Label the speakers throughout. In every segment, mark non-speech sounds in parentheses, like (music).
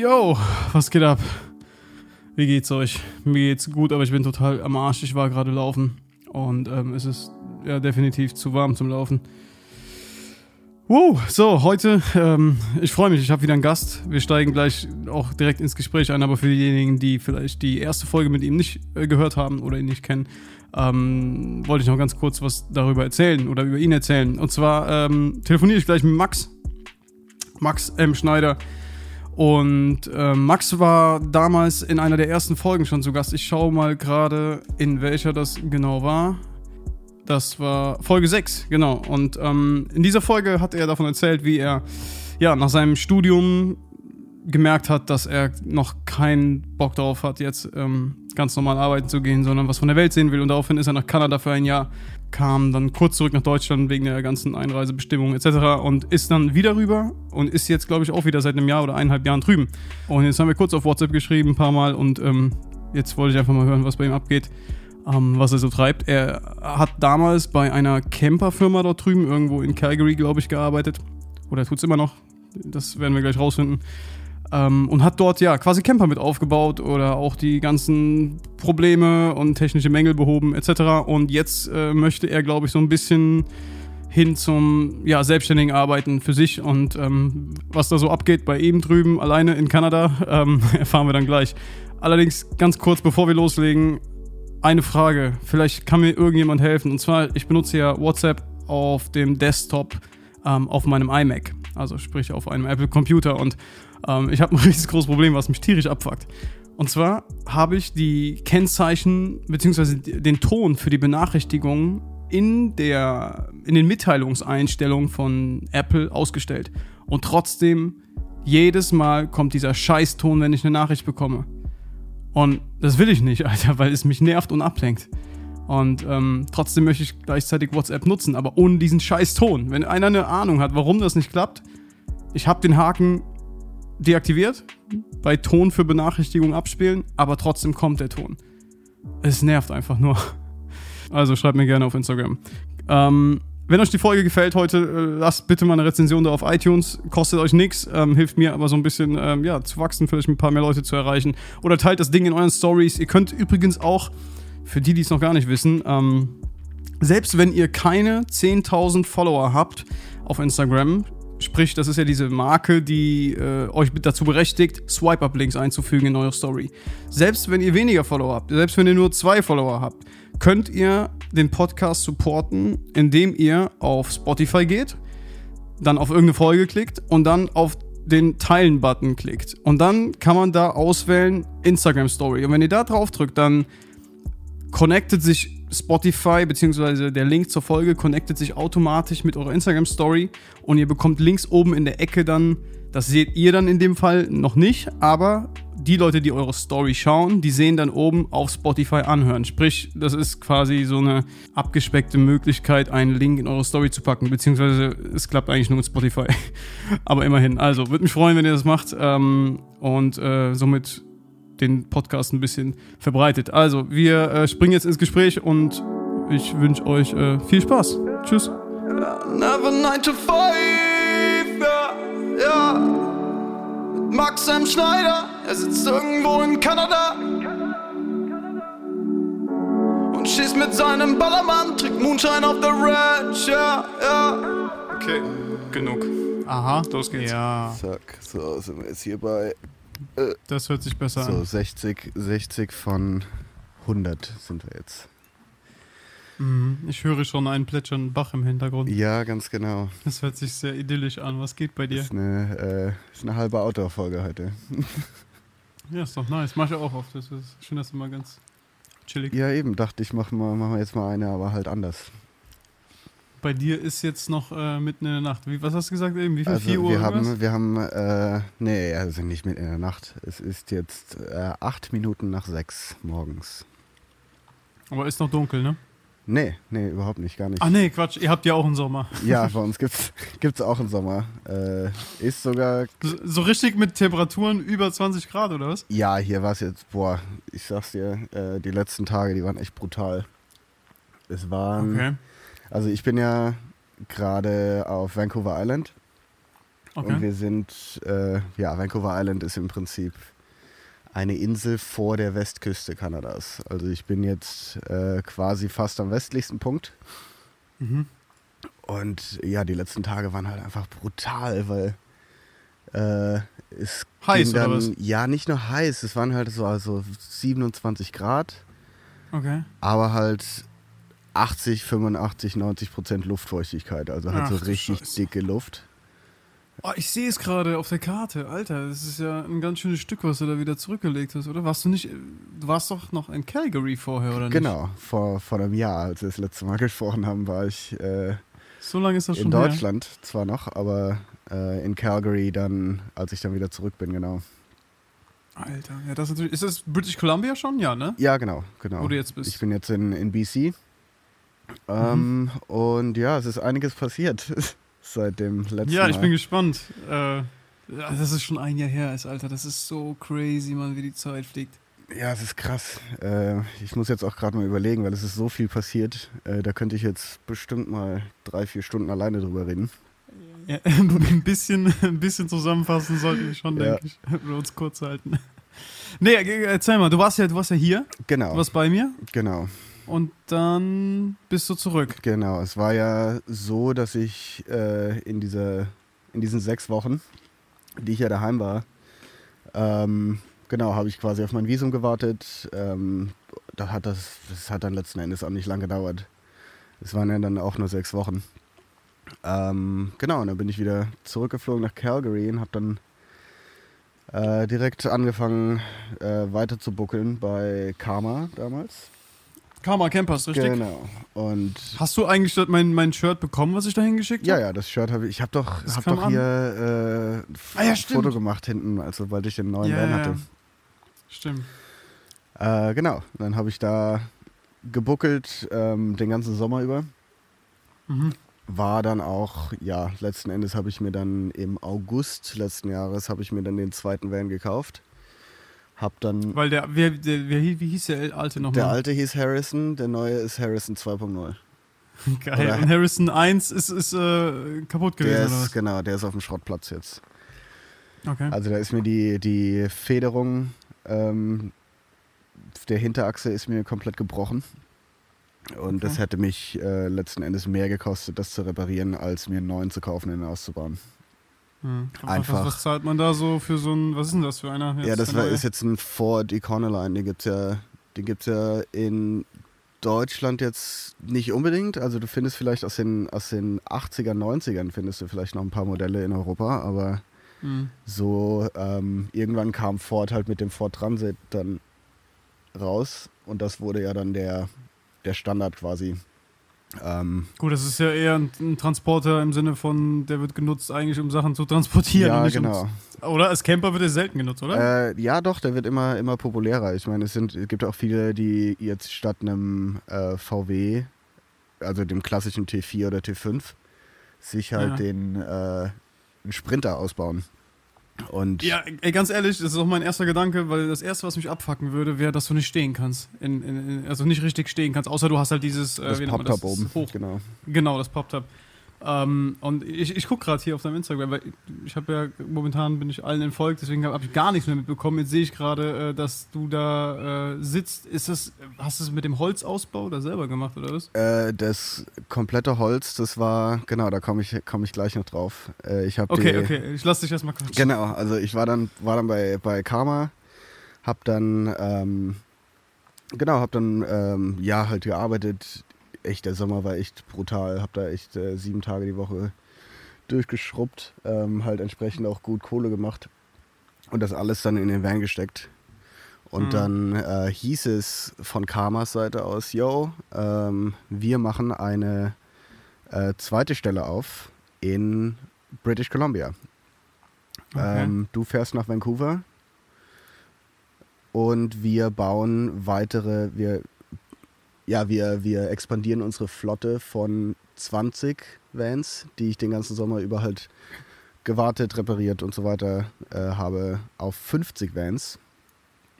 Speaker 1: Yo, was geht ab? Wie geht's euch? Mir geht's gut, aber ich bin total am Arsch. Ich war gerade laufen und ähm, es ist ja definitiv zu warm zum Laufen. Wow, so, heute, ähm, ich freue mich, ich habe wieder einen Gast. Wir steigen gleich auch direkt ins Gespräch ein, aber für diejenigen, die vielleicht die erste Folge mit ihm nicht äh, gehört haben oder ihn nicht kennen, ähm, wollte ich noch ganz kurz was darüber erzählen oder über ihn erzählen. Und zwar ähm, telefoniere ich gleich mit Max. Max M. Schneider. Und äh, Max war damals in einer der ersten Folgen schon zu Gast. Ich schaue mal gerade, in welcher das genau war. Das war Folge 6, genau. Und ähm, in dieser Folge hat er davon erzählt, wie er ja, nach seinem Studium gemerkt hat, dass er noch keinen Bock darauf hat, jetzt ähm, ganz normal arbeiten zu gehen, sondern was von der Welt sehen will. Und daraufhin ist er nach Kanada für ein Jahr, kam dann kurz zurück nach Deutschland wegen der ganzen Einreisebestimmungen etc. und ist dann wieder rüber und ist jetzt, glaube ich, auch wieder seit einem Jahr oder eineinhalb Jahren drüben. Und jetzt haben wir kurz auf WhatsApp geschrieben, ein paar Mal und ähm, jetzt wollte ich einfach mal hören, was bei ihm abgeht. Ähm, was er so treibt. Er hat damals bei einer Camperfirma dort drüben, irgendwo in Calgary, glaube ich, gearbeitet. Oder tut es immer noch. Das werden wir gleich rausfinden. Ähm, und hat dort ja quasi Camper mit aufgebaut oder auch die ganzen Probleme und technische Mängel behoben etc. Und jetzt äh, möchte er, glaube ich, so ein bisschen hin zum ja, selbstständigen Arbeiten für sich und ähm, was da so abgeht bei ihm drüben alleine in Kanada, (laughs) ähm, erfahren wir dann gleich. Allerdings ganz kurz, bevor wir loslegen, eine Frage. Vielleicht kann mir irgendjemand helfen. Und zwar, ich benutze ja WhatsApp auf dem Desktop ähm, auf meinem iMac, also sprich auf einem Apple Computer und ähm, ich habe ein (laughs) richtig großes Problem, was mich tierisch abfuckt. Und zwar habe ich die Kennzeichen bzw. den Ton für die Benachrichtigungen in, der, in den Mitteilungseinstellungen von Apple ausgestellt. Und trotzdem, jedes Mal kommt dieser Scheißton, wenn ich eine Nachricht bekomme. Und das will ich nicht, (laughs) Alter, weil es mich nervt und ablenkt. Und ähm, trotzdem möchte ich gleichzeitig WhatsApp nutzen, aber ohne diesen Scheiß-Ton. Wenn einer eine Ahnung hat, warum das nicht klappt, ich habe den Haken deaktiviert, bei Ton für Benachrichtigung abspielen, aber trotzdem kommt der Ton. Es nervt einfach nur. (laughs) Also schreibt mir gerne auf Instagram. Ähm, wenn euch die Folge gefällt heute, äh, lasst bitte mal eine Rezension da auf iTunes. Kostet euch nichts, ähm, hilft mir aber so ein bisschen ähm, ja, zu wachsen, vielleicht ein paar mehr Leute zu erreichen. Oder teilt das Ding in euren Stories. Ihr könnt übrigens auch, für die, die es noch gar nicht wissen, ähm, selbst wenn ihr keine 10.000 Follower habt auf Instagram, Sprich, das ist ja diese Marke, die äh, euch dazu berechtigt, Swipe-Up-Links einzufügen in eure Story. Selbst wenn ihr weniger Follower habt, selbst wenn ihr nur zwei Follower habt, könnt ihr den Podcast supporten, indem ihr auf Spotify geht, dann auf irgendeine Folge klickt und dann auf den Teilen-Button klickt. Und dann kann man da auswählen Instagram Story. Und wenn ihr da drauf drückt, dann connectet sich Spotify bzw. der Link zur Folge connectet sich automatisch mit eurer Instagram Story und ihr bekommt links oben in der Ecke dann, das seht ihr dann in dem Fall noch nicht, aber die Leute, die eure Story schauen, die sehen dann oben auf Spotify anhören. Sprich, das ist quasi so eine abgespeckte Möglichkeit, einen Link in eure Story zu packen, beziehungsweise es klappt eigentlich nur mit Spotify. (laughs) aber immerhin, also würde mich freuen, wenn ihr das macht ähm, und äh, somit den Podcast ein bisschen verbreitet. Also, wir äh, springen jetzt ins Gespräch und ich wünsche euch äh, viel Spaß. Tschüss. Never 9 to 5, ja, ja. Max M. Schneider, er sitzt irgendwo in Kanada. Und schießt mit seinem Ballermann, trinkt Moonshine auf der Ranch, ja, ja. Okay, genug. Aha, los geht's.
Speaker 2: Ja. Zack, so sind wir jetzt hier bei
Speaker 1: das hört sich besser
Speaker 2: so,
Speaker 1: an.
Speaker 2: So 60, 60 von 100 sind wir jetzt.
Speaker 1: Mhm, ich höre schon einen plätschernden Bach im Hintergrund.
Speaker 2: Ja, ganz genau.
Speaker 1: Das hört sich sehr idyllisch an. Was geht bei dir?
Speaker 2: Das ist eine, äh, ist eine halbe Outdoor-Folge heute. (laughs)
Speaker 1: ja, ist doch nice. Mach ich auch oft. Das ist schön, dass du mal ganz chillig.
Speaker 2: Ja, eben. Dachte ich, machen wir mach jetzt mal eine, aber halt anders
Speaker 1: bei dir ist jetzt noch äh, mitten in der Nacht. Wie, was hast du gesagt eben? Wie viel?
Speaker 2: Also
Speaker 1: 4 Uhr?
Speaker 2: Wir haben, wir haben, äh, nee, also nicht mitten in der Nacht. Es ist jetzt äh, acht Minuten nach sechs morgens.
Speaker 1: Aber ist noch dunkel, ne?
Speaker 2: Nee, nee, überhaupt nicht, gar nicht.
Speaker 1: Ach nee, Quatsch, ihr habt ja auch einen Sommer.
Speaker 2: Ja, (laughs) bei uns gibt's, gibt's auch einen Sommer. Äh, ist sogar.
Speaker 1: So, so, richtig mit Temperaturen über 20 Grad, oder was?
Speaker 2: Ja, hier war es jetzt, boah, ich sag's dir, äh, die letzten Tage, die waren echt brutal. Es waren. Okay also ich bin ja gerade auf Vancouver Island
Speaker 1: Okay.
Speaker 2: Und wir sind, äh, ja, Vancouver Island ist im Prinzip eine Insel vor der Westküste Kanadas. Also ich bin jetzt äh, quasi fast am westlichsten Punkt.
Speaker 1: Mhm.
Speaker 2: Und ja, die letzten Tage waren halt einfach brutal, weil äh, es
Speaker 1: Heiß,
Speaker 2: dann,
Speaker 1: oder was?
Speaker 2: ja, nicht nur heiß, es waren halt so also 27 Grad,
Speaker 1: Okay.
Speaker 2: aber halt 80, 85, 90 Prozent Luftfeuchtigkeit, also halt
Speaker 1: Ach
Speaker 2: so richtig
Speaker 1: Scheiße.
Speaker 2: dicke Luft.
Speaker 1: Oh, ich sehe es gerade auf der Karte. Alter, das ist ja ein ganz schönes Stück, was du da wieder zurückgelegt hast, oder? Warst du nicht. Du warst doch noch in Calgary vorher, oder nicht?
Speaker 2: Genau, vor, vor einem Jahr, als wir das letzte Mal (laughs) gesprochen haben, war ich äh,
Speaker 1: So lange ist das schon
Speaker 2: in
Speaker 1: her.
Speaker 2: Deutschland zwar noch, aber äh, in Calgary dann, als ich dann wieder zurück bin, genau.
Speaker 1: Alter, ja, das ist natürlich. Ist das British Columbia schon? Ja, ne?
Speaker 2: Ja, genau, genau.
Speaker 1: Wo du jetzt bist.
Speaker 2: Ich bin jetzt in, in BC. Ähm, Und ja, es ist einiges passiert (laughs) seit dem letzten
Speaker 1: Ja, ich
Speaker 2: Mal.
Speaker 1: bin gespannt. Äh, ja, das ist schon ein Jahr her, ist, Alter. Das ist so crazy, Mann, wie die Zeit fliegt.
Speaker 2: Ja, es ist krass. Äh, ich muss jetzt auch gerade mal überlegen, weil es ist so viel passiert. Äh, da könnte ich jetzt bestimmt mal drei, vier Stunden alleine drüber reden.
Speaker 1: Ja, (laughs) ein, bisschen, ein bisschen zusammenfassen sollten wir schon,
Speaker 2: Ja.
Speaker 1: denke ich. (laughs) Wir uns kurz halten. Nee, äh, erzähl mal, du warst ja, du warst ja hier,
Speaker 2: Genau,
Speaker 1: du warst bei mir
Speaker 2: genau,
Speaker 1: und dann bist du zurück.
Speaker 2: genau. Es war ja so, dass ich äh, in, dieser, in diesen sechs Wochen, die ich ja daheim war, ähm, genau, habe ich quasi auf mein Visum gewartet. Ähm, da hat das, das hat dann letzten Endes auch nicht lang gedauert. Es waren ja dann auch nur sechs Wochen. Ähm, genau, und dann bin ich wieder zurückgeflogen nach Calgary und habe dann äh, direkt angefangen äh, weiter zu buckeln bei Karma damals.
Speaker 1: Karma Campers, richtig?
Speaker 2: Genau. Und
Speaker 1: Hast du eigentlich mein, mein Shirt bekommen, was ich da hingeschickt
Speaker 2: ja,
Speaker 1: habe?
Speaker 2: ja, das Shirt habe ich. Ich habe doch,
Speaker 1: Das
Speaker 2: hab
Speaker 1: kam
Speaker 2: doch
Speaker 1: an.
Speaker 2: hier äh, ein
Speaker 1: Ah ja, stimmt.
Speaker 2: Foto gemacht hinten, also sobald ich den neuen
Speaker 1: Ja,
Speaker 2: Van
Speaker 1: ja,
Speaker 2: hatte.
Speaker 1: ja. Stimmt.
Speaker 2: Äh, genau. Dann habe ich da gebuckelt ähm, den ganzen Sommer über.
Speaker 1: Mhm.
Speaker 2: War dann auch, ja, letzten Endes habe ich mir dann im August letzten Jahres habe ich mir dann den zweiten Van gekauft. Hab dann
Speaker 1: Weil der, wer, der, wer, wie hieß der alte nochmal?
Speaker 2: der alte hieß Harrison, der neue ist Harrison 2.0. (laughs)
Speaker 1: Geil.
Speaker 2: oder-
Speaker 1: Und Harrison 1 ist, ist äh, kaputt gewesen,
Speaker 2: Der ist genau, der ist auf dem Schrottplatz jetzt.
Speaker 1: Okay.
Speaker 2: Also da ist mir die, die Federung ähm, der Hinterachse ist mir komplett gebrochen. Und
Speaker 1: Okay.
Speaker 2: das hätte mich äh, letzten Endes mehr gekostet, das zu reparieren, als mir einen neuen zu kaufen und ihn auszubauen.
Speaker 1: Hm. Was-
Speaker 2: einfach-
Speaker 1: Was, was zahlt man da so für so ein, was ist denn das für einer? jetzt,
Speaker 2: ja, das war, ist jetzt ein Ford Econoline, den gibt's ja, den gibt's ja in Deutschland jetzt nicht unbedingt. Also du findest vielleicht aus den, aus den 80er, 90ern findest du vielleicht noch ein paar Modelle in Europa, aber
Speaker 1: Hm.
Speaker 2: so ähm, irgendwann kam Ford halt mit dem Ford Transit dann raus und das wurde ja dann der, der Standard quasi. Ähm,
Speaker 1: Gut, das ist ja eher ein, ein Transporter im Sinne von, der wird genutzt eigentlich, um Sachen zu transportieren.
Speaker 2: ja, genau.
Speaker 1: Um, oder? Als Camper wird er selten genutzt, oder?
Speaker 2: Äh, ja, doch, der wird immer, immer populärer. Ich meine, es, sind, es gibt auch viele, die jetzt statt einem äh, VW, also dem klassischen T4 oder T5, sich halt
Speaker 1: Ja.
Speaker 2: den äh, Sprinter ausbauen. Und
Speaker 1: Ja, ey, ganz ehrlich, das ist auch mein erster Gedanke, weil das erste, was mich abfacken würde, wäre, dass du nicht stehen kannst. In, in, also nicht richtig stehen kannst, außer du hast halt dieses äh,
Speaker 2: das Pop-Top oben.
Speaker 1: Hoch,
Speaker 2: Genau.
Speaker 1: Genau, das Pop-Up. Ähm, und ich, ich gucke gerade hier auf deinem Instagram, weil ich habe ja momentan bin ich allen entfolgt, deswegen habe hab ich gar nichts mehr mitbekommen. Jetzt sehe ich gerade, äh, dass du da äh, sitzt. Ist das, hast du es mit dem Holzausbau da selber gemacht oder was?
Speaker 2: Äh, das komplette Holz, das war, genau, da komme ich, komm ich gleich noch drauf. Äh, ich habe
Speaker 1: Okay,
Speaker 2: die,
Speaker 1: okay, ich lasse dich erstmal kurz.
Speaker 2: Genau, also ich war dann, war dann bei, bei Karma, hab dann, ähm, genau, hab dann, ähm, ja, halt gearbeitet. Echt, der Sommer war echt brutal. Hab da echt äh, sieben Tage die Woche durchgeschrubbt, ähm, halt entsprechend auch gut Kohle gemacht und das alles dann in den Van gesteckt. Und
Speaker 1: Mhm.
Speaker 2: dann äh, hieß es von Karmas Seite aus, yo, ähm, wir machen eine äh, zweite Stelle auf in British Columbia.
Speaker 1: Okay.
Speaker 2: Ähm, du fährst nach Vancouver und wir bauen weitere, wir, ja, wir, wir expandieren unsere Flotte von 20 Vans, die ich den ganzen Sommer über halt gewartet, repariert und so weiter äh, habe, auf 50 Vans.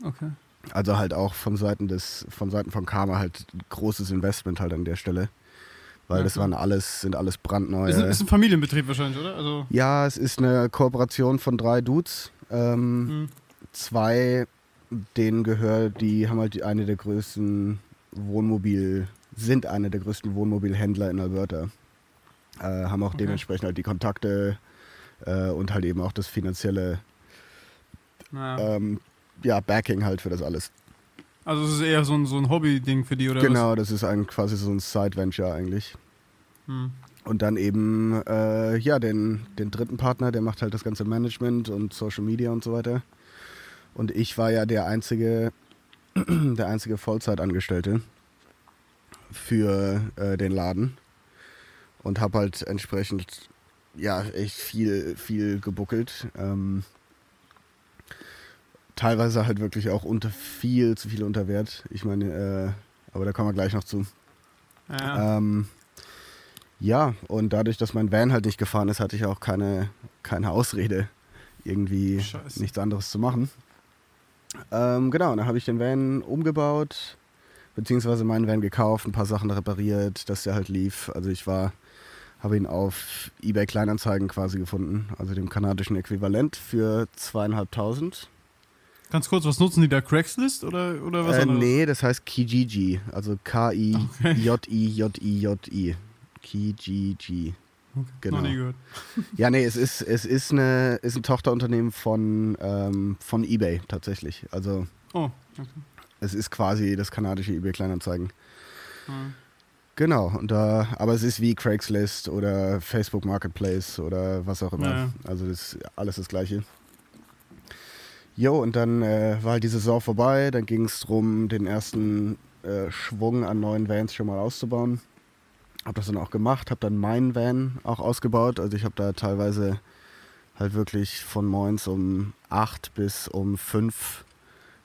Speaker 1: okay.
Speaker 2: Also halt auch von Seiten des, von Seiten von Karma halt großes Investment halt an der Stelle. weil
Speaker 1: Ja,
Speaker 2: das
Speaker 1: klar.
Speaker 2: waren alles, sind alles brandneue.
Speaker 1: Ist, ein, ist ein Familienbetrieb wahrscheinlich, oder? Also,
Speaker 2: ja, es ist eine Kooperation von drei Dudes. Ähm,
Speaker 1: hm.
Speaker 2: zwei, denen gehört, die haben halt die- eine der größten Wohnmobil, sind eine der größten Wohnmobilhändler in Alberta. Äh, haben auch
Speaker 1: Okay.
Speaker 2: dementsprechend halt die Kontakte äh, und halt eben auch das finanzielle
Speaker 1: naja.
Speaker 2: ähm, ja, Backing halt für das alles.
Speaker 1: Also es ist eher so ein, so ein Hobby-Ding für die, oder
Speaker 2: genau, das ist ein, quasi so ein Side-Venture eigentlich.
Speaker 1: was? Hm.
Speaker 2: Und dann eben, äh, ja, den, den dritten Partner, der macht halt das ganze Management und Social Media und so weiter. Und ich war ja der einzige, (clears throat) der einzige Vollzeitangestellte für äh, den Laden und habe halt entsprechend, ja, echt viel, viel gebuckelt. Ähm, teilweise halt wirklich auch unter viel zu viel unter Wert. Ich meine, äh, aber da kommen wir gleich noch zu.
Speaker 1: Ja.
Speaker 2: Ähm, ja, und dadurch, dass mein Van halt nicht gefahren ist, hatte ich auch keine, keine Ausrede, irgendwie
Speaker 1: Scheiße.
Speaker 2: nichts anderes zu machen. Ähm, genau, dann habe ich den Van umgebaut, beziehungsweise meinen Van gekauft, ein paar Sachen repariert, dass der halt lief. Also ich war, habe ihn auf eBay Kleinanzeigen quasi gefunden, also dem kanadischen Äquivalent für zweieinhalbtausend.
Speaker 1: Ganz kurz, was nutzen die da? Craigslist oder, oder was
Speaker 2: Äh,
Speaker 1: anderes?
Speaker 2: nee, das heißt Kijiji, also K-I-J-I-J-I-J-I. Kijiji.
Speaker 1: Okay,
Speaker 2: genau.
Speaker 1: Noch nie gehört. (laughs)
Speaker 2: Ja, nee, es ist, es ist, eine, ist ein Tochterunternehmen von, ähm, von eBay tatsächlich. Also
Speaker 1: Oh, okay.
Speaker 2: es ist quasi das kanadische eBay Kleinanzeigen.
Speaker 1: Hm.
Speaker 2: Genau, und da, aber es ist wie Craigslist oder Facebook Marketplace oder was auch immer.
Speaker 1: Ja, ja.
Speaker 2: Also das ist alles das gleiche. Jo, und dann äh, war halt die Saison vorbei, dann ging es darum, den ersten äh, Schwung an neuen Vans schon mal auszubauen. Hab das dann auch gemacht, hab dann meinen Van auch ausgebaut. Also ich habe da teilweise halt wirklich von morgens um 8 bis um 5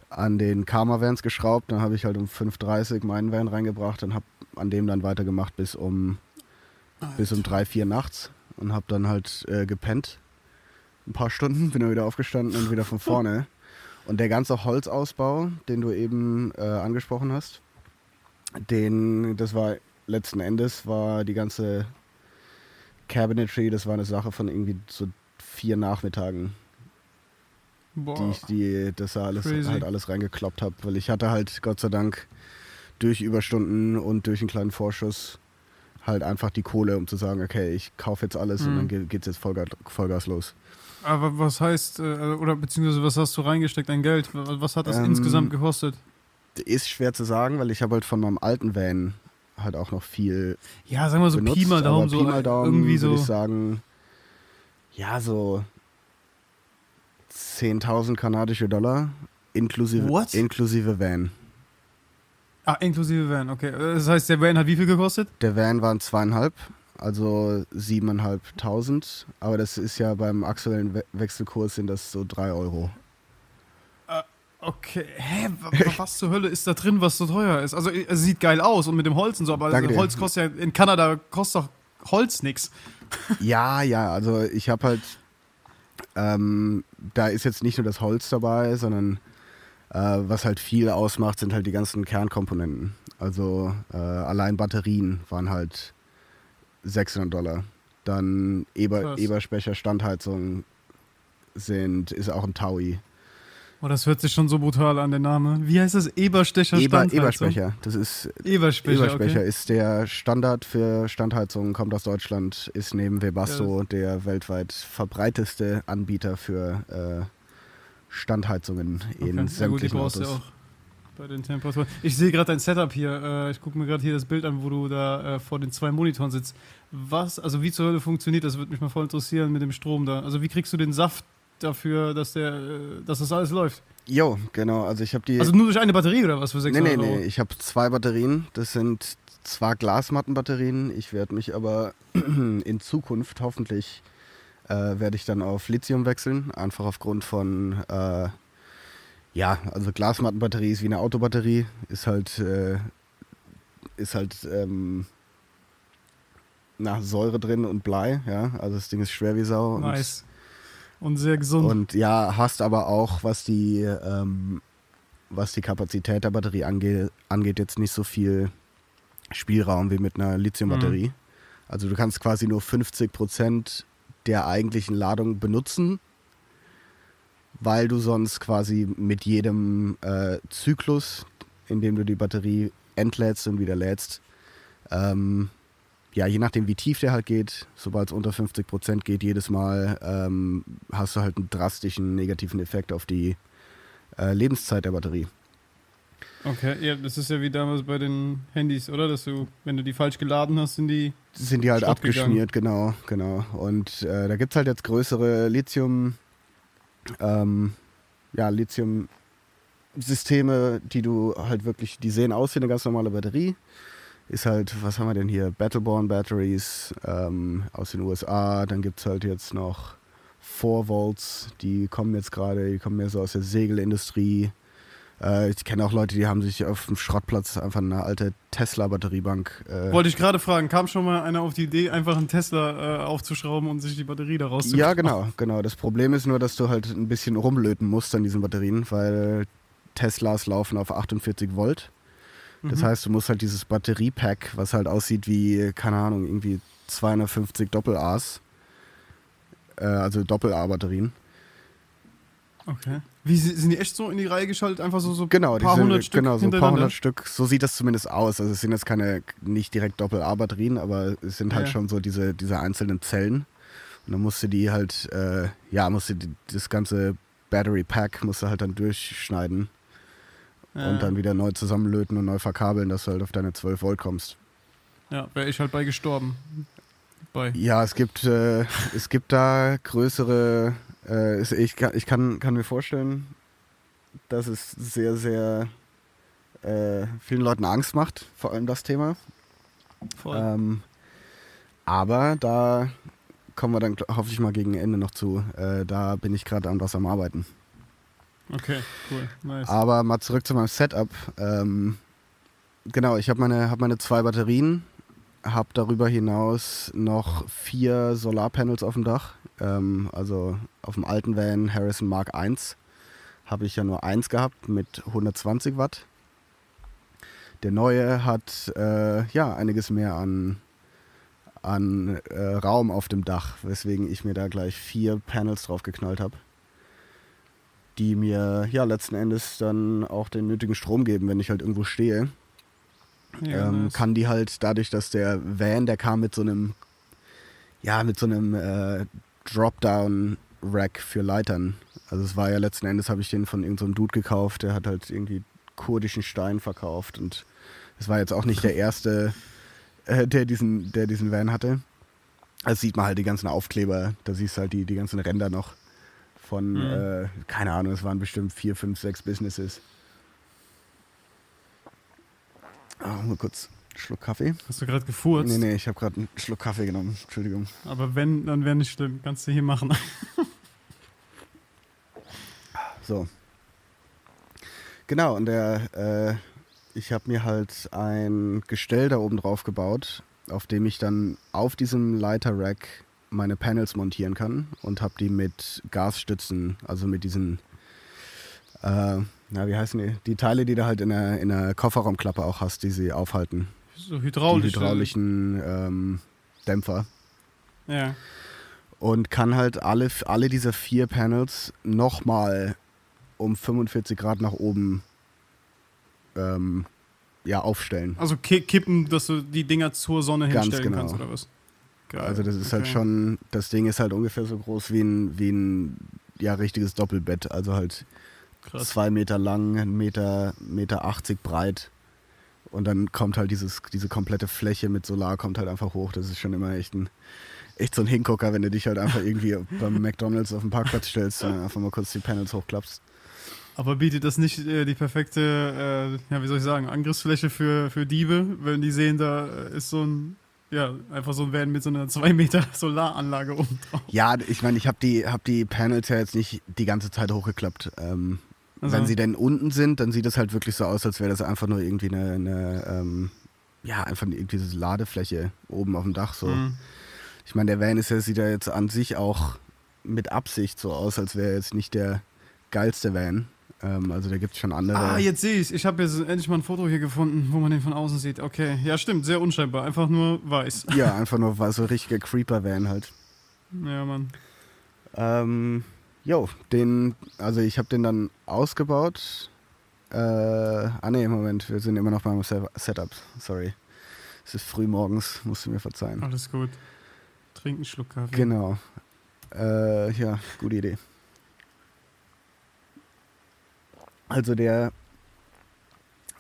Speaker 2: an den Karma-Vans geschraubt. Dann habe ich halt um 5.30 Uhr meinen Van reingebracht und habe an dem dann weitergemacht bis um, bis um 3, 4 nachts und habe dann halt äh, gepennt. Ein paar Stunden, bin dann wieder aufgestanden und wieder von (laughs) vorne. Und der ganze Holzausbau, den du eben äh, angesprochen hast, den, das war letzten Endes, war die ganze Cabinetry, das war eine Sache von irgendwie so vier Nachmittagen, die
Speaker 1: Boah.
Speaker 2: ich die, das da alles,
Speaker 1: Crazy.
Speaker 2: halt alles reingekloppt habe. Weil ich hatte halt Gott sei Dank durch Überstunden und durch einen kleinen Vorschuss halt einfach die Kohle, um zu sagen, okay, ich kaufe jetzt alles und
Speaker 1: Mhm.
Speaker 2: dann ge- geht's jetzt Vollgas, Vollgas los.
Speaker 1: Aber was heißt, äh, oder beziehungsweise was hast du reingesteckt an Geld? Was was hat das
Speaker 2: Ähm,
Speaker 1: insgesamt gekostet?
Speaker 2: Ist schwer zu sagen, weil ich habe halt von meinem alten Van halt auch noch viel
Speaker 1: Ja, sagen wir so
Speaker 2: benutzt.
Speaker 1: Pi mal Daumen, so
Speaker 2: Pi mal Daumen
Speaker 1: irgendwie so.
Speaker 2: würde ich sagen, ja, so 10.000 kanadische Dollar inklusive,
Speaker 1: What?
Speaker 2: inklusive Van.
Speaker 1: Ah, inklusive Van, okay. Das heißt, der Van hat wie viel gekostet?
Speaker 2: Der Van waren zweieinhalb, also siebeneinhalbtausend. Aber das ist ja beim aktuellen We Wechselkurs sind das so drei Euro.
Speaker 1: Okay, hä, wa- wa- was zur Hölle ist da drin, was so teuer ist? Also es sieht geil aus und mit dem Holz und so, aber
Speaker 2: Danke dir.
Speaker 1: Holz kostet ja, in Kanada kostet doch Holz nix. (laughs)
Speaker 2: Ja, ja, also ich habe halt, ähm, da ist jetzt nicht nur das Holz dabei, sondern äh, was halt viel ausmacht, sind halt die ganzen Kernkomponenten. Also äh, allein Batterien waren halt 600 Dollar. Dann Eber,
Speaker 1: Krass.
Speaker 2: Eberspecher Standheizung sind, ist auch ein Taui.
Speaker 1: Oh, das hört sich schon so brutal an, der Name. Wie heißt das? Eberstecher
Speaker 2: Eber,
Speaker 1: Standheizung?
Speaker 2: Eberspecher, das ist
Speaker 1: Eberspecher,
Speaker 2: Eberspecher
Speaker 1: okay.
Speaker 2: ist der Standard für Standheizung, kommt aus Deutschland, ist neben Webasto der weltweit verbreiteste Anbieter für äh, Standheizungen in
Speaker 1: Okay. Ja gut, die
Speaker 2: sämtlichen
Speaker 1: du
Speaker 2: Autos.
Speaker 1: ja auch bei den Temperaturen. Ich sehe gerade dein Setup hier. Äh, ich gucke mir gerade hier das Bild an, wo du da äh, vor den zwei Monitoren sitzt. Was, also wie zur Hölle funktioniert das? Würde mich mal voll interessieren mit dem Strom da. Also wie kriegst du den Saft dafür, dass der, äh, dass das alles läuft?
Speaker 2: Jo, genau, also ich habe die.
Speaker 1: Also nur durch eine Batterie oder was für
Speaker 2: nee,
Speaker 1: 600
Speaker 2: nee,
Speaker 1: Euro?
Speaker 2: nee, ich habe zwei Batterien. Das sind zwar Glasmattenbatterien, ich werde mich aber (clears throat) in Zukunft hoffentlich äh, werde ich dann auf Lithium wechseln, einfach aufgrund von äh, ja, also Glasmattenbatterie ist wie eine Autobatterie, ist halt äh, ist halt ähm, na, Säure drin und Blei, ja, also das Ding ist schwer wie Sau
Speaker 1: Nice. Und sehr gesund.
Speaker 2: und ja, hast aber auch, was die, ähm, was die Kapazität der Batterie angeht, angeht, jetzt nicht so viel Spielraum wie mit einer Lithiumbatterie. Also du kannst quasi nur 50% der eigentlichen Ladung benutzen, weil du sonst quasi mit jedem äh, Zyklus, in dem du die Batterie entlädst und wieder lädst, ähm, ja, je nachdem wie tief der halt geht, sobald es unter 50% geht, jedes Mal ähm, hast du halt einen drastischen negativen Effekt auf die äh, Lebenszeit der Batterie.
Speaker 1: Okay, ja, das ist ja wie damals bei den Handys, oder? Dass du, wenn du die falsch geladen hast, sind die.
Speaker 2: Sind die halt
Speaker 1: Schrott
Speaker 2: abgeschmiert, genau, genau. Und äh, da gibt es halt jetzt größere Lithium, ähm, ja, Lithium-Systeme, die du halt wirklich, die sehen aus wie eine ganz normale Batterie. Ist halt, was haben wir denn hier? Battleborn Batteries ähm, aus den USA. Dann gibt es halt jetzt noch 4 Volts, die kommen jetzt gerade, die kommen mehr so aus der Segelindustrie. Äh, ich kenne auch Leute, die haben sich auf dem Schrottplatz einfach eine alte Tesla-Batteriebank. Äh,
Speaker 1: Wollte ich gerade fragen, kam schon mal einer auf die Idee, einfach einen Tesla äh, aufzuschrauben und sich die Batterie daraus zu
Speaker 2: ja, genau, genau. Das Problem ist nur, dass du halt ein bisschen rumlöten musst an diesen Batterien, weil Teslas laufen auf 48 Volt. Das
Speaker 1: Mhm.
Speaker 2: heißt, du musst halt dieses Batteriepack, was halt aussieht wie, keine Ahnung, irgendwie 250 Doppel-A's, äh, also Doppel-A-Batterien.
Speaker 1: Okay. Wie si- sind die echt so in die Reihe geschaltet? Einfach so, so
Speaker 2: Genau,
Speaker 1: paar hundert Stück
Speaker 2: genau, so ein paar hundert Stück. So sieht das zumindest aus. Also es sind jetzt keine, nicht direkt Doppel-A-Batterien, aber es sind halt
Speaker 1: Ja.
Speaker 2: schon so diese, diese einzelnen Zellen. Und dann musst du die halt, äh, ja, musst du die, das ganze Battery Pack musst du halt dann durchschneiden
Speaker 1: Ja,
Speaker 2: und dann wieder neu zusammenlöten und neu verkabeln, dass du halt auf deine 12 Volt kommst.
Speaker 1: Ja, wäre ich halt bei gestorben. Bei.
Speaker 2: Ja, es gibt, äh, es gibt da größere, äh, ich, kann, ich kann, kann mir vorstellen, dass es sehr, sehr äh, vielen Leuten Angst macht, vor allem das Thema.
Speaker 1: Voll.
Speaker 2: Ähm, aber da kommen wir dann hoffentlich mal gegen Ende noch zu. Äh, da bin ich gerade an was am Arbeiten.
Speaker 1: Okay, cool. Nice.
Speaker 2: Aber mal zurück zu meinem Setup. Ähm, genau, ich habe meine, hab meine zwei Batterien, habe darüber hinaus noch vier Solarpanels auf dem Dach. Ähm, also auf dem alten Van Harrison Mark I habe ich ja nur eins gehabt mit 120 Watt. Der neue hat äh, ja einiges mehr an, an äh, Raum auf dem Dach, weswegen ich mir da gleich vier Panels drauf geknallt habe die mir ja letzten Endes dann auch den nötigen Strom geben, wenn ich halt irgendwo stehe.
Speaker 1: ja,
Speaker 2: ähm,
Speaker 1: nice.
Speaker 2: Kann die halt dadurch, dass der Van, der kam mit so einem, ja, mit so einem äh, Dropdown-Rack für Leitern. Also es war ja letzten Endes, habe ich den von irgendeinem so einem Dude gekauft, der hat halt irgendwie kurdischen Stein verkauft und es war jetzt auch nicht der (laughs) erste, äh, der, diesen, der diesen Van hatte. Also sieht man halt die ganzen Aufkleber, da siehst du halt die, die ganzen Ränder noch von,
Speaker 1: Mhm.
Speaker 2: äh, keine Ahnung, es waren bestimmt vier, fünf, sechs Businesses. Ah, mal kurz einen Schluck Kaffee.
Speaker 1: Hast du gerade gefurzt?
Speaker 2: Nee, nee, ich habe gerade einen Schluck Kaffee genommen. Entschuldigung.
Speaker 1: Aber wenn, dann wäre nicht schlimm. Kannst du hier machen. (laughs)
Speaker 2: So. Genau, und der, äh, ich habe mir halt ein Gestell da oben drauf gebaut, auf dem ich dann auf diesem Leiter-Rack meine Panels montieren kann und habe die mit Gasstützen, also mit diesen, äh, na, wie heißen die? Die Teile, die du halt in der, in der Kofferraumklappe auch hast, die sie aufhalten.
Speaker 1: So hydraulisch.
Speaker 2: die hydraulischen ähm, Dämpfer.
Speaker 1: Ja.
Speaker 2: und kann halt alle, alle diese vier Panels nochmal um 45 Grad nach oben ähm, ja, aufstellen.
Speaker 1: Also ki kippen, dass du die Dinger zur Sonne
Speaker 2: Ganz
Speaker 1: hinstellen
Speaker 2: genau.
Speaker 1: kannst, oder was? Geil.
Speaker 2: Also das ist halt
Speaker 1: Okay.
Speaker 2: schon, das Ding ist halt ungefähr so groß wie ein, wie ein ja, richtiges Doppelbett. Also halt
Speaker 1: krass.
Speaker 2: zwei Meter lang, ein Meter, Meter 80 breit. Und dann kommt halt dieses, diese komplette Fläche mit Solar kommt halt einfach hoch. Das ist schon immer echt ein, echt so ein Hingucker, wenn du dich halt einfach irgendwie (laughs) beim McDonalds auf den Parkplatz stellst und einfach mal kurz die Panels hochklappst.
Speaker 1: Aber bietet das nicht äh, die perfekte, äh, ja, wie soll ich sagen, Angriffsfläche für, für Diebe, wenn die sehen, da äh, ist so ein, ja, einfach so ein Van mit so einer 2 Meter (laughs) Solaranlage oben drauf.
Speaker 2: Ja, ich meine, ich habe die, hab die Panels ja jetzt nicht die ganze Zeit hochgeklappt. Ähm,
Speaker 1: Also-
Speaker 2: Wenn sie denn unten sind, dann sieht es halt wirklich so aus, als wäre das einfach nur irgendwie eine, eine ähm, ja, einfach irgendwie diese Ladefläche oben auf dem Dach so.
Speaker 1: Mhm.
Speaker 2: Ich meine, der Van ist ja, sieht ja jetzt an sich auch mit Absicht so aus, als wäre er jetzt nicht der geilste Van. Ähm, also da gibt es schon andere.
Speaker 1: Ah, jetzt sehe ich Ich habe jetzt endlich mal ein Foto hier gefunden, wo man den von außen sieht. Okay, ja stimmt, sehr unscheinbar. Einfach nur weiß.
Speaker 2: Ja, (laughs) einfach nur war so richtiger Creeper-Van halt.
Speaker 1: Ja, Mann.
Speaker 2: Ähm, jo, den, also ich habe den dann ausgebaut. Äh, ah ne, Moment, wir sind immer noch beim Setup. Sorry. Es ist früh morgens, musst du mir verzeihen.
Speaker 1: Alles gut. Trink einen Schluck Kaffee.
Speaker 2: Genau. Äh, ja, gute Idee. Also der,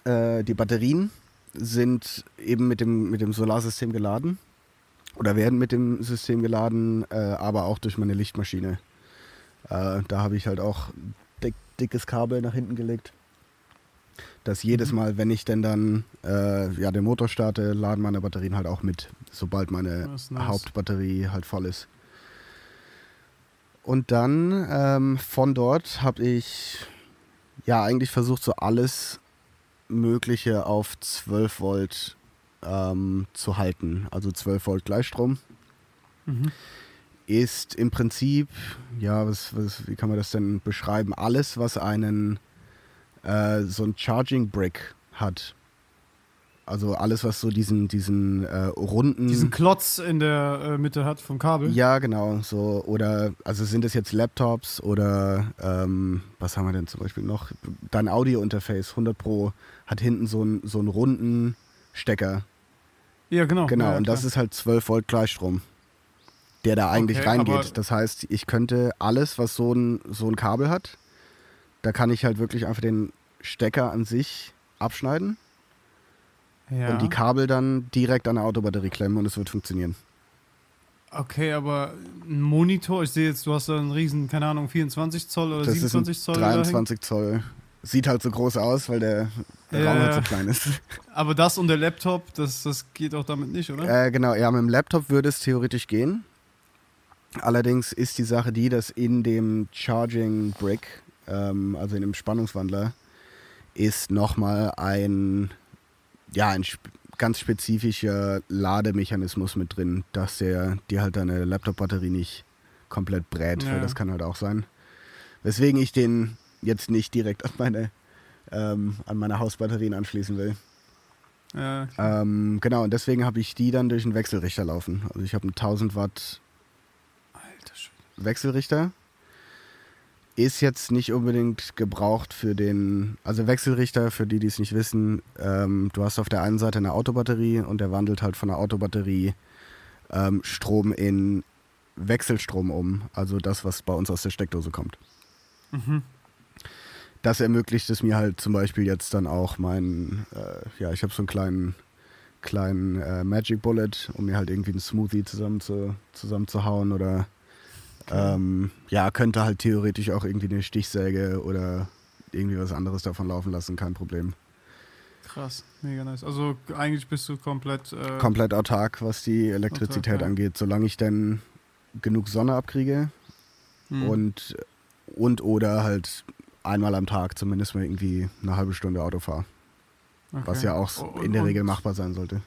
Speaker 2: äh, die Batterien sind eben mit dem, mit dem Solarsystem geladen oder werden mit dem System geladen, äh, aber auch durch meine Lichtmaschine. Äh, da habe ich halt auch dick, dickes Kabel nach hinten gelegt dass jedes mhm. Mal, wenn ich denn dann äh, ja, den Motor starte, laden meine Batterien halt auch mit, sobald meine nice. Hauptbatterie halt voll ist. Und dann ähm, von dort habe ich ja eigentlich versucht, so alles Mögliche auf 12 Volt ähm, zu halten. Also 12 Volt Gleichstrom. Mhm. Ist im Prinzip, ja, was, was, wie kann man das denn beschreiben? Alles, was einen äh, so ein Charging Brick hat. Also alles, was so diesen, diesen äh, runden.
Speaker 1: Diesen Klotz in der äh, Mitte hat vom Kabel.
Speaker 2: Ja, genau. So, oder also sind es jetzt Laptops oder ähm, was haben wir denn zum Beispiel noch? Dein Audio-Interface 100 Pro hat hinten so, ein, so einen runden Stecker.
Speaker 1: Ja, genau.
Speaker 2: Genau,
Speaker 1: ja,
Speaker 2: und das ist halt 12 Volt Gleichstrom, der da eigentlich okay, reingeht. Das heißt, ich könnte alles, was so ein, so ein Kabel hat, da kann ich halt wirklich einfach den Stecker an sich abschneiden ja. und die Kabel dann direkt an der Autobatterie klemmen und es wird funktionieren.
Speaker 1: Okay, aber ein Monitor, ich sehe jetzt, du hast da einen riesen, keine Ahnung, 24 Zoll oder das 27 Zoll.
Speaker 2: 23 Zoll. Sieht halt so groß aus, weil der, der ja. Raum halt so klein ist. (laughs)
Speaker 1: Aber das und der Laptop, das, das geht auch damit nicht, oder?
Speaker 2: Äh, genau, ja, mit dem Laptop würde es theoretisch gehen. Allerdings ist die Sache die, dass in dem Charging Brick ähm, also in dem Spannungswandler, ist nochmal ein, ja, ein ganz spezifischer Lademechanismus mit drin, dass der dir halt deine Laptop-Batterie nicht komplett brät, ja. weil das kann halt auch sein. Weswegen ich den jetzt nicht direkt an meine, ähm, an meine Hausbatterien anschließen will. Ja. Ähm, genau, und deswegen habe ich die dann durch einen Wechselrichter laufen. Also ich habe einen 1000 Watt Wechselrichter ist jetzt nicht unbedingt gebraucht für den, also Wechselrichter, für die, die es nicht wissen, ähm, du hast auf der einen Seite eine Autobatterie und der wandelt halt von der Autobatterie ähm, Strom in Wechselstrom um, also das, was bei uns aus der Steckdose kommt. Mhm. Das ermöglicht es mir halt zum Beispiel jetzt dann auch mein, äh, ja, ich habe so einen kleinen, kleinen äh, Magic Bullet, um mir halt irgendwie einen Smoothie zusammen zu, zusammenzuhauen oder ähm, ja, könnte halt theoretisch auch irgendwie eine Stichsäge oder irgendwie was anderes davon laufen lassen, kein Problem.
Speaker 1: Krass, mega nice. Also eigentlich bist du komplett. Äh
Speaker 2: komplett autark, was die Elektrizität autark, ja. angeht, solange ich dann genug Sonne abkriege hm. und, und oder halt einmal am Tag zumindest mal irgendwie eine halbe Stunde Auto fahre. Okay. Was ja auch und, in der Regel machbar sein sollte.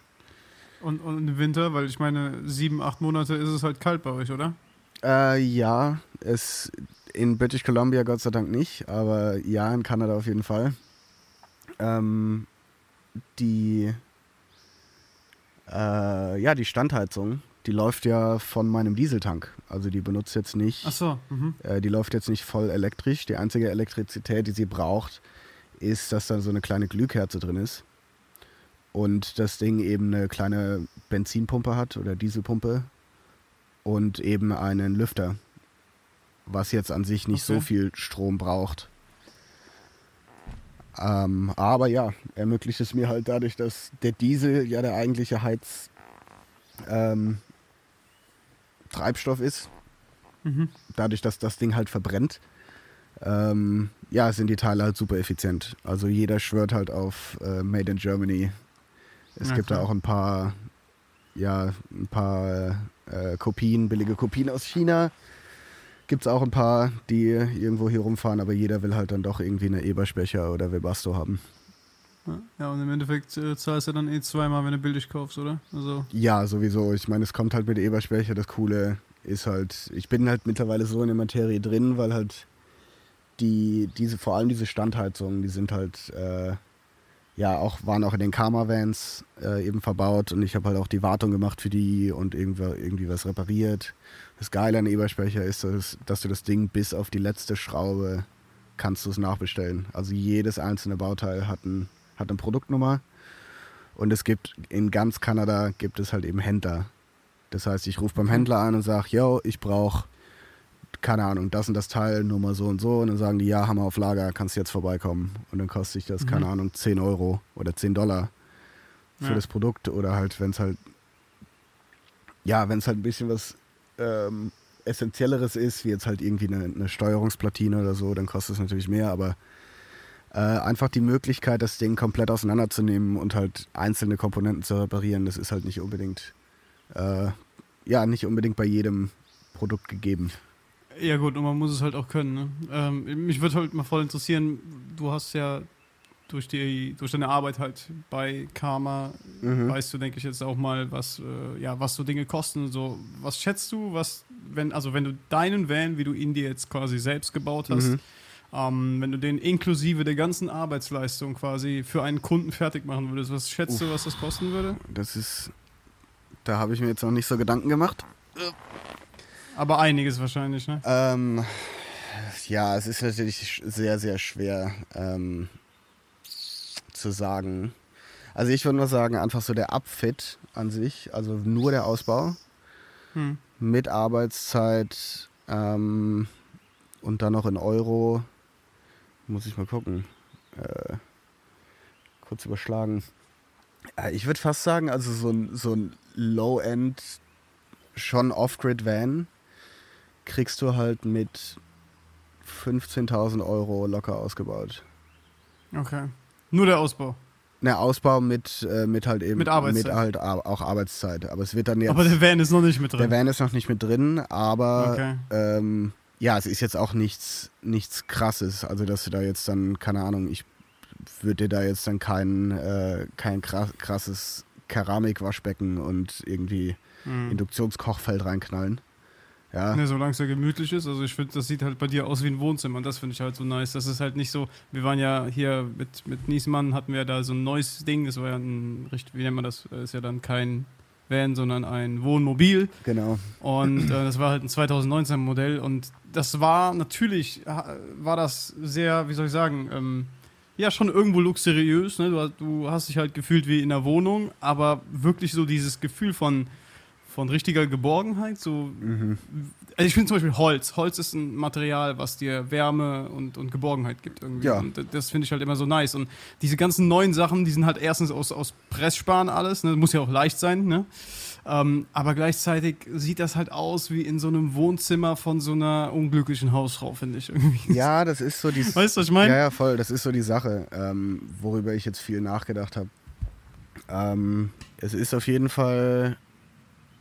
Speaker 1: Und, und im Winter, weil ich meine, sieben, acht Monate ist es halt kalt bei euch, oder?
Speaker 2: Äh, ja, es in British Columbia Gott sei Dank nicht, aber ja, in Kanada auf jeden Fall. Ähm, die, äh, ja, die Standheizung, die läuft ja von meinem Dieseltank. Also die benutzt jetzt nicht.
Speaker 1: Ach so. Mhm.
Speaker 2: Äh, die läuft jetzt nicht voll elektrisch. Die einzige Elektrizität, die sie braucht, ist, dass da so eine kleine Glühkerze drin ist. Und das Ding eben eine kleine Benzinpumpe hat oder Dieselpumpe, und eben einen Lüfter, was jetzt an sich nicht okay. so viel Strom braucht. Ähm, aber ja, ermöglicht es mir halt dadurch, dass der Diesel ja der eigentliche Heiz ähm, ist. Mhm. Dadurch, dass das Ding halt verbrennt, ähm, ja, sind die Teile halt super effizient. Also jeder schwört halt auf äh, Made in Germany. Es ja, gibt da auch ein paar, ja, ein paar äh, Kopien, billige Kopien aus China. Gibt es auch ein paar, die irgendwo hier rumfahren, aber jeder will halt dann doch irgendwie eine Eberspecher oder Webasto haben.
Speaker 1: Ja, und im Endeffekt äh, zahlst du dann eh zweimal, wenn du billig kaufst, oder? Also
Speaker 2: ja, sowieso. Ich meine, es kommt halt mit der Eberspecher. Das Coole ist halt, ich bin halt mittlerweile so in der Materie drin, weil halt die, diese, vor allem diese Standheizungen, die sind halt, äh, ja, auch, waren auch in den Karma-Vans äh, eben verbaut und ich habe halt auch die Wartung gemacht für die und irgendwie, irgendwie was repariert. Das Geile an Ebersprecher ist, dass, dass du das Ding bis auf die letzte Schraube kannst du es nachbestellen. Also jedes einzelne Bauteil hat, ein, hat eine Produktnummer und es gibt in ganz Kanada gibt es halt eben Händler. Das heißt, ich rufe beim Händler an und sage, yo, ich brauche keine Ahnung, das und das Teil, Nummer so und so. Und dann sagen die, ja, haben wir auf Lager, kannst du jetzt vorbeikommen. Und dann kostet sich das, mhm. keine Ahnung, 10 Euro oder 10 Dollar für ja. das Produkt. Oder halt, wenn es halt, ja, wenn es halt ein bisschen was ähm, Essentielleres ist, wie jetzt halt irgendwie eine, eine, Steuerungsplatine oder so, dann kostet es natürlich mehr. Aber äh, einfach die Möglichkeit, das Ding komplett auseinanderzunehmen und halt einzelne Komponenten zu reparieren, das ist halt nicht unbedingt, äh, ja, nicht unbedingt bei jedem Produkt gegeben.
Speaker 1: Ja gut, und man muss es halt auch können. Ne? Ähm, mich würde halt mal voll interessieren, du hast ja durch, die, durch deine Arbeit halt bei Karma, mhm. weißt du, denke ich jetzt auch mal, was, äh, ja, was so Dinge kosten. So, was schätzt du, was, wenn, also wenn du deinen Van, wie du ihn dir jetzt quasi selbst gebaut hast, mhm. ähm, wenn du den inklusive der ganzen Arbeitsleistung quasi für einen Kunden fertig machen würdest, was schätzt Uff, du, was das kosten würde?
Speaker 2: Das ist, da habe ich mir jetzt noch nicht so Gedanken gemacht.
Speaker 1: Aber einiges wahrscheinlich, ne?
Speaker 2: Ähm, ja, es ist natürlich sehr, sehr schwer ähm, zu sagen. Also ich würde nur sagen, einfach so der Upfit an sich, also nur der Ausbau hm. mit Arbeitszeit ähm, und dann noch in Euro, muss ich mal gucken, äh, kurz überschlagen. Äh, ich würde fast sagen, also so ein, so ein Low-End, schon Off-Grid-Van kriegst du halt mit 15.000 Euro locker ausgebaut.
Speaker 1: Okay. Nur der Ausbau.
Speaker 2: Ne, Ausbau mit, äh, mit halt eben
Speaker 1: mit, Arbeitszeit.
Speaker 2: mit halt auch Arbeitszeit. Aber es wird dann jetzt.
Speaker 1: Aber der Van ist noch nicht mit drin.
Speaker 2: Der Van ist noch nicht mit drin, aber okay. ähm, ja, es ist jetzt auch nichts, nichts krasses. Also dass du da jetzt dann, keine Ahnung, ich würde dir da jetzt dann kein, äh, kein krasses Keramikwaschbecken und irgendwie mhm. Induktionskochfeld reinknallen. Ja.
Speaker 1: Ne, solange es ja gemütlich ist. Also ich finde, das sieht halt bei dir aus wie ein Wohnzimmer und das finde ich halt so nice. Das ist halt nicht so, wir waren ja hier mit, mit Niesmann, hatten wir da so ein neues Ding, das war ja ein, wie nennt man das, das ist ja dann kein Van, sondern ein Wohnmobil.
Speaker 2: Genau.
Speaker 1: Und äh, das war halt ein 2019 Modell und das war natürlich, war das sehr, wie soll ich sagen, ähm, ja, schon irgendwo luxuriös. Ne? Du, du hast dich halt gefühlt wie in der Wohnung, aber wirklich so dieses Gefühl von von richtiger Geborgenheit. So, mhm. Also ich finde zum Beispiel Holz. Holz ist ein Material, was dir Wärme und, und Geborgenheit gibt irgendwie. Ja. Und das finde ich halt immer so nice. Und diese ganzen neuen Sachen, die sind halt erstens aus, aus Pressspan alles. Ne? Muss ja auch leicht sein. Ne? Ähm, aber gleichzeitig sieht das halt aus wie in so einem Wohnzimmer von so einer unglücklichen Hausfrau, finde ich irgendwie.
Speaker 2: Ja, das ist so die. (laughs)
Speaker 1: Weißt du, was ich meine?
Speaker 2: Ja, ja, voll. Das ist so die Sache, ähm, worüber ich jetzt viel nachgedacht habe. Ähm, es ist auf jeden Fall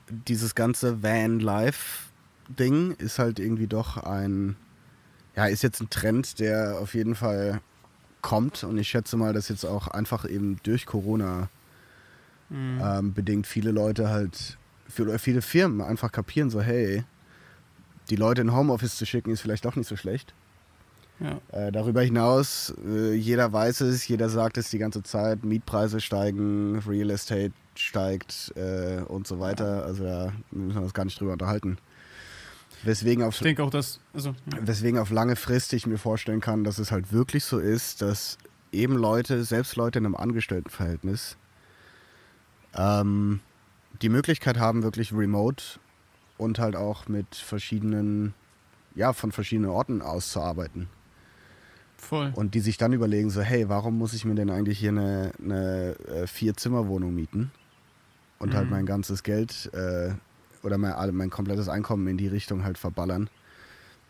Speaker 2: dieses ganze Van-Life-Ding ist halt irgendwie doch ein, ja, ist jetzt ein Trend, der auf jeden Fall kommt und ich schätze mal, dass jetzt auch einfach eben durch Corona mhm. ähm, bedingt viele Leute halt, oder viele Firmen einfach kapieren so, hey, die Leute in Homeoffice zu schicken ist vielleicht doch nicht so schlecht. Ja. Äh, darüber hinaus, äh, jeder weiß es, jeder sagt es die ganze Zeit, Mietpreise steigen, Real Estate steigt äh, und so weiter. Also da müssen wir uns gar nicht drüber unterhalten. Weswegen auf,
Speaker 1: ich denke auch, dass. Also,
Speaker 2: ja. Weswegen auf lange Frist ich mir vorstellen kann, dass es halt wirklich so ist, dass eben Leute, selbst Leute in einem Angestelltenverhältnis, ähm, die Möglichkeit haben, wirklich remote und halt auch mit verschiedenen, ja, von verschiedenen Orten aus zu arbeiten.
Speaker 1: Voll.
Speaker 2: Und die sich dann überlegen, so, hey, warum muss ich mir denn eigentlich hier eine, eine äh, Vier-Zimmer-Wohnung mieten? Und halt mhm. halt mein ganzes Geld äh, oder mein, mein komplettes Einkommen in die Richtung halt verballern,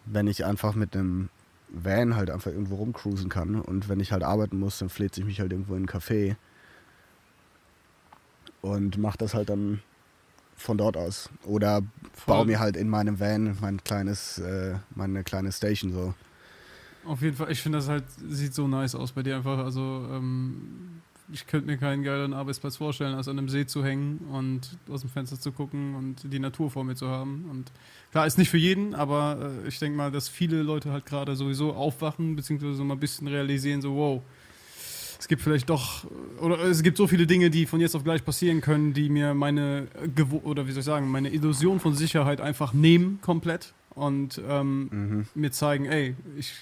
Speaker 2: wenn ich einfach mit einem Van halt einfach irgendwo rumcruisen kann und wenn ich halt arbeiten muss, dann fläht sich mich halt irgendwo in ein Café und mach das halt dann von dort aus. Oder Voll. baue mir halt in meinem Van mein kleines, äh, meine kleine Station so.
Speaker 1: Auf jeden Fall, ich finde das halt, sieht so nice aus bei dir einfach. Also ähm, ich könnte mir keinen geileren Arbeitsplatz vorstellen, als an einem See zu hängen und aus dem Fenster zu gucken und die Natur vor mir zu haben. Und klar, ist nicht für jeden, aber äh, ich denke mal, dass viele Leute halt gerade sowieso aufwachen, beziehungsweise so mal ein bisschen realisieren, so wow, es gibt vielleicht doch, oder es gibt so viele Dinge, die von jetzt auf gleich passieren können, die mir meine, oder wie soll ich sagen, meine Illusion von Sicherheit einfach nehmen komplett und ähm,
Speaker 2: Mhm.
Speaker 1: mir zeigen, ey, ich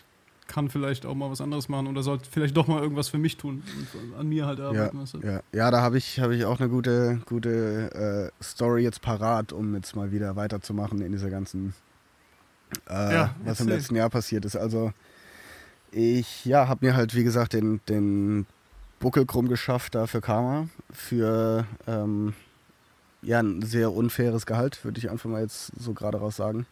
Speaker 1: kann vielleicht auch mal was anderes machen oder sollte vielleicht doch mal irgendwas für mich tun und an mir halt arbeiten. weißt du?
Speaker 2: Ja, ja da habe ich, hab ich auch eine gute, gute äh, Story jetzt parat, um jetzt mal wieder weiterzumachen in dieser ganzen, äh,
Speaker 1: Ja,
Speaker 2: was im letzten Jahr passiert ist. Also ich ja, habe mir halt, wie gesagt, den, den Buckel krumm geschafft da für Karma, für ähm, ja, ein sehr unfaires Gehalt, würde ich einfach mal jetzt so gerade raus sagen.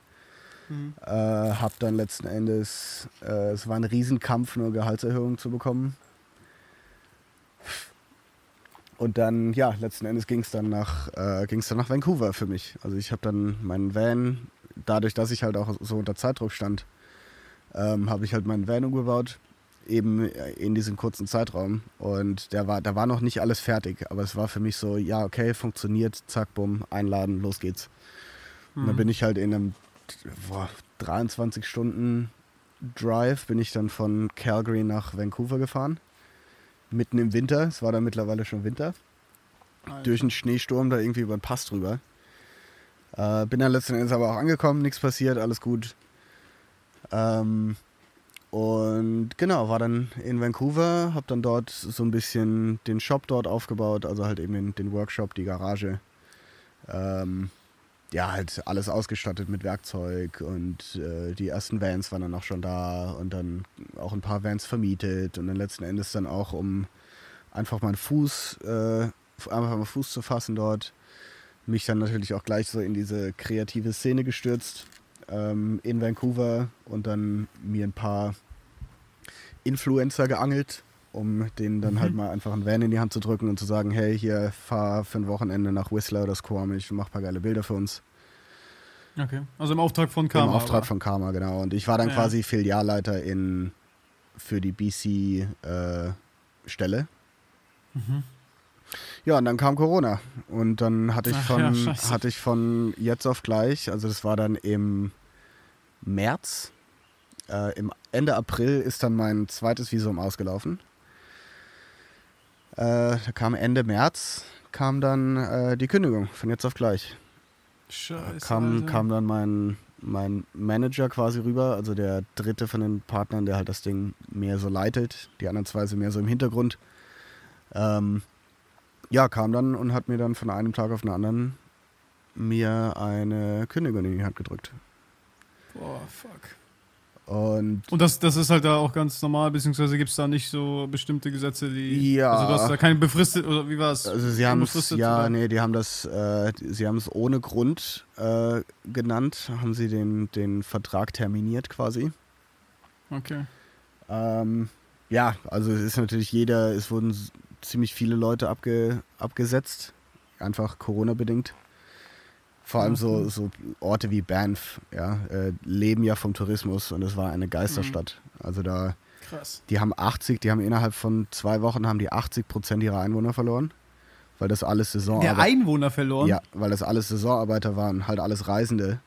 Speaker 1: Mhm.
Speaker 2: Äh, hab dann letzten Endes, äh, es war ein Riesenkampf, eine Gehaltserhöhung zu bekommen. Und dann, ja, letzten Endes ging es dann, nach, äh, ging's dann nach Vancouver für mich. Also ich habe dann meinen Van, dadurch, dass ich halt auch so unter Zeitdruck stand, ähm, habe ich halt meinen Van umgebaut, eben in diesem kurzen Zeitraum. Und der war, da war noch nicht alles fertig, aber es war für mich so, ja, okay, funktioniert, zack, bumm, einladen, los geht's. Und dann
Speaker 1: Mhm.
Speaker 2: bin ich halt in einem boah, 23 Stunden Drive bin ich dann von Calgary nach Vancouver gefahren. Mitten im Winter, es war da mittlerweile schon Winter.
Speaker 1: Alter.
Speaker 2: Durch einen Schneesturm da irgendwie über den Pass drüber. Äh, bin dann letzten Endes aber auch angekommen, nichts passiert, alles gut. Ähm, und genau, war dann in Vancouver, hab dann dort so ein bisschen den Shop dort aufgebaut, also halt eben den, den Workshop, die Garage. Ähm, ja, halt alles ausgestattet mit Werkzeug und äh, die ersten Vans waren dann auch schon da und dann auch ein paar Vans vermietet und dann letzten Endes dann auch, um einfach mal einen Fuß, äh, einfach mal Fuß zu fassen dort, mich dann natürlich auch gleich so in diese kreative Szene gestürzt ähm, in Vancouver und dann mir ein paar Influencer geangelt, um denen dann
Speaker 1: Mhm.
Speaker 2: halt mal einfach einen Van in die Hand zu drücken und zu sagen, hey, hier, fahr für ein Wochenende nach Whistler oder Squamish und mach ein paar geile Bilder für uns.
Speaker 1: Okay. Also im Auftrag von Karma.
Speaker 2: Im Auftrag
Speaker 1: aber-
Speaker 2: von Karma, genau. Und ich war dann
Speaker 1: Ja.
Speaker 2: quasi Filialleiter in, für die BC-Stelle.
Speaker 1: Mhm.
Speaker 2: Ja, und dann kam Corona. Und dann hatte ich
Speaker 1: Ach
Speaker 2: von,
Speaker 1: ja,
Speaker 2: hatte ich von jetzt auf gleich, also das war dann im März, äh, im Ende April ist dann mein zweites Visum ausgelaufen. Äh, da kam Ende März, kam dann äh, die Kündigung von jetzt auf gleich.
Speaker 1: Scheiße.
Speaker 2: kam,
Speaker 1: Alter.
Speaker 2: kam dann mein, mein Manager quasi rüber, also der dritte von den Partnern, der halt das Ding mehr so leitet, die anderen zwei sind mehr so im Hintergrund. Ähm, ja, kam dann und hat mir dann von einem Tag auf den anderen mir eine Kündigung in die Hand gedrückt.
Speaker 1: Boah, fuck.
Speaker 2: Und
Speaker 1: Und das, das ist halt da auch ganz normal, beziehungsweise gibt es da nicht so bestimmte Gesetze, die.
Speaker 2: Ja.
Speaker 1: Also du hast da keine befristet, oder wie war es?
Speaker 2: also sie haben es, ja,
Speaker 1: oder?
Speaker 2: nee, die haben das, äh, sie haben es ohne Grund äh, genannt, haben sie den, den Vertrag terminiert quasi.
Speaker 1: Okay.
Speaker 2: Ähm, ja, also es ist natürlich jeder, es wurden ziemlich viele Leute abge, abgesetzt, einfach Corona-bedingt. Vor allem so,
Speaker 1: Mhm.
Speaker 2: so Orte wie Banff, ja, äh, leben ja vom Tourismus und es war eine Geisterstadt. Also da,
Speaker 1: Krass.
Speaker 2: die haben 80, die haben innerhalb von zwei Wochen haben die 80 Prozent ihrer Einwohner verloren, weil das alles
Speaker 1: Der
Speaker 2: Saisonarbeiter,
Speaker 1: Einwohner verloren?
Speaker 2: ja, weil das alles Saisonarbeiter waren, halt alles Reisende,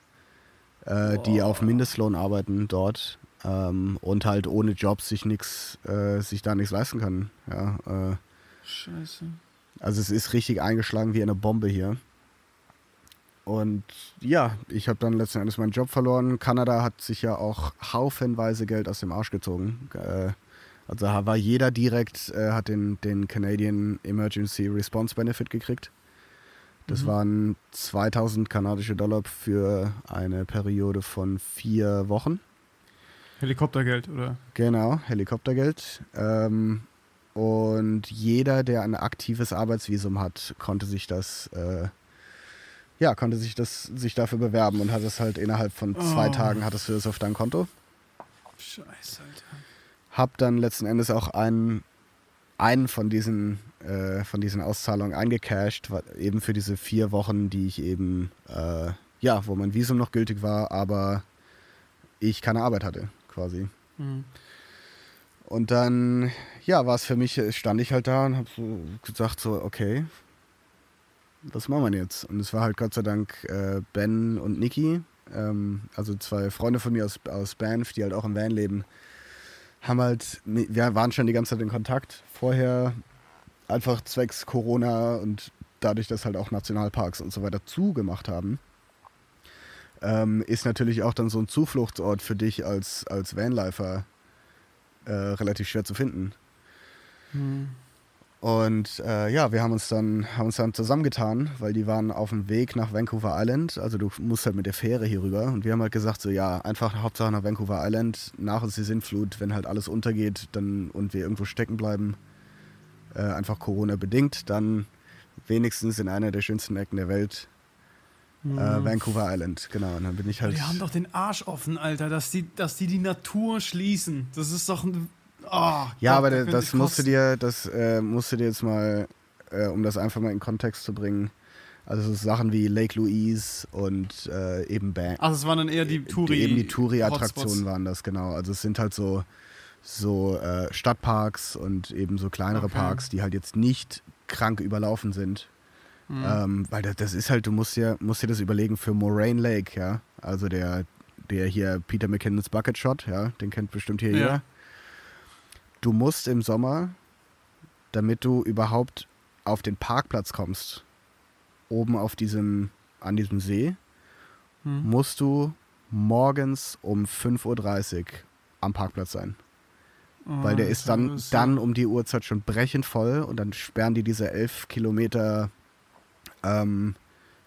Speaker 2: äh, die auf Mindestlohn arbeiten dort ähm, und halt ohne Jobs sich nichts, äh, sich da nichts leisten können. Ja, äh,
Speaker 1: Scheiße.
Speaker 2: also es ist richtig eingeschlagen wie eine Bombe hier. Und ja, ich habe dann letzten Endes meinen Job verloren. Kanada hat sich ja auch haufenweise Geld aus dem Arsch gezogen. Äh, also war jeder direkt, äh, hat den, den Canadian Emergency Response Benefit gekriegt. Das
Speaker 1: Mhm.
Speaker 2: waren 2000 kanadische Dollar für eine Periode von vier Wochen.
Speaker 1: Helikoptergeld, oder?
Speaker 2: Genau, Helikoptergeld. Ähm, und jeder, der ein aktives Arbeitsvisum hat, konnte sich das, äh, ja, konnte sich das, sich dafür bewerben und hat es halt innerhalb von zwei
Speaker 1: Oh.
Speaker 2: Tagen hattest du das auf dein Konto.
Speaker 1: Scheiße, Alter.
Speaker 2: Hab dann letzten Endes auch einen, einen von diesen, äh, von diesen Auszahlungen eingecashed, eben für diese vier Wochen, die ich eben, äh, ja, wo mein Visum noch gültig war, aber ich keine Arbeit hatte, quasi.
Speaker 1: Mhm.
Speaker 2: Und dann, ja, war es für mich, stand ich halt da und habe so gesagt, so, okay, was machen wir jetzt? Und es war halt Gott sei Dank äh, Ben und Niki, ähm, also zwei Freunde von mir aus, aus Banff, die halt auch im Van leben, haben halt, wir waren schon die ganze Zeit in Kontakt. Vorher einfach zwecks Corona und dadurch, dass halt auch Nationalparks und so weiter zugemacht haben, ähm, ist natürlich auch dann so ein Zufluchtsort für dich als, als Vanlifer äh, relativ schwer zu finden. Hm. Und äh, ja, wir haben uns dann haben uns dann zusammengetan, weil die waren auf dem Weg nach Vancouver Island. Also du musst halt mit der Fähre hier rüber. Und wir haben halt gesagt, so ja, einfach Hauptsache nach Vancouver Island, nach uns die Sintflut, wenn halt alles untergeht dann und wir irgendwo stecken bleiben, äh, einfach Corona bedingt, dann wenigstens in einer der schönsten Ecken der Welt. Äh, Vancouver Island, genau. Und dann bin ich halt.
Speaker 1: Die haben doch den Arsch offen, Alter, dass die, dass die die Natur schließen. Das ist doch ein
Speaker 2: Oh, ja, Gott, aber das musst du dir, das äh, musst du dir jetzt mal, äh, um das einfach mal in Kontext zu bringen. Also so Sachen wie Lake Louise und äh, eben Bang.
Speaker 1: Also es waren dann eher die Touri.
Speaker 2: Eben die Touri-Attraktionen waren das, genau. Also es sind halt so, so äh, Stadtparks und eben so kleinere okay. Parks, die halt jetzt nicht krank überlaufen sind. Mhm. Ähm, weil das, das, ist halt, du musst dir, musst dir das überlegen für Moraine Lake, ja. Also der, der hier Peter McKinnons Bucket Shot, ja, den kennt bestimmt hier ja. jeder du musst im Sommer, damit du überhaupt auf den Parkplatz kommst, oben auf diesem, an diesem See, hm. musst du morgens um 5.30 Uhr am Parkplatz sein. Oh, Weil der ist dann, ist dann um die Uhrzeit schon brechend voll und dann sperren die diese 11 Kilometer ähm,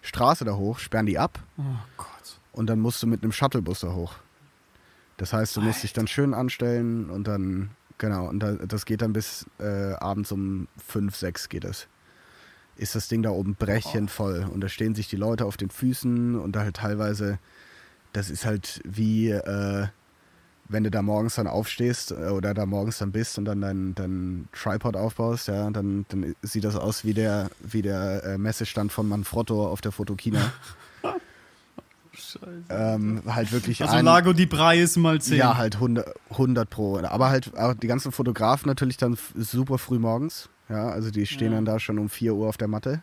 Speaker 2: Straße da hoch, sperren die ab.
Speaker 1: Oh Gott.
Speaker 2: Und dann musst du mit einem Shuttlebus da hoch. Das heißt, du musst Alter. dich dann schön anstellen und dann Genau, und das geht dann bis äh, abends um 5, 6 geht es. Ist das Ding da oben brechend voll. Und da stehen sich die Leute auf den Füßen und da halt teilweise, das ist halt wie, äh, wenn du da morgens dann aufstehst äh, oder da morgens dann bist und dann dein, dein Tripod aufbaust, ja, dann, dann sieht das aus wie der, wie der äh, Messestand von Manfrotto auf der Fotokina. (laughs) Scheiße. Ähm, halt wirklich
Speaker 1: also ein, Lago die Preis mal 10.
Speaker 2: Ja, halt 100, 100 pro. Aber halt auch die ganzen Fotografen natürlich dann super früh morgens. Ja, also die stehen ja. dann da schon um 4 Uhr auf der Matte.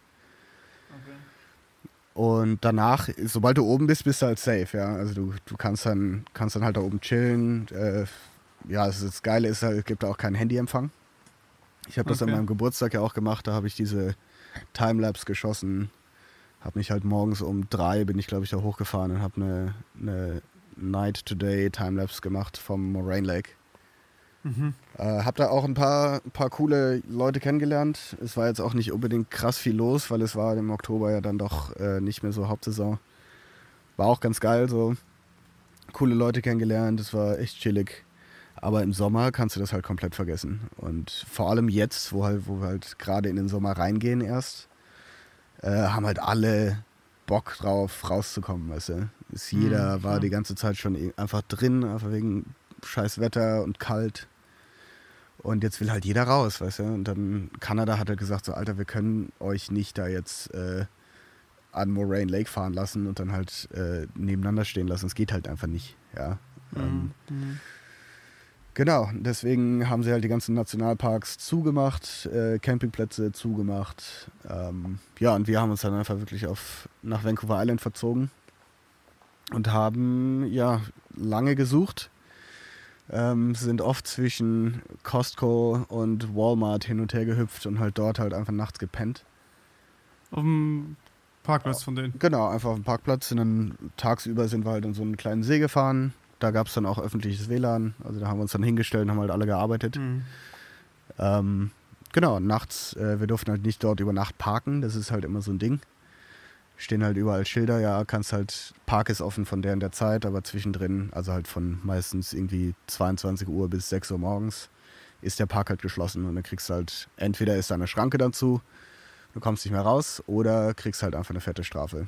Speaker 2: Und danach, sobald du oben bist, bist du halt safe, ja. Also du, du kannst dann kannst dann halt da oben chillen. Äh, ja, das, das Geile ist halt, es gibt auch keinen Handyempfang. Ich habe das okay. an meinem Geburtstag ja auch gemacht, da habe ich diese Timelapse geschossen habe mich halt morgens um drei bin ich glaube ich da hochgefahren und habe eine, eine Night Today Timelapse gemacht vom Moraine Lake. Mhm. Äh, hab da auch ein paar, paar coole Leute kennengelernt. Es war jetzt auch nicht unbedingt krass viel los, weil es war im Oktober ja dann doch äh, nicht mehr so Hauptsaison. War auch ganz geil, so coole Leute kennengelernt. Es war echt chillig. Aber im Sommer kannst du das halt komplett vergessen. Und vor allem jetzt, wo, halt, wo wir halt gerade in den Sommer reingehen erst, äh, haben halt alle Bock drauf, rauszukommen, weißt du. Ist jeder mhm, war die ganze Zeit schon einfach drin, einfach wegen scheiß Wetter und kalt. Und jetzt will halt jeder raus, weißt du. Und dann Kanada hat er gesagt, so Alter, wir können euch nicht da jetzt äh, an Moraine Lake fahren lassen und dann halt äh, nebeneinander stehen lassen. Es geht halt einfach nicht, ja. Mhm. Ähm, mhm. Genau, deswegen haben sie halt die ganzen Nationalparks zugemacht, äh, Campingplätze zugemacht. Ähm, ja, und wir haben uns dann einfach wirklich auf, nach Vancouver Island verzogen und haben ja lange gesucht. Ähm, sind oft zwischen Costco und Walmart hin und her gehüpft und halt dort halt einfach nachts gepennt.
Speaker 1: Auf dem Parkplatz von denen?
Speaker 2: Genau, einfach auf dem Parkplatz. Und dann tagsüber sind wir halt in so einen kleinen See gefahren, da gab es dann auch öffentliches WLAN. Also da haben wir uns dann hingestellt und haben halt alle gearbeitet. Mhm. Ähm, genau, nachts, äh, wir durften halt nicht dort über Nacht parken. Das ist halt immer so ein Ding. Stehen halt überall Schilder, ja, kannst halt, Park ist offen von der in der Zeit, aber zwischendrin, also halt von meistens irgendwie 22 Uhr bis 6 Uhr morgens, ist der Park halt geschlossen und dann kriegst du halt, entweder ist da eine Schranke dazu, du kommst nicht mehr raus, oder kriegst halt einfach eine fette Strafe.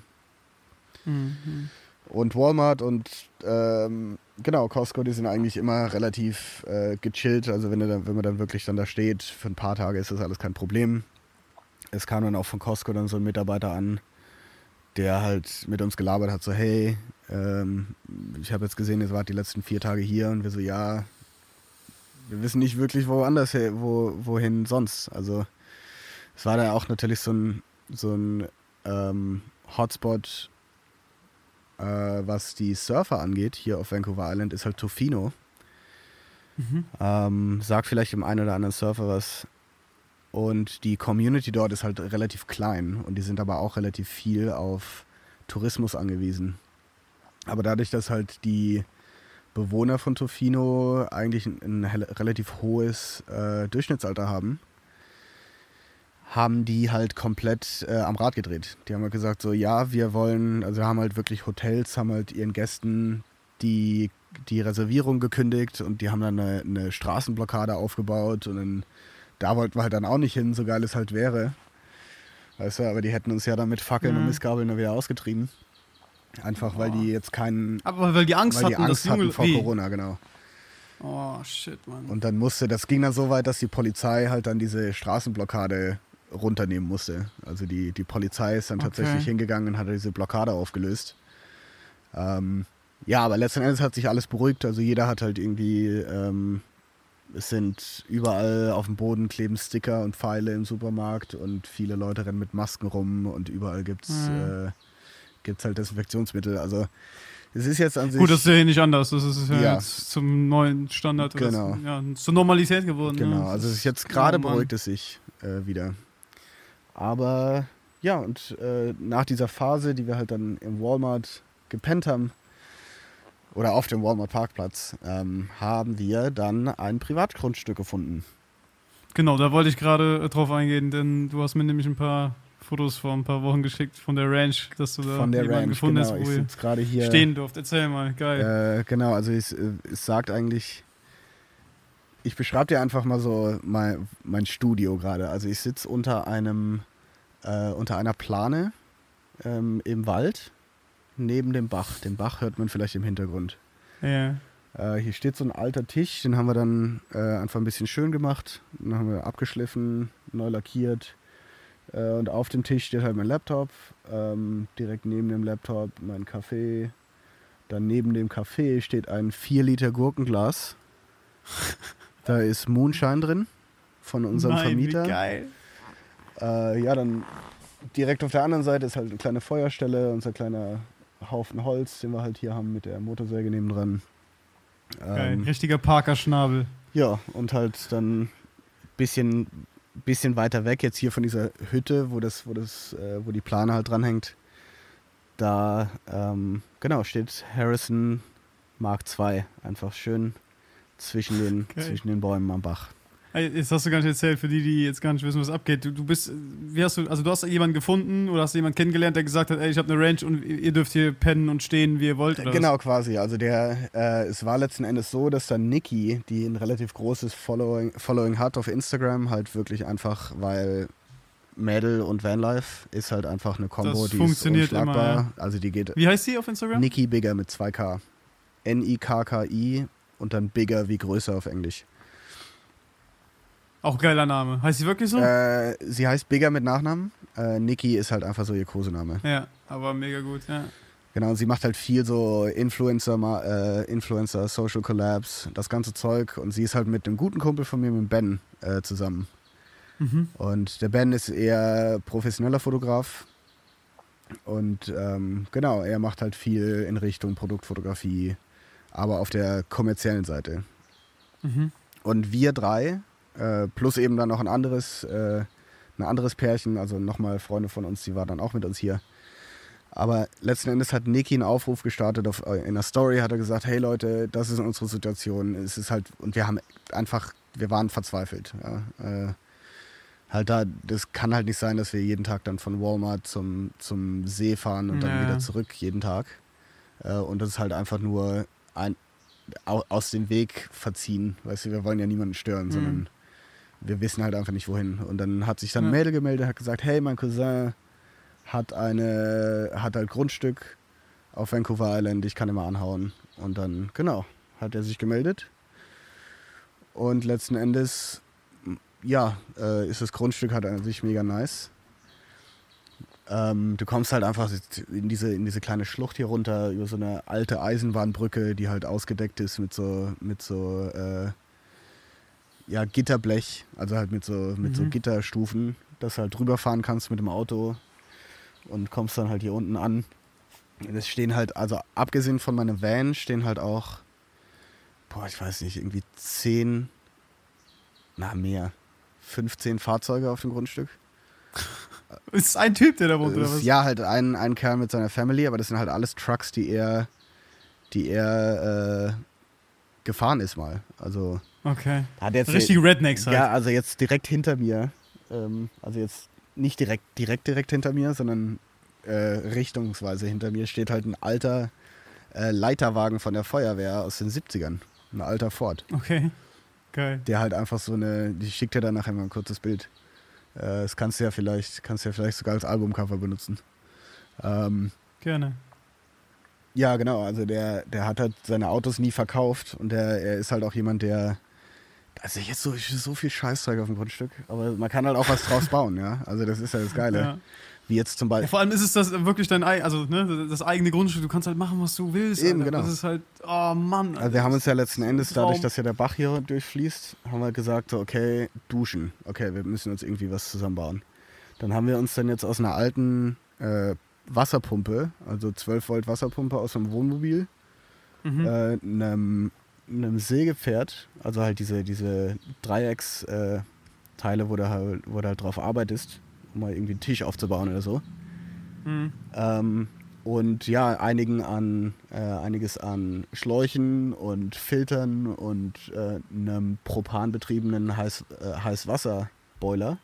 Speaker 2: Mhm. Und Walmart und ähm, genau, Costco, die sind eigentlich immer relativ äh, gechillt. Also wenn, dann, wenn man dann wirklich dann da steht, für ein paar Tage ist das alles kein Problem. Es kam dann auch von Costco dann so ein Mitarbeiter an, der halt mit uns gelabert hat, so hey, ähm, ich habe jetzt gesehen, ihr wart die letzten vier Tage hier und wir so, ja, wir wissen nicht wirklich woanders, wo, wohin sonst. Also es war da auch natürlich so ein, so ein ähm, Hotspot, äh, was die Surfer angeht, hier auf Vancouver Island, ist halt Tofino. Mhm. Ähm, sagt vielleicht dem einen oder anderen Surfer was. Und die Community dort ist halt relativ klein und die sind aber auch relativ viel auf Tourismus angewiesen. Aber dadurch, dass halt die Bewohner von Tofino eigentlich ein, ein relativ hohes äh, Durchschnittsalter haben, haben die halt komplett äh, am Rad gedreht. Die haben halt gesagt, so ja, wir wollen, also haben halt wirklich Hotels, haben halt ihren Gästen die, die Reservierung gekündigt und die haben dann eine, eine Straßenblockade aufgebaut und dann, da wollten wir halt dann auch nicht hin, so geil es halt wäre. Weißt du, aber die hätten uns ja dann mit Fackeln mhm. und Missgabeln wieder ausgetrieben. Einfach weil die jetzt keinen.
Speaker 1: Aber weil die Angst
Speaker 2: weil die
Speaker 1: hatten,
Speaker 2: Angst hatten vor wie? Corona, genau.
Speaker 1: Oh shit, Mann.
Speaker 2: Und dann musste, das ging dann so weit, dass die Polizei halt dann diese Straßenblockade runternehmen musste. Also die, die Polizei ist dann tatsächlich okay. hingegangen und hat diese Blockade aufgelöst. Ähm, ja, aber letzten Endes hat sich alles beruhigt. Also jeder hat halt irgendwie, ähm, es sind überall auf dem Boden kleben Sticker und Pfeile im Supermarkt und viele Leute rennen mit Masken rum und überall gibt es mhm. äh, gibt's halt Desinfektionsmittel. Also es ist jetzt an sich.
Speaker 1: Gut, das ist ja nicht anders. Das ist ja, ja. jetzt zum neuen Standard
Speaker 2: genau.
Speaker 1: Das, ja, zur Normalität geworden.
Speaker 2: Genau,
Speaker 1: ja.
Speaker 2: also es ist jetzt gerade beruhigt es sich äh, wieder. Aber ja, und äh, nach dieser Phase, die wir halt dann im Walmart gepennt haben, oder auf dem Walmart Parkplatz, ähm, haben wir dann ein Privatgrundstück gefunden.
Speaker 1: Genau, da wollte ich gerade äh, drauf eingehen, denn du hast mir nämlich ein paar Fotos vor ein paar Wochen geschickt von der Ranch, dass du da
Speaker 2: von der Ranch, gefunden genau. hast, wo ich gerade hier
Speaker 1: stehen durft. Erzähl mal, geil.
Speaker 2: Äh, genau, also es, äh, es sagt eigentlich, ich beschreibe dir einfach mal so mein, mein Studio gerade. Also ich sitze unter einem äh, unter einer Plane ähm, im Wald neben dem Bach. Den Bach hört man vielleicht im Hintergrund.
Speaker 1: Ja.
Speaker 2: Äh, hier steht so ein alter Tisch, den haben wir dann äh, einfach ein bisschen schön gemacht. Den haben wir abgeschliffen, neu lackiert. Äh, und auf dem Tisch steht halt mein Laptop. Ähm, direkt neben dem Laptop mein Kaffee. Dann neben dem Kaffee steht ein 4 Liter Gurkenglas. (laughs) da ist Moonshine drin von unserem
Speaker 1: Nein,
Speaker 2: Vermieter.
Speaker 1: Wie geil.
Speaker 2: Äh, ja, dann direkt auf der anderen Seite ist halt eine kleine Feuerstelle, unser kleiner Haufen Holz, den wir halt hier haben mit der Motorsäge nebendran.
Speaker 1: Ähm, richtiger Parker-Schnabel.
Speaker 2: Ja, und halt dann ein bisschen, bisschen weiter weg, jetzt hier von dieser Hütte, wo das, wo das, äh, wo die Plane halt dranhängt. Da, ähm, genau, steht Harrison Mark II. Einfach schön zwischen den, zwischen den Bäumen am Bach.
Speaker 1: Jetzt hast du gar nicht erzählt, für die, die jetzt gar nicht wissen, was abgeht. Du, du bist, wie hast du, also du hast jemanden gefunden oder hast jemanden kennengelernt, der gesagt hat, ey, ich habe eine Ranch und ihr dürft hier pennen und stehen, wie ihr wollt?
Speaker 2: genau,
Speaker 1: was?
Speaker 2: quasi. Also der, äh, es war letzten Endes so, dass dann Nikki, die ein relativ großes Following, Following hat auf Instagram, halt wirklich einfach, weil Mädel und Vanlife ist halt einfach eine Combo,
Speaker 1: das
Speaker 2: die
Speaker 1: funktioniert
Speaker 2: ist unschlagbar.
Speaker 1: Immer,
Speaker 2: ja. Also die geht.
Speaker 1: Wie heißt sie auf Instagram?
Speaker 2: Nikki Bigger mit 2K. N-I-K-K-I und dann Bigger wie größer auf Englisch.
Speaker 1: Auch geiler Name. Heißt sie wirklich so?
Speaker 2: Äh, sie heißt Bigger mit Nachnamen. Äh, Niki ist halt einfach so ihr Kosename.
Speaker 1: Ja, aber mega gut, ja.
Speaker 2: Genau, und sie macht halt viel so Influencer, äh, Influencer, Social Collabs, das ganze Zeug. Und sie ist halt mit einem guten Kumpel von mir, mit Ben, äh, zusammen. Mhm. Und der Ben ist eher professioneller Fotograf. Und ähm, genau, er macht halt viel in Richtung Produktfotografie, aber auf der kommerziellen Seite. Mhm. Und wir drei äh, plus eben dann noch ein anderes, äh, ein anderes Pärchen, also nochmal Freunde von uns, die war dann auch mit uns hier. Aber letzten Endes hat Niki einen Aufruf gestartet auf, äh, in der Story, hat er gesagt, hey Leute, das ist unsere Situation. Es ist halt, und wir haben einfach, wir waren verzweifelt. Ja. Äh, halt da, das kann halt nicht sein, dass wir jeden Tag dann von Walmart zum, zum See fahren und dann ja. wieder zurück jeden Tag. Äh, und das ist halt einfach nur ein, aus dem Weg verziehen. Weißt du, wir wollen ja niemanden stören, mhm. sondern wir wissen halt einfach nicht wohin. Und dann hat sich dann ein Mädel gemeldet, hat gesagt, hey, mein Cousin hat eine, hat halt Grundstück auf Vancouver Island, ich kann immer anhauen. Und dann, genau, hat er sich gemeldet. Und letzten Endes, ja, äh, ist das Grundstück halt an sich mega nice. Ähm, du kommst halt einfach in diese, in diese kleine Schlucht hier runter, über so eine alte Eisenbahnbrücke, die halt ausgedeckt ist mit so, mit so äh, ja, Gitterblech, also halt mit so, mit so
Speaker 1: Mhm.
Speaker 2: Gitterstufen, dass du halt drüber fahren kannst mit dem Auto und kommst dann halt hier unten an. Und Es stehen halt, also abgesehen von meinem Van, stehen halt auch, boah, ich weiß nicht, irgendwie 10, na mehr, 15 Fahrzeuge auf dem Grundstück. (laughs)
Speaker 1: Ist ein Typ, der da wohnt, oder
Speaker 2: Es-
Speaker 1: was?
Speaker 2: Ja, halt ein, ein Kerl mit seiner Family, aber das sind halt alles Trucks, die er, die er äh, gefahren ist mal. Also
Speaker 1: Okay.
Speaker 2: hat jetzt
Speaker 1: Richtige Rednecks halt.
Speaker 2: ja, also jetzt direkt hinter mir, ähm, also jetzt nicht direkt, direkt, direkt hinter mir, sondern äh, richtungsweise hinter mir steht halt ein alter äh, Leiterwagen von der Feuerwehr aus den 70ern. Ein alter Ford.
Speaker 1: Okay. Geil.
Speaker 2: Der halt einfach so eine, ich schick dir da nachher mal ein kurzes Bild. Äh, das kannst du ja vielleicht, kannst du ja vielleicht sogar als Albumcover benutzen. Ähm,
Speaker 1: Gerne.
Speaker 2: ja, genau, also der, der hat halt seine Autos nie verkauft und der, er ist halt auch jemand, der. Also jetzt so, so viel Scheißzeug auf dem Grundstück, aber man kann halt auch was draus bauen, ja. Also das ist ja das Geile.
Speaker 1: Ja.
Speaker 2: Wie jetzt zum
Speaker 1: Ja,
Speaker 2: Beispiel.
Speaker 1: vor allem ist es das wirklich dein Ei, also ne, das eigene Grundstück. Du kannst halt machen, was du willst.
Speaker 2: Eben,
Speaker 1: Alter.
Speaker 2: genau.
Speaker 1: Das ist halt, oh Mann.
Speaker 2: Also wir haben uns ja letzten Endes, dadurch, dass ja der Bach hier durchfließt, haben wir gesagt, so, okay, duschen. Okay, wir müssen uns irgendwie was zusammenbauen. Dann haben wir uns dann jetzt aus einer alten äh, Wasserpumpe, also 12 Volt Wasserpumpe aus einem Wohnmobil,
Speaker 1: mhm.
Speaker 2: äh, einem, einem Sägepferd, also halt diese, diese Dreiecksteile, äh, wo du halt, wo du halt drauf arbeitest, um mal irgendwie einen Tisch aufzubauen oder so.
Speaker 1: mhm.
Speaker 2: Ähm, und ja, einigen an, äh, einiges an Schläuchen und Filtern und äh, einem propanbetriebenen Heiß, äh, Heißwasserboiler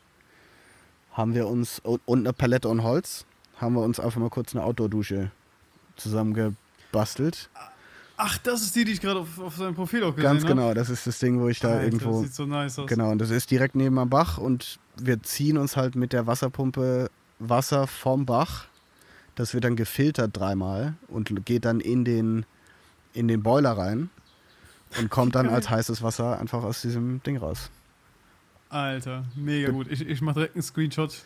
Speaker 2: haben wir uns und, und eine Palette und Holz haben wir uns einfach mal kurz eine Outdoor-Dusche zusammengebastelt.
Speaker 1: Ach, das ist die, die ich gerade auf, auf seinem Profil auch gesehen
Speaker 2: Ganz
Speaker 1: habe.
Speaker 2: genau, das ist das Ding, wo ich da
Speaker 1: Alter,
Speaker 2: irgendwo
Speaker 1: Das sieht so nice aus.
Speaker 2: Genau, und das ist direkt neben am Bach und wir ziehen uns halt mit der Wasserpumpe Wasser vom Bach. Das wird dann gefiltert dreimal und geht dann in den, in den Boiler rein und kommt dann als heißes Wasser einfach aus diesem Ding raus.
Speaker 1: Alter, mega gut. Ich, ich mach direkt einen Screenshot.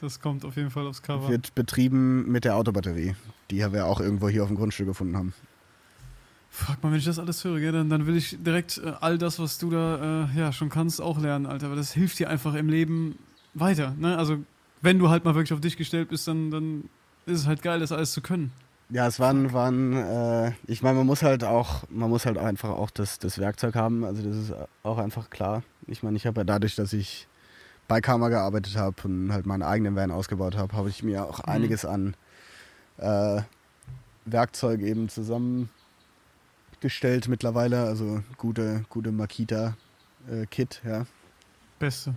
Speaker 1: Das kommt auf jeden Fall aufs Cover.
Speaker 2: Wird betrieben mit der Autobatterie, die wir auch irgendwo hier auf dem Grundstück gefunden haben.
Speaker 1: Fuck mal, wenn ich das alles höre, gell, dann, dann will ich direkt äh, all das, was du da äh, ja schon kannst, auch lernen, Alter. Weil das hilft dir einfach im Leben weiter. Ne? Also, wenn du halt mal wirklich auf dich gestellt bist, dann, dann ist es halt geil, das alles zu können.
Speaker 2: Ja, es waren, waren äh, ich meine, man muss halt auch, man muss halt einfach auch das, das Werkzeug haben, also das ist auch einfach klar. Ich meine, ich habe ja dadurch, dass ich bei Karma gearbeitet habe und halt meinen eigenen Van ausgebaut habe, habe ich mir auch
Speaker 1: Mhm.
Speaker 2: einiges an äh, Werkzeug eben zusammengestellt mittlerweile, also gute, gute Makita-Kit, ja.
Speaker 1: Beste.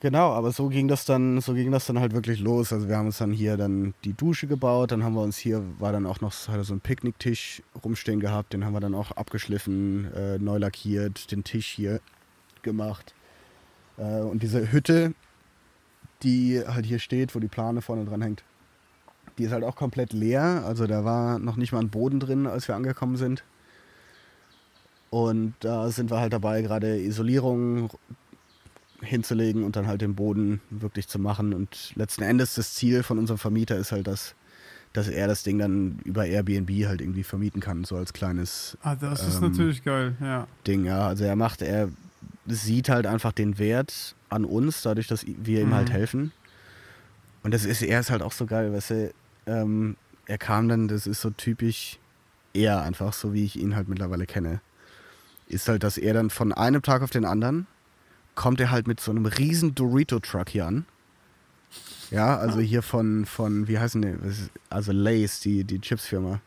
Speaker 2: Genau, aber so ging das dann, so ging das dann halt wirklich los. Also wir haben uns dann hier dann die Dusche gebaut, dann haben wir uns hier, war dann auch noch so ein Picknicktisch rumstehen gehabt, den haben wir dann auch abgeschliffen, äh, neu lackiert, den Tisch hier gemacht. Äh, und diese Hütte, die halt hier steht, wo die Plane vorne dran hängt, die ist halt auch komplett leer. Also da war noch nicht mal ein Boden drin, als wir angekommen sind. Und da sind wir halt dabei, gerade Isolierung hinzulegen und dann halt den Boden wirklich zu machen. Und letzten Endes das Ziel von unserem Vermieter ist halt, dass, dass er das Ding dann über Airbnb halt irgendwie vermieten kann, so als kleines
Speaker 1: Ah, das ist
Speaker 2: Ähm,
Speaker 1: natürlich geil, ja.
Speaker 2: Ding. Ja, also er macht, er sieht halt einfach den Wert an uns, dadurch, dass wir ihm
Speaker 1: Mhm.
Speaker 2: halt helfen. Und das ist, er ist halt auch so geil, weißt du, ähm, er kam dann, das ist so typisch er einfach, so wie ich ihn halt mittlerweile kenne. Ist halt, dass er dann von einem Tag auf den anderen kommt er halt mit so einem riesen Dorito-Truck hier an. Ja, also hier von, von wie heißen die? Also Lays, die, die Chipsfirma.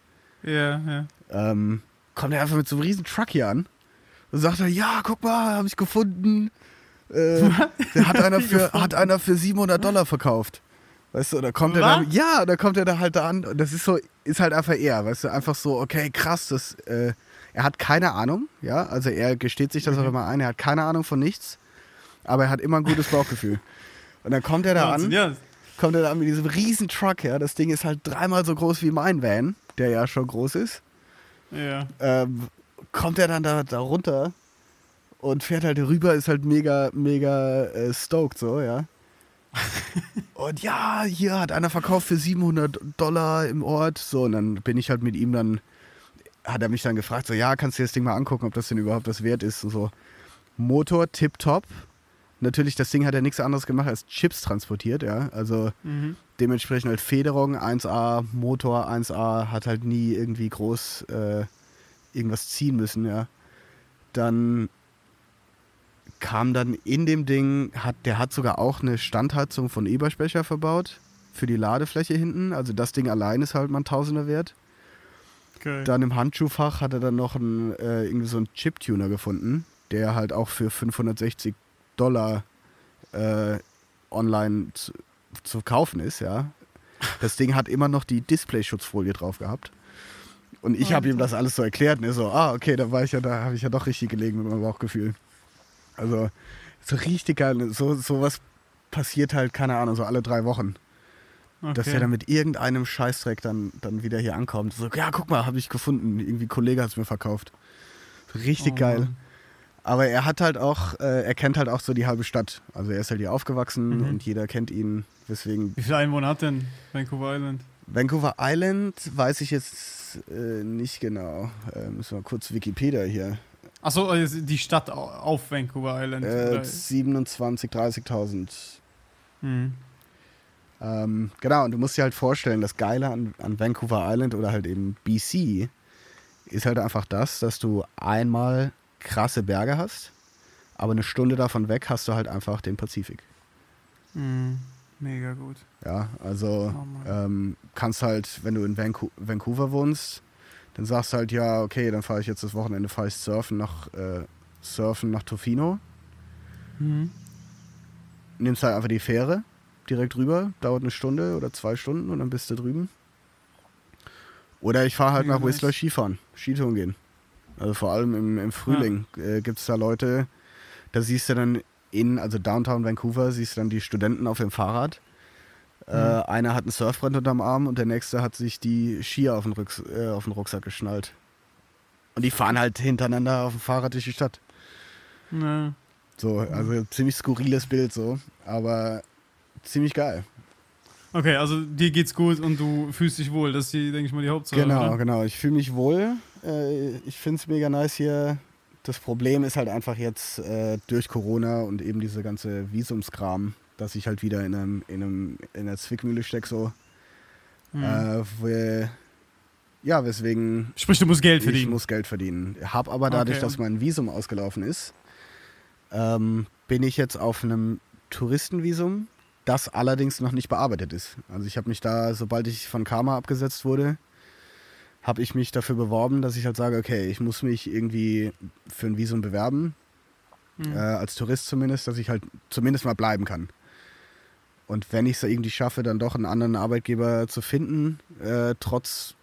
Speaker 1: Ja, ja.
Speaker 2: Ähm, kommt er einfach mit so einem riesen Truck hier an und sagt er, ja, guck mal, habe ich gefunden. Äh, der hat (laughs) einer, für, hat einer für 700 Dollar verkauft. Weißt du, da kommt er dann, ja, da kommt er da halt da an. Und das ist so, ist halt einfach er, weißt du, einfach so, okay, krass, das, äh, er hat keine Ahnung, ja, also er gesteht sich das auch immer ein, er hat keine Ahnung von nichts, aber er hat immer ein gutes Bauchgefühl. Und dann kommt er da an, kommt er da an mit diesem riesen Truck, ja, das Ding ist halt dreimal so groß wie mein Van, der ja schon groß ist.
Speaker 1: Ja.
Speaker 2: ähm, kommt er dann da, da runter und fährt halt rüber, ist halt mega, mega äh, stoked so, ja. Und ja, hier hat einer verkauft für 700 Dollar im Ort. So, und dann bin ich halt mit ihm dann, hat er mich dann gefragt, so, ja, kannst du dir das Ding mal angucken, ob das denn überhaupt was wert ist und so. Motor tipptopp. Natürlich, das Ding hat ja nichts anderes gemacht als Chips transportiert, ja. Also
Speaker 1: Mhm.
Speaker 2: dementsprechend halt Federung 1A, Motor 1A, hat halt nie irgendwie groß äh, irgendwas ziehen müssen, ja. Dann kam dann in dem Ding, hat, der hat sogar auch eine Standheizung von Eberspecher verbaut für die Ladefläche hinten. Also das Ding allein ist halt mal ein Tausender wert.
Speaker 1: Geil.
Speaker 2: Dann im Handschuhfach hat er dann noch einen, äh, irgendwie so einen Chip-Tuner gefunden, der halt auch für 560 Dollar äh, online zu, zu kaufen ist, ja. Das Ding hat immer noch die Displayschutzfolie drauf gehabt. Und ich habe ihm das alles so erklärt und er so, ah, okay, da war ich ja, da habe ich ja doch richtig gelegen mit meinem Bauchgefühl. Also, so richtig geil. So, sowas passiert halt, keine Ahnung, so alle drei Wochen. Dass
Speaker 1: Okay.
Speaker 2: er dann mit irgendeinem Scheißdreck dann, dann wieder hier ankommt. So, ja, guck mal, habe ich gefunden. Irgendwie ein Kollege hat es mir verkauft. So richtig
Speaker 1: Oh
Speaker 2: geil.
Speaker 1: Mann.
Speaker 2: Aber er hat halt auch, äh, er kennt halt auch so die halbe Stadt. Also er ist halt hier aufgewachsen
Speaker 1: Mhm.
Speaker 2: und jeder kennt ihn. Deswegen
Speaker 1: Wie viele Einwohner hat denn Vancouver Island?
Speaker 2: Vancouver Island weiß ich jetzt äh, nicht genau. Äh, müssen wir kurz Wikipedia hier.
Speaker 1: Achso, die Stadt au- auf Vancouver Island.
Speaker 2: Äh,
Speaker 1: Oder-
Speaker 2: 27, 30.000.
Speaker 1: Mhm.
Speaker 2: Ähm, genau, und du musst dir halt vorstellen, das Geile an, an Vancouver Island oder halt eben BC ist halt einfach das, dass du einmal krasse Berge hast, aber eine Stunde davon weg hast du halt einfach den Pazifik.
Speaker 1: Mhm. Mega gut.
Speaker 2: Ja, also
Speaker 1: Oh
Speaker 2: ähm, kannst halt, wenn du in Vancou Vancouver wohnst, dann sagst du halt, ja, okay, dann fahre ich jetzt das Wochenende, fahre ich surfen nach, äh, surfen nach Tofino.
Speaker 1: Mhm.
Speaker 2: Nimmst halt einfach die Fähre direkt rüber, dauert eine Stunde oder zwei Stunden und dann bist du drüben. Oder ich fahre halt
Speaker 1: Mega
Speaker 2: nach Whistler
Speaker 1: nice.
Speaker 2: Skifahren, Skitouren gehen. Also vor allem im, im Frühling äh, gibt es da Leute, da siehst du dann in, also Downtown Vancouver, siehst du dann die Studenten auf dem Fahrrad. Äh,
Speaker 1: Mhm.
Speaker 2: einer hat ein Surfbrett unterm Arm und der nächste hat sich die Skier auf den, Rücks äh, auf den Rucksack geschnallt. Und die fahren halt hintereinander auf dem Fahrrad durch die Stadt.
Speaker 1: Ja.
Speaker 2: So, also ziemlich skurriles Bild so, aber ziemlich geil.
Speaker 1: Okay, also dir geht's gut und du fühlst dich wohl. Das ist, die, denke ich mal, die Hauptsache.
Speaker 2: Genau,
Speaker 1: Oder?
Speaker 2: genau. Ich fühle mich wohl. Äh, ich finde es mega nice hier. Das Problem ist halt einfach jetzt äh, durch Corona und eben diese ganze Visumskram, dass ich halt wieder in, einem, in, einem, in einer Zwickmühle stecke, so.
Speaker 1: Mhm.
Speaker 2: Äh, wo, ja, weswegen
Speaker 1: Sprich, du musst Geld
Speaker 2: ich
Speaker 1: verdienen.
Speaker 2: muss Geld verdienen. Hab aber dadurch,
Speaker 1: Okay.
Speaker 2: dass mein Visum ausgelaufen ist, ähm, bin ich jetzt auf einem Touristenvisum, das allerdings noch nicht bearbeitet ist. Also ich habe mich da, sobald ich von Karma abgesetzt wurde, habe ich mich dafür beworben, dass ich halt sage, okay, ich muss mich irgendwie für ein Visum bewerben,
Speaker 1: Mhm.
Speaker 2: äh, als Tourist zumindest, dass ich halt zumindest mal bleiben kann. Und wenn ich es irgendwie schaffe, dann doch einen anderen Arbeitgeber zu finden, äh, trotz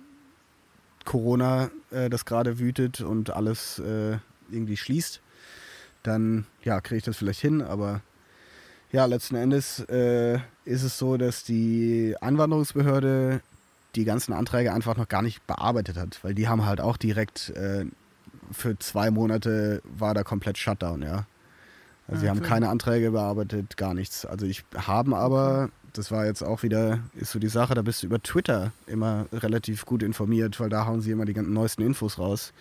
Speaker 2: Corona, äh, das gerade wütet und alles äh, irgendwie schließt, dann ja, kriege ich das vielleicht hin. Aber ja, letzten Endes äh, ist es so, dass die Einwanderungsbehörde die ganzen Anträge einfach noch gar nicht bearbeitet hat, weil die haben halt auch direkt äh, für zwei Monate war da komplett Shutdown, ja. Also sie
Speaker 1: Ja,
Speaker 2: haben
Speaker 1: klar.
Speaker 2: keine Anträge bearbeitet, gar nichts. Also ich haben aber, das war jetzt auch wieder, ist so die Sache, da bist du über Twitter immer relativ gut informiert, weil da hauen sie immer die ganzen neuesten Infos raus.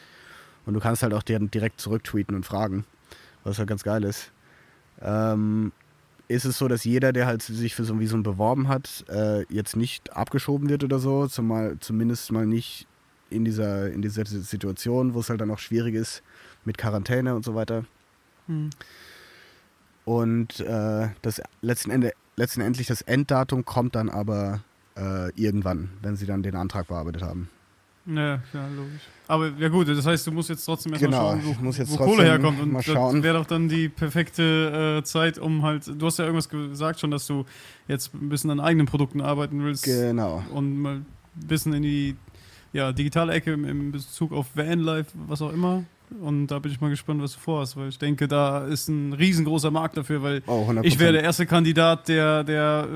Speaker 2: Und du kannst halt auch deren direkt zurücktweeten und fragen, was halt ganz geil ist. Ähm, ist es so, dass jeder, der halt sich für so ein Visum beworben hat, äh, jetzt nicht abgeschoben wird oder so, zumal, zumindest mal nicht in dieser, in dieser Situation, wo es halt dann auch schwierig ist mit Quarantäne und so weiter.
Speaker 1: Mhm.
Speaker 2: Und äh, das letzten, Ende, letzten Endlich das Enddatum kommt dann aber äh, irgendwann, wenn sie dann den Antrag bearbeitet haben.
Speaker 1: Ja, ja, logisch. Aber ja gut, das heißt, du musst jetzt trotzdem erstmal
Speaker 2: Genau,
Speaker 1: schauen, wo,
Speaker 2: muss jetzt
Speaker 1: wo Kohle herkommt. Und
Speaker 2: mal
Speaker 1: das wäre doch dann die perfekte äh, Zeit, um halt, du hast ja irgendwas gesagt schon, dass du jetzt ein bisschen an eigenen Produkten arbeiten willst
Speaker 2: Genau.
Speaker 1: und mal ein bisschen in die ja, digitale Ecke im, im Bezug auf Vanlife, was auch immer. Und da bin ich mal gespannt, was du vorhast, weil ich denke, da ist ein riesengroßer Markt dafür, weil
Speaker 2: Oh, 100%.
Speaker 1: ich wäre der erste Kandidat, der, der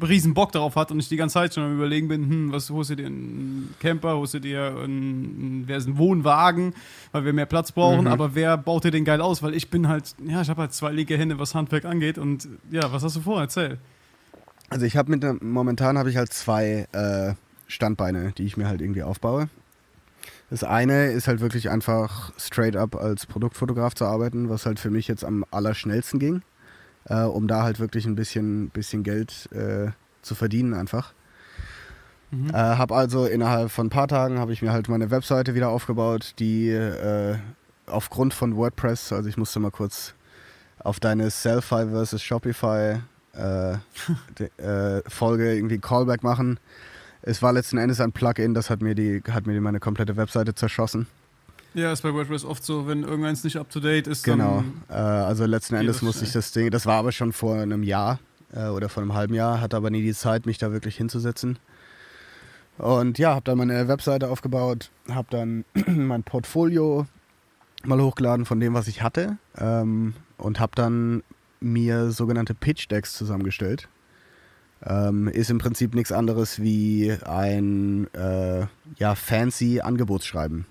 Speaker 1: äh, riesen Bock darauf hat und ich die ganze Zeit schon am überlegen bin, hm, was holst du dir einen Camper, holst du dir einen, wer ist ein Wohnwagen, weil wir mehr Platz brauchen,
Speaker 2: Mhm.
Speaker 1: aber wer baut dir den geil aus? Weil ich bin halt, ja, ich habe halt zwei linke Hände, was Handwerk angeht und ja, was hast du vor? Erzähl.
Speaker 2: Also ich habe mit der- momentan habe ich halt zwei äh, Standbeine, die ich mir halt irgendwie aufbaue. Das eine ist halt wirklich einfach straight up als Produktfotograf zu arbeiten, was halt für mich jetzt am allerschnellsten ging, äh, um da halt wirklich ein bisschen, bisschen Geld äh, zu verdienen einfach. Mhm. Äh, habe also innerhalb von ein paar Tagen habe ich mir halt meine Webseite wieder aufgebaut, die äh, aufgrund von WordPress, also ich musste mal kurz auf deine Selfie versus Shopify äh, (laughs) de, äh, Folge irgendwie Callback machen. Es war letzten Endes ein Plugin, das hat mir die hat mir die meine komplette Webseite zerschossen.
Speaker 1: Ja, ist bei WordPress oft so, wenn irgendeins nicht up to date ist.
Speaker 2: Genau. Äh, also letzten Endes musste ich das Ding, das war aber schon vor einem Jahr äh, oder vor einem halben Jahr, hatte aber nie die Zeit, mich da wirklich hinzusetzen. Und ja, habe dann meine Webseite aufgebaut, habe dann (clears throat) mein Portfolio mal hochgeladen von dem, was ich hatte ähm, und habe dann mir sogenannte Pitch Decks zusammengestellt. Ähm, ist im Prinzip nichts anderes wie ein äh, ja, fancy Angebotsschreiben.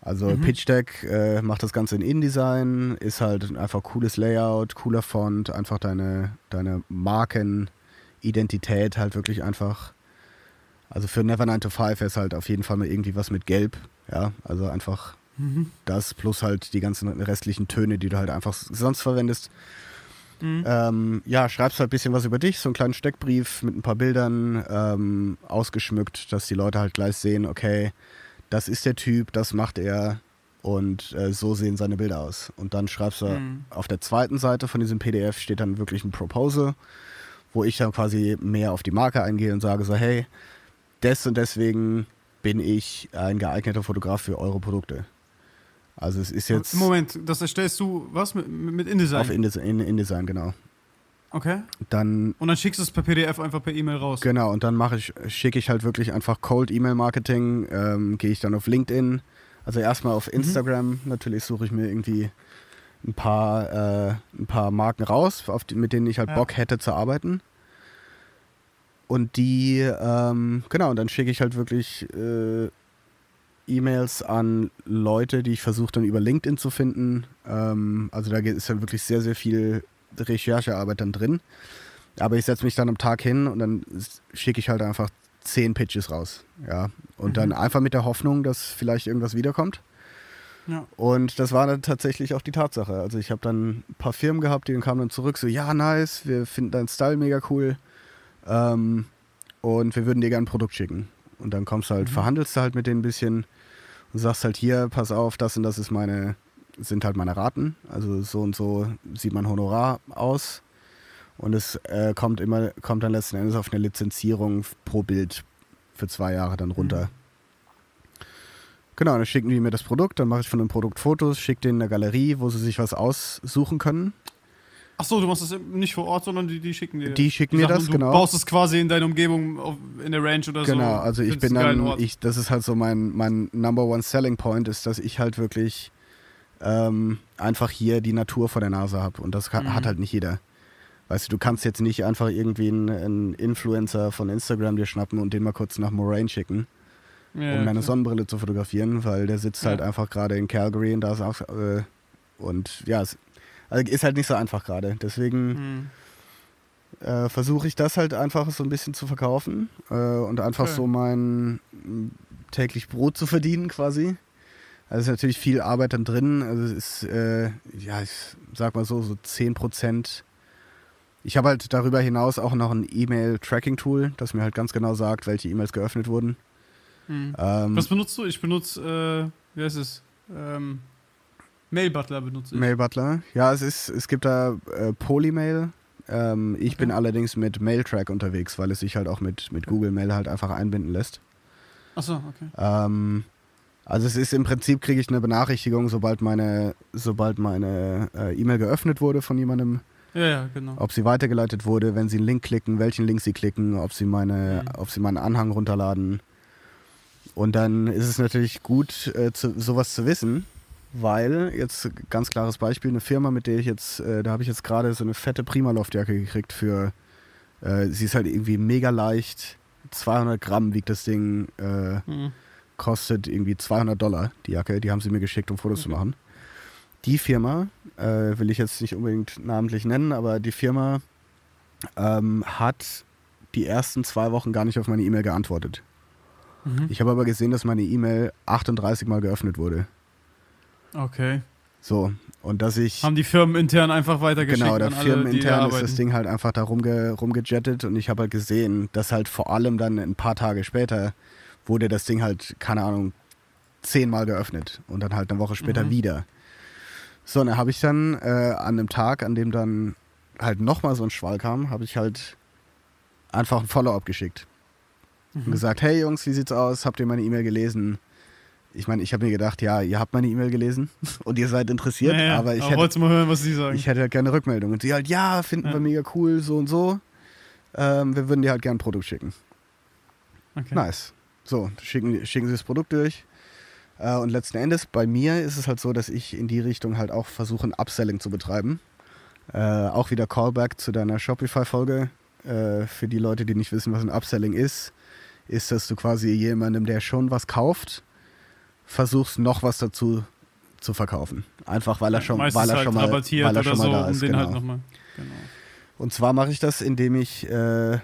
Speaker 2: Also mhm. Pitch Deck äh, macht das Ganze in InDesign, ist halt einfach cooles Layout, cooler Font, einfach deine, deine Markenidentität halt wirklich einfach also für Never 9 to 5 ist halt auf jeden Fall mal irgendwie was mit Gelb. Ja, also einfach mhm. das plus halt die ganzen restlichen Töne, die du halt einfach sonst verwendest. Mhm. Ähm, ja, schreibst halt ein bisschen was über dich, so einen kleinen Steckbrief mit ein paar Bildern ähm, ausgeschmückt, dass die Leute halt gleich sehen, okay, das ist der Typ, das macht er und äh, so sehen seine Bilder aus. Und dann schreibst du mhm. auf der zweiten Seite von diesem PDF steht dann wirklich ein Proposal, wo ich dann quasi mehr auf die Marke eingehe und sage so, hey, des und deswegen bin ich ein geeigneter Fotograf für eure Produkte. Also es ist jetzt.
Speaker 1: Moment, das erstellst du was mit, mit InDesign?
Speaker 2: Auf InDesign, InDesign, genau.
Speaker 1: Okay.
Speaker 2: Dann,
Speaker 1: und dann schickst du es per PDF einfach per E-Mail raus.
Speaker 2: Genau, und dann mache ich, schicke ich halt wirklich einfach Cold E-Mail Marketing, ähm, gehe ich dann auf LinkedIn, also erstmal auf mhm. Instagram, mhm. natürlich suche ich mir irgendwie ein paar, äh, ein paar Marken raus, die, mit denen ich halt ja. Bock hätte zu arbeiten. Und die, ähm, genau, und dann schicke ich halt wirklich äh, E-Mails an Leute, die ich versuche dann über LinkedIn zu finden. Ähm, also da ist dann wirklich sehr, sehr viel Recherchearbeit dann drin. Aber ich setze mich dann am Tag hin und dann schicke ich halt einfach zehn Pitches raus. Ja. Und mhm. dann einfach mit der Hoffnung, dass vielleicht irgendwas wiederkommt. Ja. Und das war dann tatsächlich auch die Tatsache. Also ich habe dann ein paar Firmen gehabt, die kamen dann zurück, so, ja, nice, wir finden deinen Style mega cool. Ähm, und wir würden dir gerne ein Produkt schicken. Und dann kommst du halt, mhm. verhandelst du halt mit denen ein bisschen und sagst halt hier, pass auf, das und das ist meine, sind halt meine Raten. Also so und so sieht mein Honorar aus. Und es äh, kommt immer, kommt dann letzten Endes auf eine Lizenzierung pro Bild für zwei Jahre dann runter. Mhm. Genau, dann schicken die mir das Produkt, dann mache ich von dem Produkt Fotos, schicke denen eine Galerie, wo sie sich was aussuchen können.
Speaker 1: Ach so, du machst das nicht vor Ort, sondern die, die schicken dir.
Speaker 2: Die schicken die mir das,
Speaker 1: du
Speaker 2: genau.
Speaker 1: Du baust es quasi in deiner Umgebung auf, in der Ranch oder
Speaker 2: genau, so. Genau, also ich bin dann, ich, das ist halt so mein, mein Number One Selling Point, ist, dass ich halt wirklich ähm, einfach hier die Natur vor der Nase habe. Und das mhm. hat halt nicht jeder. Weißt du, du kannst jetzt nicht einfach irgendwie einen, einen, Influencer von Instagram dir schnappen und den mal kurz nach Moraine schicken, ja, um deine klar. Sonnenbrille zu fotografieren, weil der sitzt ja. halt einfach gerade in Calgary und da ist auch. Äh, und ja, es also ist halt nicht so einfach gerade. Deswegen mhm. äh, versuche ich das halt einfach so ein bisschen zu verkaufen äh, und einfach okay. so mein täglich Brot zu verdienen quasi. Also ist natürlich viel Arbeit dann drin. Also es ist, äh, ja, ich sag mal so, so 10 Prozent. Ich habe halt darüber hinaus auch noch ein E-Mail-Tracking-Tool, das mir halt ganz genau sagt, welche E-Mails geöffnet wurden.
Speaker 1: Mhm. Ähm, Was benutzt du? Ich benutze, äh, wie heißt es? Ähm, Mail Butler benutze ich.
Speaker 2: Mail Butler. Ja, es ist, es gibt da äh, Polymail. Ähm, ich okay. bin allerdings mit Mailtrack unterwegs, weil es sich halt auch mit, mit Google Mail halt einfach einbinden lässt.
Speaker 1: Achso, okay.
Speaker 2: Ähm, also es ist im Prinzip kriege ich eine Benachrichtigung, sobald meine, sobald meine äh, E-Mail geöffnet wurde von jemandem.
Speaker 1: Ja, ja, genau.
Speaker 2: Ob sie weitergeleitet wurde, wenn sie einen Link klicken, welchen Link sie klicken, ob sie meine, mhm. ob sie meinen Anhang runterladen. Und dann ist es natürlich gut, äh, zu, sowas zu wissen, weil, jetzt ganz klares Beispiel, eine Firma, mit der ich jetzt, äh, da habe ich jetzt gerade so eine fette Primaloftjacke gekriegt für, äh, sie ist halt irgendwie mega leicht, 200 Gramm wiegt das Ding, äh, mhm. kostet irgendwie 200 Dollar, die Jacke, die haben sie mir geschickt, um Fotos okay. zu machen. Die Firma, äh, will ich jetzt nicht unbedingt namentlich nennen, aber die Firma ähm, hat die ersten zwei Wochen gar nicht auf meine E-Mail geantwortet.
Speaker 1: Mhm.
Speaker 2: Ich habe aber gesehen, dass meine E-Mail 38 Mal geöffnet wurde.
Speaker 1: Okay.
Speaker 2: So, und dass ich.
Speaker 1: Haben die Firmen intern einfach weitergeschickt
Speaker 2: Genau, der
Speaker 1: alle, da
Speaker 2: Firmenintern ist das Ding halt einfach da rumge, rumgejettet und ich habe halt gesehen, dass halt vor allem dann ein paar Tage später wurde das Ding halt, keine Ahnung, zehnmal geöffnet und dann halt eine Woche später
Speaker 1: Mhm.
Speaker 2: wieder. So, und dann habe ich dann äh, an einem Tag, an dem dann halt nochmal so ein Schwall kam, habe ich halt einfach ein Follow-up geschickt und
Speaker 1: Mhm.
Speaker 2: gesagt, hey Jungs, wie sieht's aus? Habt ihr meine E-Mail gelesen? Ich meine, ich habe mir gedacht, ja, ihr habt meine E-Mail gelesen (laughs) und ihr seid interessiert,
Speaker 1: Ja, ja,
Speaker 2: aber ich
Speaker 1: aber
Speaker 2: hätte
Speaker 1: mal hören, was sie sagen?
Speaker 2: ich hätte halt gerne Rückmeldung. Und sie halt, ja, finden
Speaker 1: Ja.
Speaker 2: wir mega cool, so und so. Ähm, wir würden dir halt gerne ein Produkt schicken.
Speaker 1: okay.
Speaker 2: Nice. So, schicken, schicken sie das Produkt durch. Äh, und letzten Endes, bei mir ist es halt so, dass ich in die Richtung halt auch versuche, ein Upselling zu betreiben. Äh, auch wieder Callback zu deiner Shopify-Folge. Äh, für die Leute, die nicht wissen, was ein Upselling ist, ist, dass du quasi jemandem, der schon was kauft, versuchst, noch was dazu zu verkaufen. Einfach weil er schon,
Speaker 1: Meistens
Speaker 2: weil er
Speaker 1: halt
Speaker 2: schon mal, weil er schon mal
Speaker 1: so,
Speaker 2: da
Speaker 1: um
Speaker 2: ist.
Speaker 1: den
Speaker 2: genau.
Speaker 1: halt. Genau.
Speaker 2: Und zwar mache ich das, indem ich äh,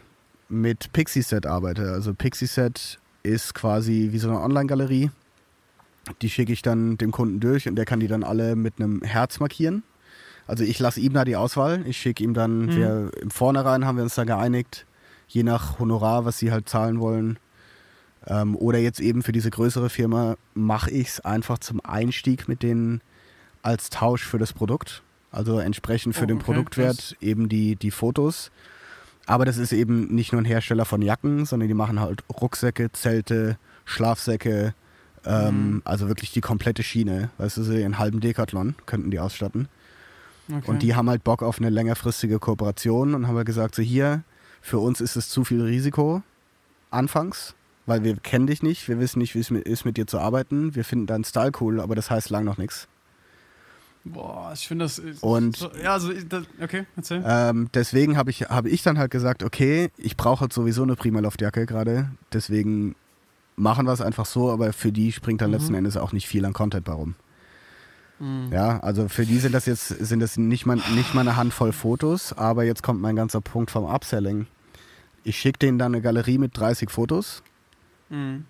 Speaker 2: mit Pixieset arbeite. Also Pixieset ist quasi wie so eine Online-Galerie. Die schicke ich dann dem Kunden durch und der kann die dann alle mit einem Herz markieren. Also ich lasse ihm da die Auswahl. Ich schicke ihm dann,
Speaker 1: Mhm.
Speaker 2: wir, im Vornherein haben wir uns da geeinigt, je nach Honorar, was sie halt zahlen wollen. Ähm, oder jetzt eben für diese größere Firma mache ich es einfach zum Einstieg mit denen als Tausch für das Produkt. Also entsprechend für
Speaker 1: Oh,
Speaker 2: den
Speaker 1: okay,
Speaker 2: Produktwert eben die, die Fotos. Aber das ist eben nicht nur ein Hersteller von Jacken, sondern die machen halt Rucksäcke, Zelte, Schlafsäcke, ähm,
Speaker 1: Mhm.
Speaker 2: also wirklich die komplette Schiene. Weißt du, so einen halben Decathlon könnten die ausstatten.
Speaker 1: Okay.
Speaker 2: Und die haben halt Bock auf eine längerfristige Kooperation und haben halt gesagt, so hier, für uns ist es zu viel Risiko anfangs, weil wir kennen dich nicht, wir wissen nicht, wie es mit- ist, mit dir zu arbeiten. Wir finden deinen Style cool, aber das heißt lang noch nichts.
Speaker 1: Boah, ich finde das. ist-
Speaker 2: Und-
Speaker 1: So, ja, also, ich- das, okay, erzähl.
Speaker 2: Ähm, deswegen habe ich, hab ich dann halt gesagt, okay, ich brauche halt sowieso eine Primaloft-Jacke gerade, deswegen machen wir es einfach so, aber für die springt dann
Speaker 1: Mhm.
Speaker 2: letzten Endes auch nicht viel an Content bei rum.
Speaker 1: Mhm.
Speaker 2: Ja, also für die sind das jetzt sind das nicht mal, nicht mal eine Handvoll Fotos, aber jetzt kommt mein ganzer Punkt vom Upselling. Ich schicke denen dann eine Galerie mit 30 Fotos
Speaker 1: Mhm.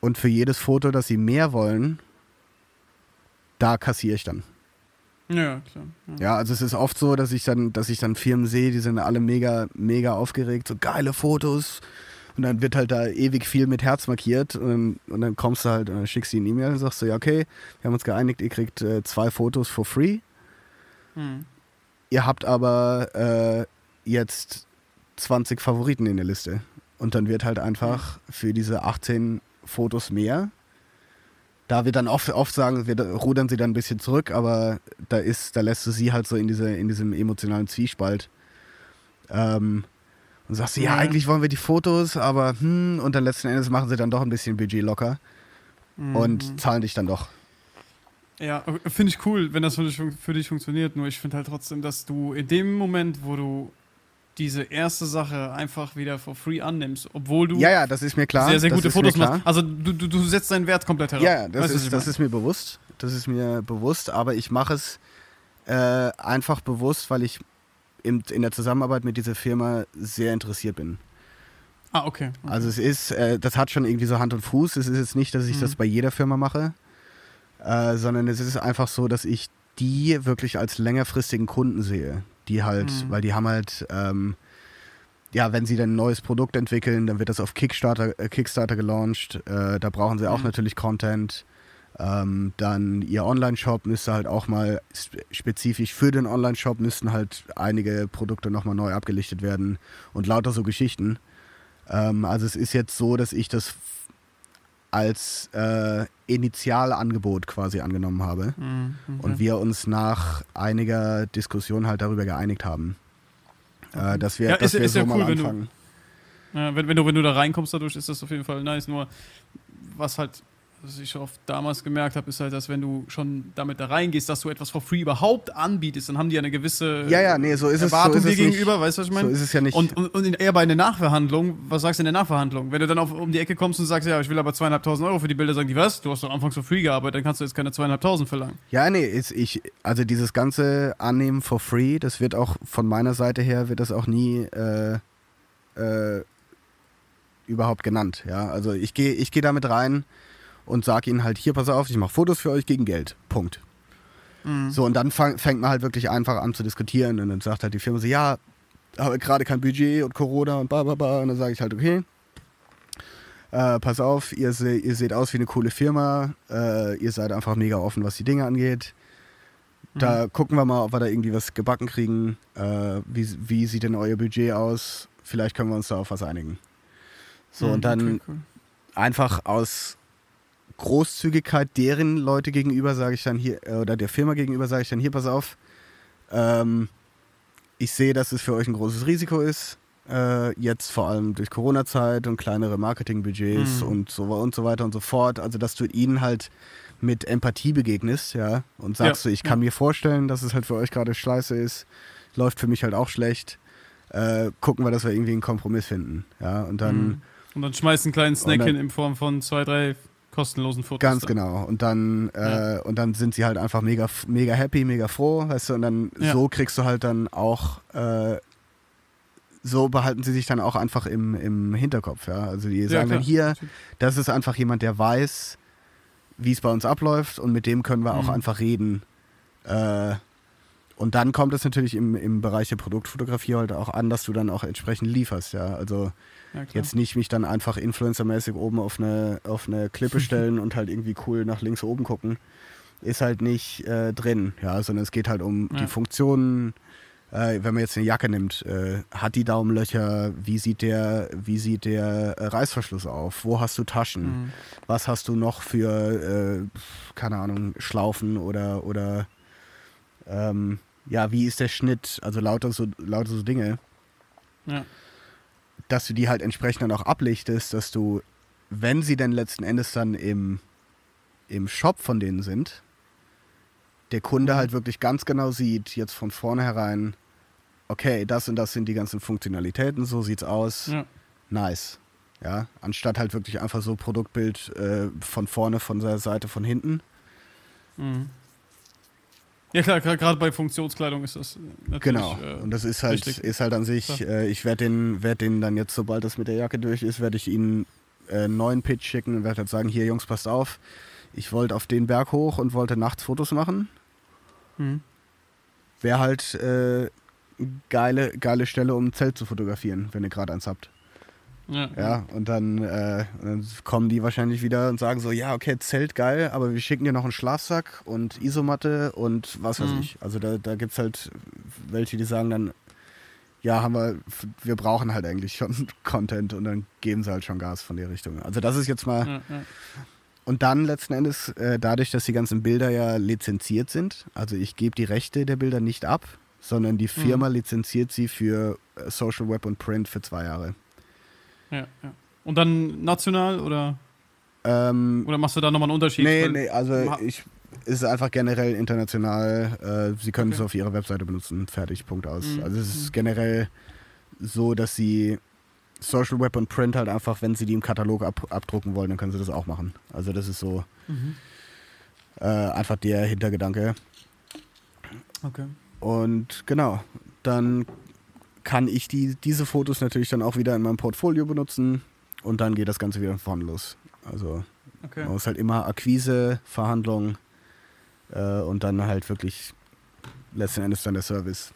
Speaker 2: und für jedes Foto, das sie mehr wollen, da kassiere ich dann.
Speaker 1: Ja, klar. Ja.
Speaker 2: Ja, also es ist oft so, dass ich dann, dass ich dann Firmen sehe, die sind alle mega, mega aufgeregt, so geile Fotos. Und dann wird halt da ewig viel mit Herz markiert und dann, und dann kommst du halt und dann schickst du ihnen eine E-Mail und sagst so, ja okay, wir haben uns geeinigt, ihr kriegt äh, zwei Fotos for free.
Speaker 1: Mhm.
Speaker 2: Ihr habt aber äh, jetzt 20 Favoriten in der Liste. Und dann wird halt einfach für diese 18 Fotos mehr. Da wird dann oft, oft sagen, wir rudern sie dann ein bisschen zurück, aber da ist, da lässt du sie halt so in, diese, in diesem emotionalen Zwiespalt. Ähm, und sagst ja, eigentlich wollen wir die Fotos, aber hm, und dann letzten Endes machen sie dann doch ein bisschen Budget locker
Speaker 1: Mhm.
Speaker 2: und zahlen dich dann doch.
Speaker 1: Ja, finde ich cool, wenn das für dich, für dich funktioniert. Nur ich finde halt trotzdem, dass du in dem Moment, wo du diese erste Sache einfach wieder for free annimmst, obwohl du
Speaker 2: Ja, ja, das ist mir klar.
Speaker 1: sehr, sehr gute Fotos machst. Also du, du, du setzt deinen Wert komplett herab.
Speaker 2: Ja, das,
Speaker 1: Weißt
Speaker 2: ist, das ist mir bewusst. Das ist mir bewusst, aber ich mache es äh, einfach bewusst, weil ich im, in der Zusammenarbeit mit dieser Firma sehr interessiert bin.
Speaker 1: Ah, okay. okay.
Speaker 2: Also es ist, äh, das hat schon irgendwie so Hand und Fuß. Es ist jetzt nicht, dass ich
Speaker 1: Mhm.
Speaker 2: das bei jeder Firma mache, äh, sondern es ist einfach so, dass ich die wirklich als längerfristigen Kunden sehe. Die halt,
Speaker 1: Mhm.
Speaker 2: weil die haben halt, ähm, ja, wenn sie dann ein neues Produkt entwickeln, dann wird das auf Kickstarter, äh, Kickstarter gelauncht. Äh, da brauchen sie auch
Speaker 1: Mhm.
Speaker 2: natürlich Content. Ähm, dann ihr Online-Shop müsste halt auch mal spe- spezifisch für den Online-Shop müssten halt einige Produkte nochmal neu abgelichtet werden und lauter so Geschichten. Ähm, also es ist jetzt so, dass ich das als äh, Initialangebot quasi angenommen habe
Speaker 1: Mhm,
Speaker 2: und wir uns nach einiger Diskussion halt darüber geeinigt haben. Äh, dass wir,
Speaker 1: Ja,
Speaker 2: dass
Speaker 1: ist-
Speaker 2: wir
Speaker 1: ist
Speaker 2: so
Speaker 1: ja
Speaker 2: mal
Speaker 1: cool, wenn du-
Speaker 2: anfangen.
Speaker 1: Ja, wenn, wenn, du, wenn du da reinkommst dadurch, ist das auf jeden Fall nice. Nur was halt, was ich oft damals gemerkt habe, ist halt, dass wenn du schon damit da reingehst, dass du etwas for free überhaupt anbietest, dann haben die ja eine gewisse
Speaker 2: Ja, ja, nee, so ist es- so
Speaker 1: Erwartung
Speaker 2: ist
Speaker 1: dir
Speaker 2: nicht.
Speaker 1: gegenüber, weißt du, was ich meine?
Speaker 2: So ist es ja nicht.
Speaker 1: Und, und, und eher bei einer Nachverhandlung, was sagst du in der Nachverhandlung? Wenn du dann auf, um die Ecke kommst und sagst, ja, ich will aber zweieinhalbtausend Euro für die Bilder, sagen die, was? Du hast doch anfangs for free gearbeitet, dann kannst du jetzt keine zweieinhalbtausend verlangen.
Speaker 2: Ja, nee, ist ich, also dieses ganze Annehmen for free, das wird auch von meiner Seite her, wird das auch nie, äh, äh, überhaupt genannt. Ja, also ich gehe ich geh damit rein und sage ihnen halt, hier, pass auf, ich mache Fotos für euch gegen Geld. Punkt. Mhm. So, und dann fang, fängt man halt wirklich einfach an zu diskutieren und dann sagt halt die Firma so, ja, habe gerade kein Budget und Corona und bla bla bla. Und dann sage ich halt, okay, äh, pass auf, ihr, se ihr, seht aus wie eine coole Firma, äh, ihr seid einfach mega offen, was die Dinge angeht. Da mhm. gucken wir mal, ob wir da irgendwie was gebacken kriegen. Äh, wie, wie sieht denn euer Budget aus? Vielleicht können wir uns da auf was einigen. So, mhm, und dann okay, cool. einfach aus Großzügigkeit deren Leute gegenüber sage ich dann hier, äh, oder der Firma gegenüber sage ich dann hier, pass auf, ähm, ich sehe, dass es für euch ein großes Risiko ist. Äh, jetzt vor allem durch Corona-Zeit und kleinere Marketingbudgets mhm. und so und so weiter und so fort. Also dass du ihnen halt mit Empathie begegnest, ja, und sagst ja. du, ich kann ja. mir vorstellen, dass es halt für euch gerade scheiße ist, läuft für mich halt auch schlecht. Äh, gucken wir, dass wir irgendwie einen Kompromiss finden, ja, und dann mhm.
Speaker 1: und dann schmeißt einen kleinen Snack dann, hin in Form von zwei, drei kostenlosen Fotos.
Speaker 2: Ganz da. genau. Und dann, äh, und dann sind sie halt einfach mega, mega happy, mega froh, weißt du, und dann so kriegst du halt dann auch äh, so behalten sie sich dann auch einfach im, im Hinterkopf. Ja? Also die sagen ja, dann hier, das ist einfach jemand, der weiß, wie es bei uns abläuft und mit dem können wir auch mhm. einfach reden. Äh, und dann kommt es natürlich im, im Bereich der Produktfotografie halt auch an, dass du dann auch entsprechend lieferst, ja. Also ja, jetzt nicht mich dann einfach influencermäßig oben auf eine, auf eine Klippe (laughs) stellen und halt irgendwie cool nach links oben gucken. Ist halt nicht äh, drin, ja, sondern es geht halt um ja. die Funktionen, äh, wenn man jetzt eine Jacke nimmt, äh, hat die Daumenlöcher, wie sieht der, wie sieht der äh, Reißverschluss auf, wo hast du Taschen, mhm. was hast du noch für, keine Ahnung, Schlaufen oder, oder ähm, ja, wie ist der Schnitt, also lauter so, lauter so Dinge. Ja. Dass du die halt entsprechend dann auch ablichtest, dass du, wenn sie denn letzten Endes dann im, im Shop von denen sind, der Kunde mhm. halt wirklich ganz genau sieht, jetzt von vornherein, okay, das und das sind die ganzen Funktionalitäten, so sieht's aus. Ja. Nice. Ja, anstatt halt wirklich einfach so Produktbild äh, von vorne, von der Seite, von hinten.
Speaker 1: Mhm. Ja klar, gerade bei Funktionskleidung ist das natürlich.
Speaker 2: Genau. Äh, und das ist halt, ist halt an sich, äh, ich werde den, werd den dann jetzt, sobald das mit der Jacke durch ist, werde ich ihnen äh, einen neuen Pitch schicken und werde halt sagen, hier Jungs, passt auf, ich wollte auf den Berg hoch und wollte nachts Fotos machen. Mhm. Wäre halt äh, geile, geile Stelle, um ein Zelt zu fotografieren, wenn ihr gerade eins habt. Ja. ja und dann, äh, dann, kommen die wahrscheinlich wieder und sagen so, ja, okay, Zelt geil, aber wir schicken dir noch einen Schlafsack und Isomatte und was weiß mhm. ich. Also da, da gibt es halt welche, die sagen dann, ja, haben wir, wir brauchen halt eigentlich schon (laughs) Content und dann geben sie halt schon Gas von der Richtung. Also das ist jetzt mal. Ja, ja. Und dann letzten Endes, äh, dadurch, dass die ganzen Bilder ja lizenziert sind, also ich gebe die Rechte der Bilder nicht ab, sondern die Firma mhm. lizenziert sie für äh, Social Web und Print für zwei Jahre.
Speaker 1: Ja, ja. Und dann national oder? Ähm, oder machst du da nochmal einen Unterschied?
Speaker 2: Nee, nee, also ich ist einfach generell international. Äh, sie können okay. es auf ihrer Webseite benutzen. Fertig, Punkt aus. Mhm. Also es ist generell so, dass sie Social Web und Print halt einfach, wenn sie die im Katalog ab, abdrucken wollen, dann können sie das auch machen. Also das ist so mhm. äh, einfach der Hintergedanke.
Speaker 1: Okay.
Speaker 2: Und genau, dann kann ich die, diese Fotos natürlich dann auch wieder in meinem Portfolio benutzen und dann geht das Ganze wieder von vorne los. Also okay. man muss halt immer Akquise, Verhandlung äh, und dann halt wirklich letzten Endes dann der Service.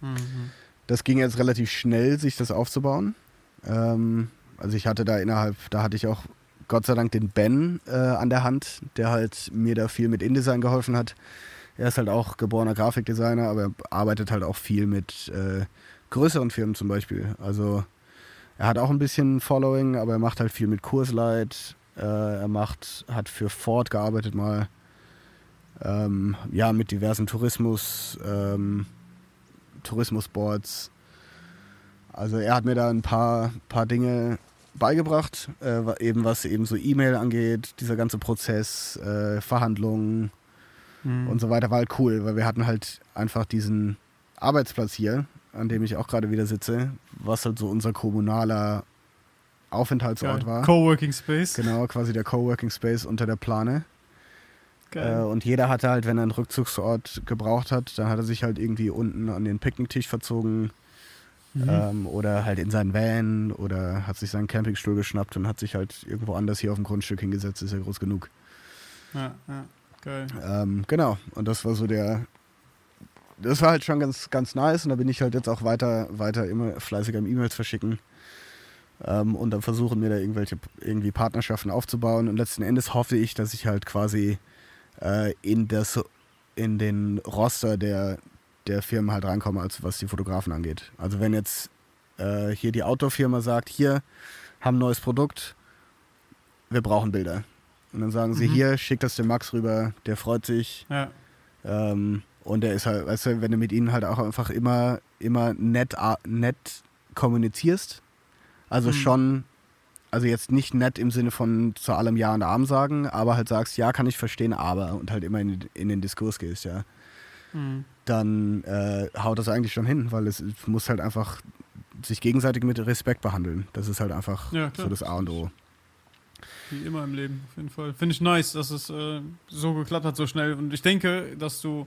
Speaker 2: Mhm. Das ging jetzt relativ schnell, sich das aufzubauen. Ähm, also ich hatte da innerhalb, da hatte ich auch Gott sei Dank den Ben äh, an der Hand, der halt mir da viel mit InDesign geholfen hat. Er ist halt auch geborener Grafikdesigner, aber arbeitet halt auch viel mit äh, größeren Firmen zum Beispiel. Also er hat auch ein bisschen Following, aber er macht halt viel mit Kurslight. Äh, er macht, hat für Ford gearbeitet mal. Ähm, ja, mit diversen Tourismus, ähm, Tourismusboards. Also er hat mir da ein paar, paar Dinge beigebracht, äh, eben was eben so E-Mail angeht, dieser ganze Prozess, äh, Verhandlungen, mhm. und so weiter, war halt cool, weil wir hatten halt einfach diesen Arbeitsplatz hier, an dem ich auch gerade wieder sitze, was halt so unser kommunaler Aufenthaltsort Geil. war.
Speaker 1: Coworking Space.
Speaker 2: Genau, quasi der Coworking Space unter der Plane. Geil. Äh, und jeder hatte halt, wenn er einen Rückzugsort gebraucht hat, dann hat er sich halt irgendwie unten an den Picknicktisch verzogen Mhm. Ähm, oder halt in seinen Van oder hat sich seinen Campingstuhl geschnappt und hat sich halt irgendwo anders hier auf dem Grundstück hingesetzt, ist ja groß genug.
Speaker 1: Ja, ja, geil.
Speaker 2: Ähm, genau, und das war so der, das war halt schon ganz, ganz nice und da bin ich halt jetzt auch weiter, weiter immer fleißiger im E-Mails verschicken ähm, und dann versuchen mir da irgendwelche irgendwie Partnerschaften aufzubauen und letzten Endes hoffe ich, dass ich halt quasi äh, in das in den Roster der, der Firmen halt reinkomme, als was die Fotografen angeht. Also wenn jetzt äh, hier die Outdoor-Firma sagt, hier haben ein neues Produkt, wir brauchen Bilder. Und dann sagen sie, mhm. hier, schick das dem Max rüber, der freut sich. Ja. Ähm, und der ist halt, weißt du, wenn du mit ihnen halt auch einfach immer, immer nett, nett kommunizierst, also mhm. schon, also jetzt nicht nett im Sinne von zu allem Ja und Arm sagen, aber halt sagst, ja, kann ich verstehen, aber und halt immer in, in den Diskurs gehst, ja. Mhm. Dann äh, haut das eigentlich schon hin, weil es, es, muss halt einfach sich gegenseitig mit Respekt behandeln. Das ist halt einfach ja, so das A und O.
Speaker 1: Wie immer im Leben, auf jeden Fall. Finde ich nice, dass es äh, so geklappt hat, so schnell. Und ich denke, dass du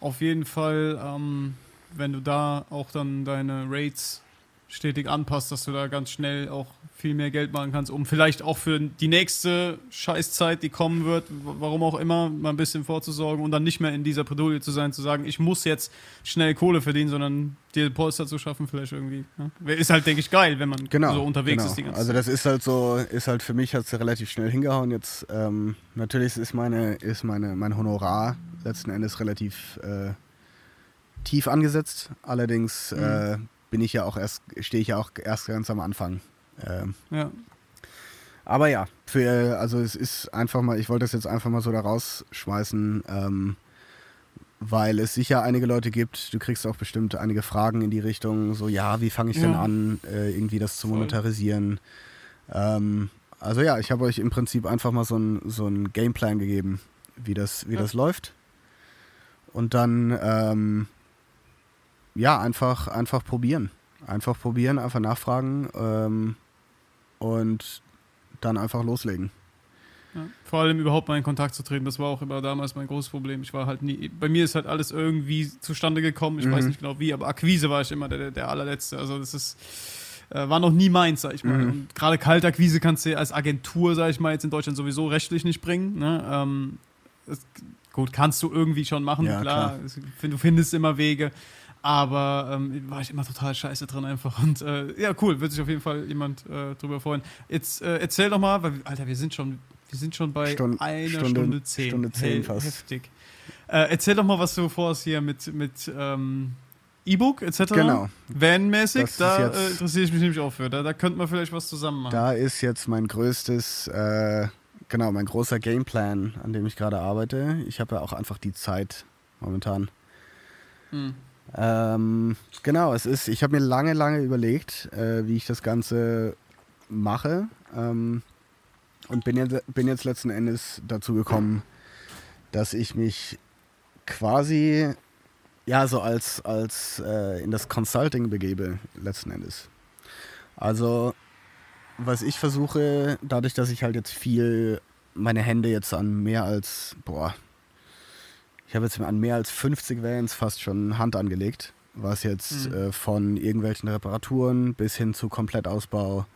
Speaker 1: auf jeden Fall, ähm, wenn du da auch dann deine Rates stetig anpasst, dass du da ganz schnell auch viel mehr Geld machen kannst, um vielleicht auch für die nächste Scheißzeit, die kommen wird, warum auch immer, mal ein bisschen vorzusorgen und dann nicht mehr in dieser Bredouille zu sein, zu sagen, ich muss jetzt schnell Kohle verdienen, sondern dir Polster zu schaffen vielleicht irgendwie. Ja? Ist halt, denke ich, geil, wenn man
Speaker 2: genau,
Speaker 1: so unterwegs
Speaker 2: genau.
Speaker 1: ist die
Speaker 2: ganze Also das ist halt so, ist halt für mich hat es relativ schnell hingehauen. Jetzt ähm, natürlich ist meine, ist meine, mein Honorar letzten Endes relativ äh, tief angesetzt. Allerdings mhm. äh, bin ich ja auch erst, stehe ich ja auch erst ganz am Anfang. Ähm, ja. Aber ja, für, also es ist einfach mal, ich wollte das jetzt einfach mal so da rausschmeißen, ähm, weil es sicher einige Leute gibt, du kriegst auch bestimmt einige Fragen in die Richtung, so ja, wie fange ich ja. denn an, äh, irgendwie das zu monetarisieren. Ähm, also ja, ich habe euch im Prinzip einfach mal so einen so Gameplan gegeben, wie das, wie ja. das läuft. Und dann ähm, ja, einfach, einfach probieren. Einfach probieren, einfach nachfragen ähm, und dann einfach loslegen.
Speaker 1: Ja, vor allem überhaupt mal in Kontakt zu treten, das war auch immer damals mein großes Problem. Ich war halt nie, bei mir ist halt alles irgendwie zustande gekommen, ich mhm. weiß nicht genau wie, aber Akquise war ich immer der, der allerletzte. Also das ist, äh, war noch nie meins, sag ich mal. Mhm. Gerade Kaltakquise kannst du als Agentur, sag ich mal, jetzt in Deutschland sowieso rechtlich nicht bringen. Ne? Ähm, das, gut, kannst du irgendwie schon machen, ja, klar. klar. Du findest immer Wege. Aber ähm, war ich immer total scheiße drin einfach. Und äh, ja, cool, wird sich auf jeden Fall jemand äh, drüber freuen. Jetzt äh, erzähl doch mal, weil, Alter, wir sind schon, wir sind schon bei Stund, einer Stunde, Stunde zehn.
Speaker 2: Stunde zehn fast.
Speaker 1: Heftig. Äh, erzähl doch mal, was du vorhast hier mit, mit ähm, E-Book etc.
Speaker 2: Genau.
Speaker 1: Van-mäßig, da äh, interessiere ich mich nämlich auch für. Da, da könnte man vielleicht was zusammen machen.
Speaker 2: Da ist jetzt mein größtes, äh, genau, mein großer Gameplan, an dem ich gerade arbeite. Ich habe ja auch einfach die Zeit momentan. Hm. Ähm, genau, es ist, ich habe mir lange, lange überlegt, äh, wie ich das Ganze mache. Ähm, und bin jetzt, bin jetzt letzten Endes dazu gekommen, dass ich mich quasi ja so als, als äh, in das Consulting begebe, letzten Endes. Also, was ich versuche, dadurch, dass ich halt jetzt viel meine Hände jetzt an mehr als, boah, ich habe jetzt an mehr als 50 Vans fast schon Hand angelegt, was jetzt mhm. äh, von irgendwelchen Reparaturen bis hin zu Komplettausbau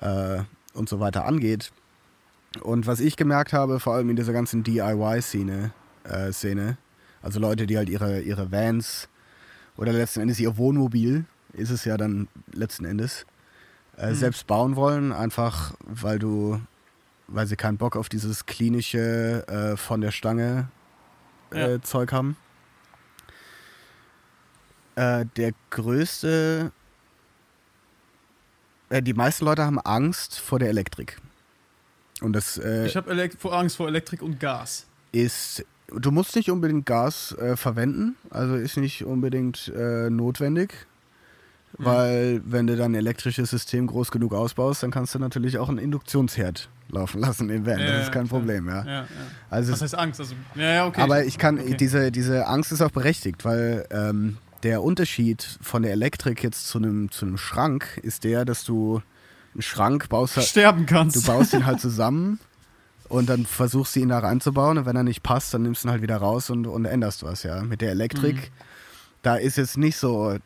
Speaker 2: äh, und so weiter angeht. Und was ich gemerkt habe, vor allem in dieser ganzen DIY-Szene, äh, Szene, also Leute, die halt ihre, ihre Vans oder letzten Endes ihr Wohnmobil, ist es ja dann letzten Endes, mhm. selbst bauen wollen, einfach weil du, weil sie keinen Bock auf dieses klinische äh, von der Stange ja. äh, Zeug haben. Äh, der größte. Äh, die meisten Leute haben Angst vor der Elektrik. Und das. Äh,
Speaker 1: ich habe Angst vor Elektrik und Gas.
Speaker 2: Ist. Du musst nicht unbedingt Gas äh, verwenden, also ist nicht unbedingt äh, notwendig. Mhm. Weil, wenn du dein elektrisches System groß genug ausbaust, dann kannst du natürlich auch einen Induktionsherd laufen lassen im Van. Ja, das ist kein Problem, ja. ja,
Speaker 1: Also Was heißt Angst? Also, ja, okay.
Speaker 2: Aber ich kann, okay. diese, diese Angst ist auch berechtigt, weil ähm, der Unterschied von der Elektrik jetzt zu einem zu Schrank ist der, dass du einen Schrank baust.
Speaker 1: Halt, Sterben kannst.
Speaker 2: Du baust ihn halt zusammen und dann versuchst du ihn da reinzubauen und wenn er nicht passt, dann nimmst du ihn halt wieder raus und, und änderst was, ja. Mit der Elektrik, mhm. da ist jetzt nicht so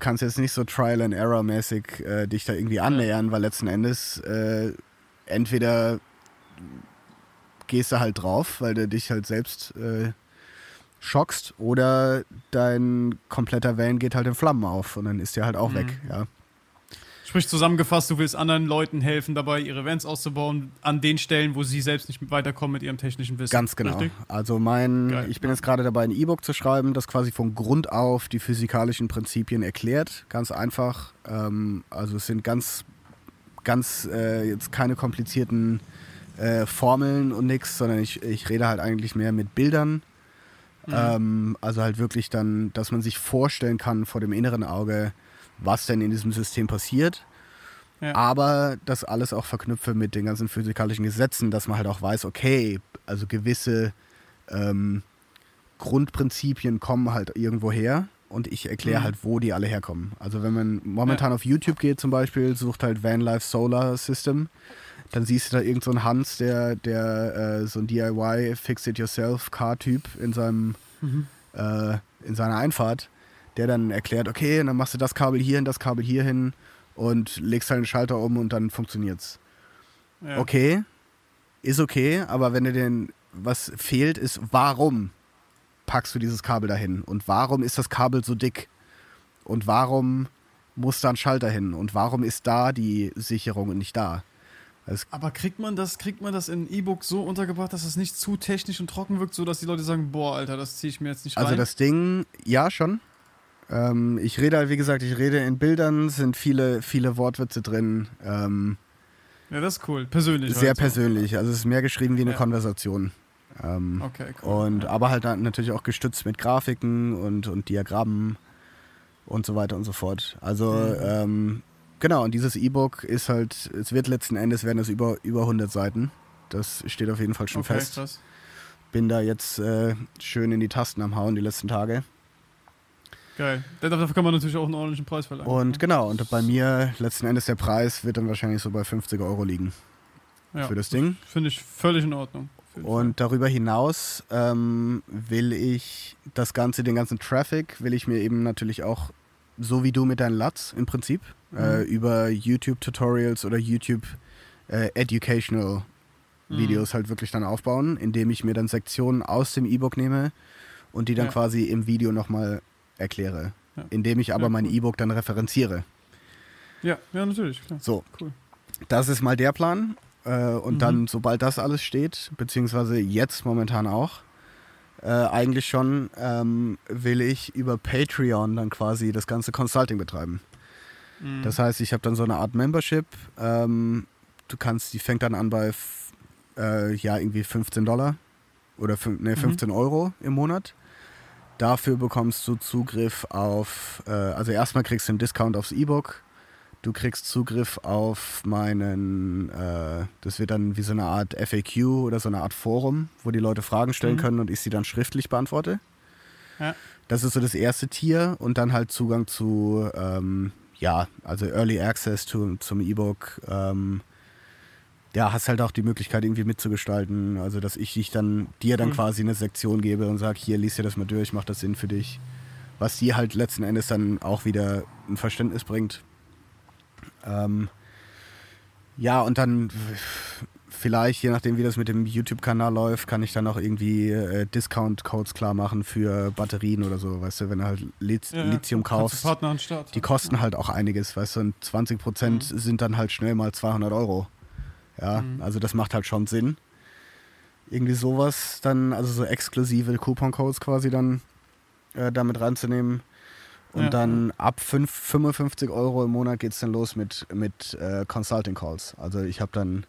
Speaker 2: kannst jetzt nicht so Trial and Error mäßig äh, dich da irgendwie annähern, weil letzten Endes äh, entweder gehst du halt drauf, weil du dich halt selbst äh, schockst, oder dein kompletter Van geht halt in Flammen auf und dann ist der halt auch
Speaker 1: Mhm.
Speaker 2: weg. Ja.
Speaker 1: Sprich zusammengefasst, du willst anderen Leuten helfen, dabei ihre Vans auszubauen, an den Stellen, wo sie selbst nicht weiterkommen mit ihrem technischen Wissen.
Speaker 2: Ganz genau.
Speaker 1: Richtig?
Speaker 2: Also mein,
Speaker 1: Geil.
Speaker 2: ich bin jetzt gerade dabei, ein E-Book zu schreiben, das quasi von Grund auf die physikalischen Prinzipien erklärt. Ganz einfach. Ähm, also es sind ganz, ganz äh, jetzt keine komplizierten äh, Formeln und nix, sondern ich, ich rede halt eigentlich mehr mit Bildern.
Speaker 1: Mhm.
Speaker 2: Ähm, also halt wirklich dann, dass man sich vorstellen kann vor dem inneren Auge, was denn in diesem System passiert.
Speaker 1: Ja.
Speaker 2: Aber das alles auch verknüpfe mit den ganzen physikalischen Gesetzen, dass man halt auch weiß, okay, also gewisse ähm, Grundprinzipien kommen halt irgendwo her und ich erkläre
Speaker 1: Mhm.
Speaker 2: halt, wo die alle herkommen. Also wenn man momentan auf YouTube geht zum Beispiel, sucht halt Vanlife Solar System, dann siehst du da irgend so Hans, der, der äh, so ein DIY Fix-It-Yourself-Car-Typ in seinem
Speaker 1: Mhm.
Speaker 2: äh, in seiner Einfahrt, der dann erklärt, okay, dann machst du das Kabel hier hin, das Kabel hier hin und legst halt den Schalter um und dann funktioniert's.
Speaker 1: Ja.
Speaker 2: Okay, ist okay, aber wenn dir denn was fehlt, ist, warum packst du dieses Kabel dahin? Und warum ist das Kabel so dick? Und warum muss da ein Schalter hin? Und warum ist da die Sicherung und nicht da? Es
Speaker 1: Aber kriegt man das, kriegt man das in E-Book so untergebracht, dass es nicht zu technisch und trocken wirkt, sodass die Leute sagen, boah, Alter, das ziehe ich mir jetzt nicht rein?
Speaker 2: Also das Ding, ja schon. Ähm, ich rede halt, wie gesagt, ich rede in Bildern, sind viele, viele Wortwitze drin. Ähm,
Speaker 1: ja, das ist cool. Persönlich.
Speaker 2: sehr persönlich. Also es ist mehr geschrieben wie eine
Speaker 1: Ja.
Speaker 2: Konversation. Ähm,
Speaker 1: Okay, cool.
Speaker 2: und
Speaker 1: ja.
Speaker 2: aber halt natürlich auch gestützt mit Grafiken und, und Diagrammen und so weiter und so fort. Also
Speaker 1: Mhm.
Speaker 2: ähm, genau, und dieses E-Book ist halt, es wird letzten Endes werden es über, über 100 Seiten. Das steht auf jeden Fall schon
Speaker 1: okay,
Speaker 2: fest.
Speaker 1: krass.
Speaker 2: Bin da jetzt äh, schön in die Tasten am Hauen die letzten Tage.
Speaker 1: Geil. Dafür kann man natürlich auch einen ordentlichen Preis verlangen.
Speaker 2: Und genau, und bei mir letzten Endes der Preis wird dann wahrscheinlich so bei 50 Euro liegen
Speaker 1: ja,
Speaker 2: für das Ding.
Speaker 1: Finde ich völlig in Ordnung.
Speaker 2: Und darüber hinaus ähm, will ich das Ganze, den ganzen Traffic, will ich mir eben natürlich auch, so wie du mit deinen Lats im Prinzip, äh,
Speaker 1: Mhm.
Speaker 2: über YouTube-Tutorials oder YouTube äh, Educational. Videos halt wirklich dann aufbauen, indem ich mir dann Sektionen aus dem E-Book nehme und die dann
Speaker 1: Ja.
Speaker 2: quasi im Video nochmal erkläre.
Speaker 1: Ja.
Speaker 2: Indem ich aber
Speaker 1: Ja,
Speaker 2: mein
Speaker 1: cool.
Speaker 2: E-Book dann referenziere.
Speaker 1: Ja, ja, natürlich, klar.
Speaker 2: So,
Speaker 1: Cool.
Speaker 2: das ist mal der Plan. Äh, und
Speaker 1: Mhm.
Speaker 2: dann, sobald das alles steht, beziehungsweise jetzt momentan auch, äh, eigentlich schon, ähm, will ich über Patreon dann quasi das ganze Consulting betreiben.
Speaker 1: Mhm.
Speaker 2: Das heißt, ich habe dann so eine Art Membership. Ähm, du kannst, die fängt dann an bei äh, ja irgendwie 15 Dollar oder fün- nee,
Speaker 1: Mhm.
Speaker 2: 15 Euro im Monat. Dafür bekommst du Zugriff auf, äh, also erstmal kriegst du einen Discount aufs E-Book. Du kriegst Zugriff auf meinen, äh, das wird dann wie so eine Art FAQ oder so eine Art Forum, wo die Leute Fragen stellen
Speaker 1: Mhm.
Speaker 2: können und ich sie dann schriftlich beantworte.
Speaker 1: Ja.
Speaker 2: Das ist so das erste Tier und dann halt Zugang zu, ähm, ja, also Early Access zu, zum E-Book. Ähm, ja, hast halt auch die Möglichkeit irgendwie mitzugestalten. Also, dass ich dich dann, dir dann
Speaker 1: Cool.
Speaker 2: quasi eine Sektion gebe und sage, hier, lies dir das mal durch, macht das Sinn für dich. Was dir halt letzten Endes dann auch wieder ein Verständnis bringt. Ähm, ja, und dann vielleicht, je nachdem, wie das mit dem YouTube-Kanal läuft, kann ich dann auch irgendwie äh, Discount-Codes klar machen für Batterien oder so, weißt du, wenn du halt Lit
Speaker 1: Ja, ja.
Speaker 2: Lithium kaufst.
Speaker 1: Partner an Start.
Speaker 2: Die kosten halt auch einiges, weißt du, und 20 Prozent sind dann halt schnell mal 200 Euro. Ja,
Speaker 1: Mhm.
Speaker 2: also das macht halt schon Sinn. Irgendwie sowas dann, also so exklusive Coupon-Codes quasi dann äh, damit reinzunehmen. Und
Speaker 1: Ja.
Speaker 2: dann ab fünf- 55 Euro im Monat geht es dann los mit, mit äh, Consulting Calls. Also ich habe dann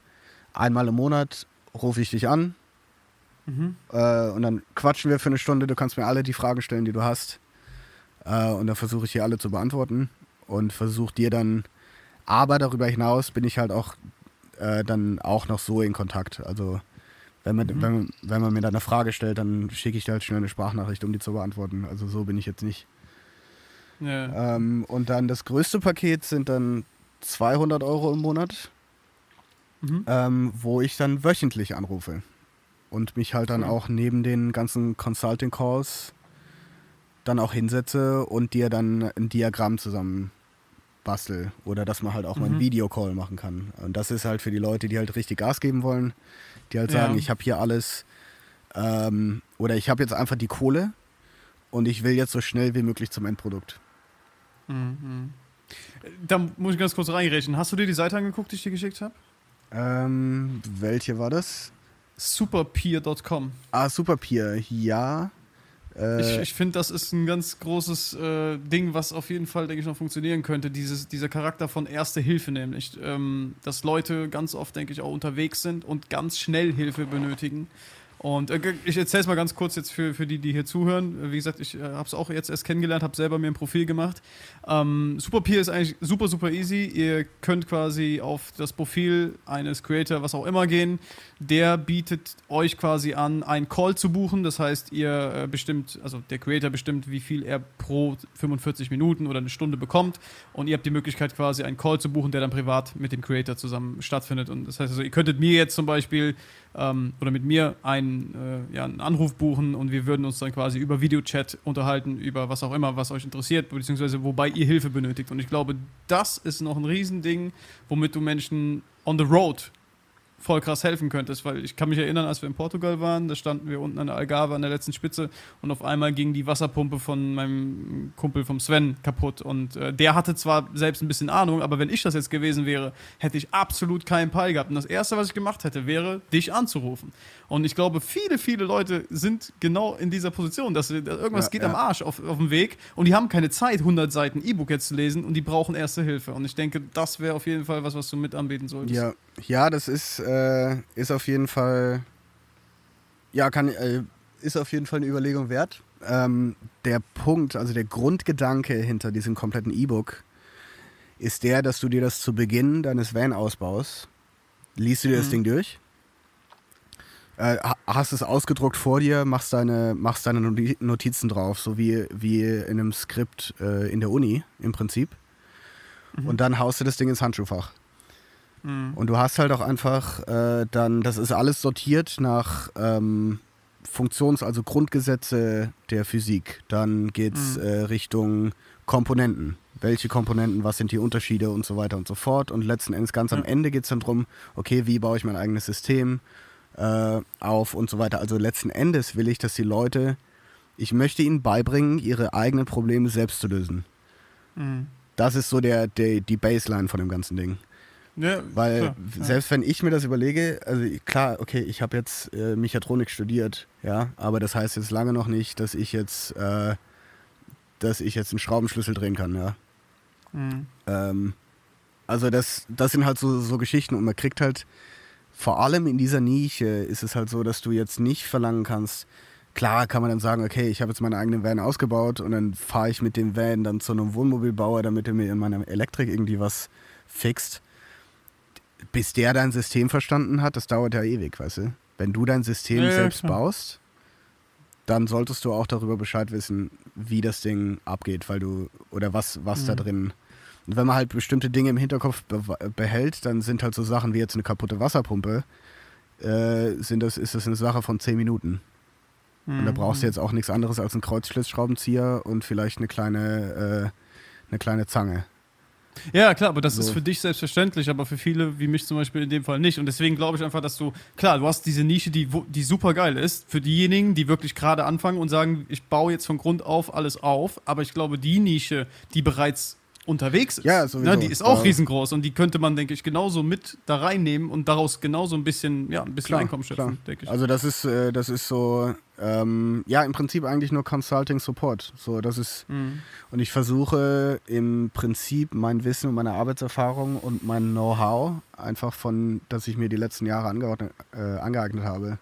Speaker 2: einmal im Monat rufe ich dich an
Speaker 1: Mhm.
Speaker 2: äh, und dann quatschen wir für eine Stunde. Du kannst mir alle die Fragen stellen, die du hast. Äh, und dann versuche ich die alle zu beantworten und versuche dir dann, aber darüber hinaus bin ich halt auch äh, dann auch noch so in Kontakt. Also wenn man,
Speaker 1: Mhm.
Speaker 2: wenn, wenn man mir dann eine Frage stellt, dann schicke ich dir halt schnell eine Sprachnachricht, um die zu beantworten. Also so bin ich jetzt nicht.
Speaker 1: Ja.
Speaker 2: Ähm, und dann das größte Paket sind dann 200 Euro im Monat,
Speaker 1: Mhm.
Speaker 2: ähm, wo ich dann wöchentlich anrufe und mich halt dann
Speaker 1: Cool.
Speaker 2: auch neben den ganzen Consulting Calls dann auch hinsetze und dir dann ein Diagramm zusammen bastel oder dass man halt auch mal einen
Speaker 1: Mhm.
Speaker 2: Videocall machen kann. Und das ist halt für die Leute, die halt richtig Gas geben wollen, die halt sagen,
Speaker 1: Ja.
Speaker 2: ich habe hier alles ähm, oder ich habe jetzt einfach die Kohle und ich will jetzt so schnell wie möglich zum Endprodukt.
Speaker 1: Mhm. Da muss ich ganz kurz reinrechnen. Hast du dir die Seite angeguckt, die ich dir geschickt habe?
Speaker 2: Ähm, welche war das?
Speaker 1: Superpeer.com.
Speaker 2: Ah, Superpeer, ja. Äh,
Speaker 1: Ich, ich finde, das ist ein ganz großes äh, Ding, was auf jeden Fall, denke ich, noch funktionieren könnte. Dieses, dieser Charakter von Erste Hilfe nämlich. Ähm, dass Leute ganz oft, denke ich, auch unterwegs sind und ganz schnell Hilfe benötigen. Und äh, ich erzähle es mal ganz kurz jetzt für, für die, die hier zuhören. Wie gesagt, ich äh, habe es auch jetzt erst kennengelernt, habe selber mir ein Profil gemacht. Ähm, Superpeer ist eigentlich super, super easy. Ihr könnt quasi auf das Profil eines Creator, was auch immer, gehen. Der bietet euch quasi an, einen Call zu buchen. Das heißt, ihr äh, bestimmt, also der Creator bestimmt, wie viel er pro 45 Minuten oder eine Stunde bekommt. Und ihr habt die Möglichkeit, quasi einen Call zu buchen, der dann privat mit dem Creator zusammen stattfindet. Und das heißt also, ihr könntet mir jetzt zum Beispiel ähm, oder mit mir einen, äh, ja, einen Anruf buchen und wir würden uns dann quasi über Videochat unterhalten, über was auch immer, was euch interessiert, beziehungsweise wobei ihr Hilfe benötigt. Und ich glaube, das ist noch ein Riesending, womit du Menschen on the road voll krass helfen könntest, weil ich kann mich erinnern, als wir in Portugal waren, da standen wir unten an der Algarve an der letzten Spitze und auf einmal ging die Wasserpumpe von meinem Kumpel vom Sven kaputt und äh, der hatte zwar selbst ein bisschen Ahnung, aber wenn ich das jetzt gewesen wäre, hätte ich absolut keinen Peil gehabt und das erste, was ich gemacht hätte, wäre, dich anzurufen und ich glaube, viele, viele Leute sind genau in dieser Position, dass dass irgendwas
Speaker 2: Ja,
Speaker 1: geht
Speaker 2: ja.
Speaker 1: am Arsch auf, auf dem Weg und die haben keine Zeit, 100 Seiten E-Book jetzt zu lesen und die brauchen erste Hilfe und ich denke, das wäre auf jeden Fall was, was du mit anbieten solltest.
Speaker 2: Ja, ja, das ist, äh, ist auf jeden Fall, ja, kann, äh, ist auf jeden Fall eine Überlegung wert. Ähm, der Punkt, also der Grundgedanke hinter diesem kompletten E-Book ist der, dass du dir das zu Beginn deines Van-Ausbaus, liest du dir das
Speaker 1: Mhm.
Speaker 2: Ding durch, äh, ha- hast es ausgedruckt vor dir, machst deine, machst deine Noti- Notizen drauf, so wie, wie in einem Skript äh, in der Uni im Prinzip.
Speaker 1: Mhm.
Speaker 2: Und dann haust du das Ding ins Handschuhfach.
Speaker 1: Mhm.
Speaker 2: Und du hast halt auch einfach äh, dann, das ist alles sortiert nach ähm, Funktions-, also Grundgesetze der Physik. Dann geht's
Speaker 1: Mhm.
Speaker 2: äh, Richtung Komponenten. Welche Komponenten, was sind die Unterschiede und so weiter und so fort. Und letzten Endes ganz am
Speaker 1: Ja.
Speaker 2: Ende geht es dann drum, okay, wie baue ich mein eigenes System äh, auf und so weiter. Also letzten Endes will ich, dass die Leute, ich möchte ihnen beibringen, ihre eigenen Probleme selbst zu lösen.
Speaker 1: Mhm.
Speaker 2: Das ist so der, der, die Baseline von dem ganzen Ding.
Speaker 1: Ja,
Speaker 2: Weil
Speaker 1: klar, ja.
Speaker 2: selbst wenn ich mir das überlege, also klar, okay, ich habe jetzt äh, Mechatronik studiert, ja, aber das heißt jetzt lange noch nicht, dass ich jetzt, äh, dass ich jetzt einen Schraubenschlüssel drehen kann, ja.
Speaker 1: Mhm.
Speaker 2: Ähm, also das, das sind halt so, so Geschichten und man kriegt halt, vor allem in dieser Nische ist es halt so, dass du jetzt nicht verlangen kannst, klar kann man dann sagen, okay, ich habe jetzt meinen eigenen Van ausgebaut und dann fahre ich mit dem Van dann zu einem Wohnmobilbauer, damit er mir in meiner Elektrik irgendwie was fixt. Bis der dein System verstanden hat, das dauert ja ewig, weißt du? Wenn du dein System
Speaker 1: Ja,
Speaker 2: selbst
Speaker 1: klar.
Speaker 2: baust, dann solltest du auch darüber Bescheid wissen, wie das Ding abgeht, weil du, oder was, was da
Speaker 1: Mhm.
Speaker 2: drin. Und wenn man halt bestimmte Dinge im Hinterkopf be behält, dann sind halt so Sachen wie jetzt eine kaputte Wasserpumpe, äh, sind das, ist das eine Sache von 10 Minuten. Und da
Speaker 1: Mhm.
Speaker 2: brauchst du jetzt auch nichts anderes als einen Kreuzschlitzschraubenzieher und vielleicht eine kleine, äh, eine kleine Zange.
Speaker 1: Ja, klar, aber das
Speaker 2: So.
Speaker 1: ist für dich selbstverständlich, aber für viele wie mich zum Beispiel in dem Fall nicht. Und deswegen glaube ich einfach, dass du, klar, du hast diese Nische, die, die super geil ist, für diejenigen, die wirklich gerade anfangen und sagen, ich baue jetzt von Grund auf alles auf, aber ich glaube, die Nische, die bereits unterwegs ist,
Speaker 2: Ja, sowieso.
Speaker 1: ne, die ist auch
Speaker 2: Ja.
Speaker 1: riesengroß und die könnte man, denke ich, genauso mit da reinnehmen und daraus genauso ein bisschen, ja, ein bisschen
Speaker 2: Klar,
Speaker 1: Einkommen schöpfen, denke ich.
Speaker 2: Also das ist, äh, das ist so, ähm, ja, im Prinzip eigentlich nur Consulting Support. So, das ist,
Speaker 1: Mhm.
Speaker 2: und ich versuche im Prinzip mein Wissen und meine Arbeitserfahrung und mein Know-how einfach von, das ich mir die letzten Jahre äh, angeeignet habe,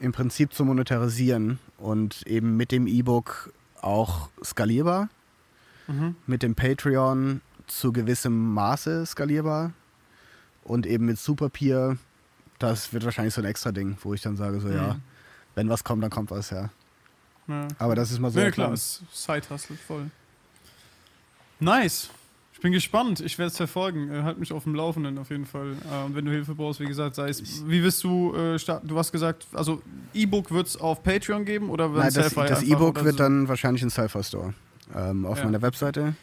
Speaker 2: im Prinzip zu monetarisieren und eben mit dem E-Book auch skalierbar,
Speaker 1: Mhm.
Speaker 2: mit dem Patreon zu gewissem Maße skalierbar und eben mit Superpeer, das wird wahrscheinlich so ein extra Ding, wo ich dann sage, so ja,
Speaker 1: Mhm.
Speaker 2: wenn was kommt, dann kommt was, ja.
Speaker 1: Ja.
Speaker 2: Aber das ist mal so
Speaker 1: ja, klar, Side-Hustle voll. Nice. Ich bin gespannt. Ich werde es verfolgen. Äh, halt mich auf dem Laufenden auf jeden Fall. Äh, und wenn du Hilfe brauchst, wie gesagt, sei es. Wie wirst du äh, starten? Du hast gesagt, also E-Book wird es auf Patreon geben oder
Speaker 2: Nein, das, das E-Book wird so? dann wahrscheinlich in Cypher Store ähm, auf ja. meiner Webseite.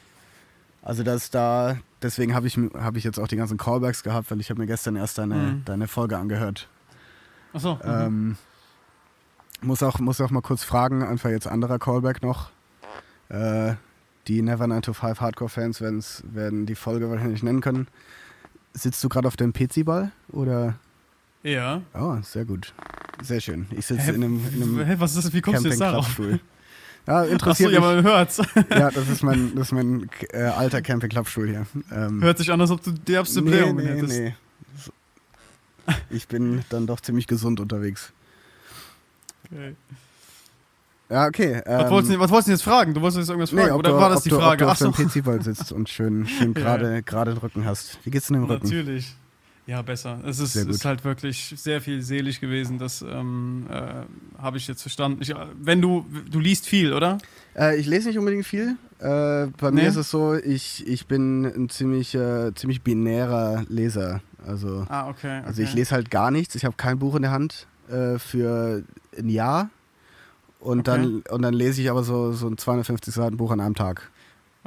Speaker 2: Also das da, deswegen habe ich, hab ich jetzt auch die ganzen Callbacks gehabt, weil ich habe mir gestern erst deine, mhm. deine Folge angehört.
Speaker 1: Achso.
Speaker 2: Mhm. Ähm, muss, auch, muss auch mal kurz fragen, einfach jetzt anderer Callback noch. Äh, die Never 9 to 5 Hardcore-Fans werden die Folge wahrscheinlich nennen können. Sitzt du gerade auf dem PC-Ball oder?
Speaker 1: Ja.
Speaker 2: Oh, sehr gut. Sehr schön. Ich sitze in einem, in einem
Speaker 1: Hä, was ist das? Wie kommst du jetzt darauf? (laughs)
Speaker 2: Ja, interessiert
Speaker 1: Achso, ja, man hört's.
Speaker 2: ja, das ist mein, das ist mein äh, alter Camping-Klappstuhl hier.
Speaker 1: Ähm, Hört sich an, als ob du derbste nee, Blähungen nee, hättest. Nee.
Speaker 2: Ich bin dann doch ziemlich gesund unterwegs.
Speaker 1: Okay.
Speaker 2: Ja, okay.
Speaker 1: Ähm, was, wolltest du, was wolltest du jetzt fragen? Du wolltest jetzt irgendwas fragen?
Speaker 2: Nee,
Speaker 1: Oder
Speaker 2: du,
Speaker 1: war das die
Speaker 2: du,
Speaker 1: Frage?
Speaker 2: Ob du auf dem PC-Ball sitzt und schön, schön (laughs) gerade ja. den Rücken hast. Wie geht's denn im Rücken?
Speaker 1: Natürlich. Ja, besser. Es ist, ist, halt wirklich sehr viel selig gewesen. Das ähm, äh, habe ich jetzt verstanden. Ich, wenn du, du liest viel, oder?
Speaker 2: Äh, ich lese nicht unbedingt viel. Äh, bei nee. mir ist es so, ich, ich bin ein ziemlich, äh, ziemlich binärer Leser. Also,
Speaker 1: ah, okay, okay.
Speaker 2: also ich lese halt gar nichts. Ich habe kein Buch in der Hand äh, für ein Jahr. Und, okay. dann, und dann lese ich aber so, so ein 250 Seiten Buch an einem Tag.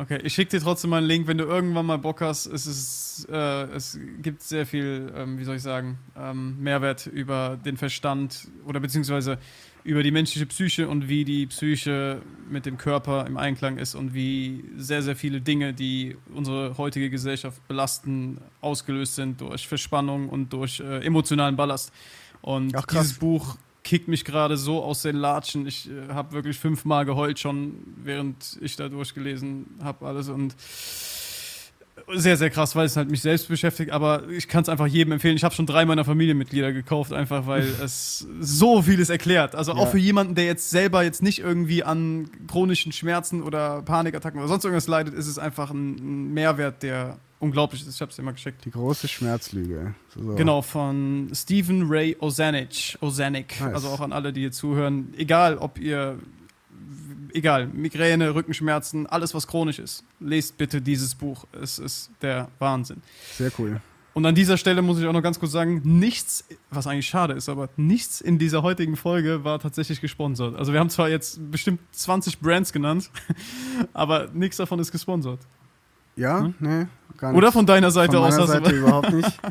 Speaker 1: Okay, ich schicke dir trotzdem mal einen Link, wenn du irgendwann mal Bock hast. Es, ist, äh, es gibt sehr viel, ähm, wie soll ich sagen, ähm, Mehrwert über den Verstand oder beziehungsweise über die menschliche Psyche und wie die Psyche mit dem Körper im Einklang ist und wie sehr, sehr viele Dinge, die unsere heutige Gesellschaft belasten, ausgelöst sind durch Verspannung und durch äh, emotionalen Ballast. Und Ach, dieses Buch kickt mich gerade so aus den Latschen. Ich äh, habe wirklich fünfmal geheult schon, während ich da durchgelesen habe alles und sehr, sehr krass, weil es halt mich selbst beschäftigt, aber ich kann es einfach jedem empfehlen. Ich habe schon drei meiner Familienmitglieder gekauft, einfach weil (laughs) es so vieles erklärt. Also ja. auch für jemanden, der jetzt selber jetzt nicht irgendwie an chronischen Schmerzen oder Panikattacken oder sonst irgendwas leidet, ist es einfach ein Mehrwert, der unglaublich ist. Ich habe es dir mal geschickt.
Speaker 2: Die große Schmerzlüge.
Speaker 1: So. Genau, von Stephen Ray Ozanic. Ozanic. Nice. Also auch an alle, die hier zuhören. Egal, ob ihr egal, Migräne, Rückenschmerzen, alles was chronisch ist, lest bitte dieses Buch. Es ist der Wahnsinn.
Speaker 2: Sehr cool.
Speaker 1: Und an dieser Stelle muss ich auch noch ganz kurz sagen, nichts, was eigentlich schade ist, aber nichts in dieser heutigen Folge war tatsächlich gesponsert. Also wir haben zwar jetzt bestimmt 20 Brands genannt, (laughs) aber nichts davon ist gesponsert.
Speaker 2: Ja, hm? nee, gar nicht.
Speaker 1: Oder von deiner Seite
Speaker 2: von
Speaker 1: aus?
Speaker 2: Von meiner Seite überhaupt nicht. (laughs)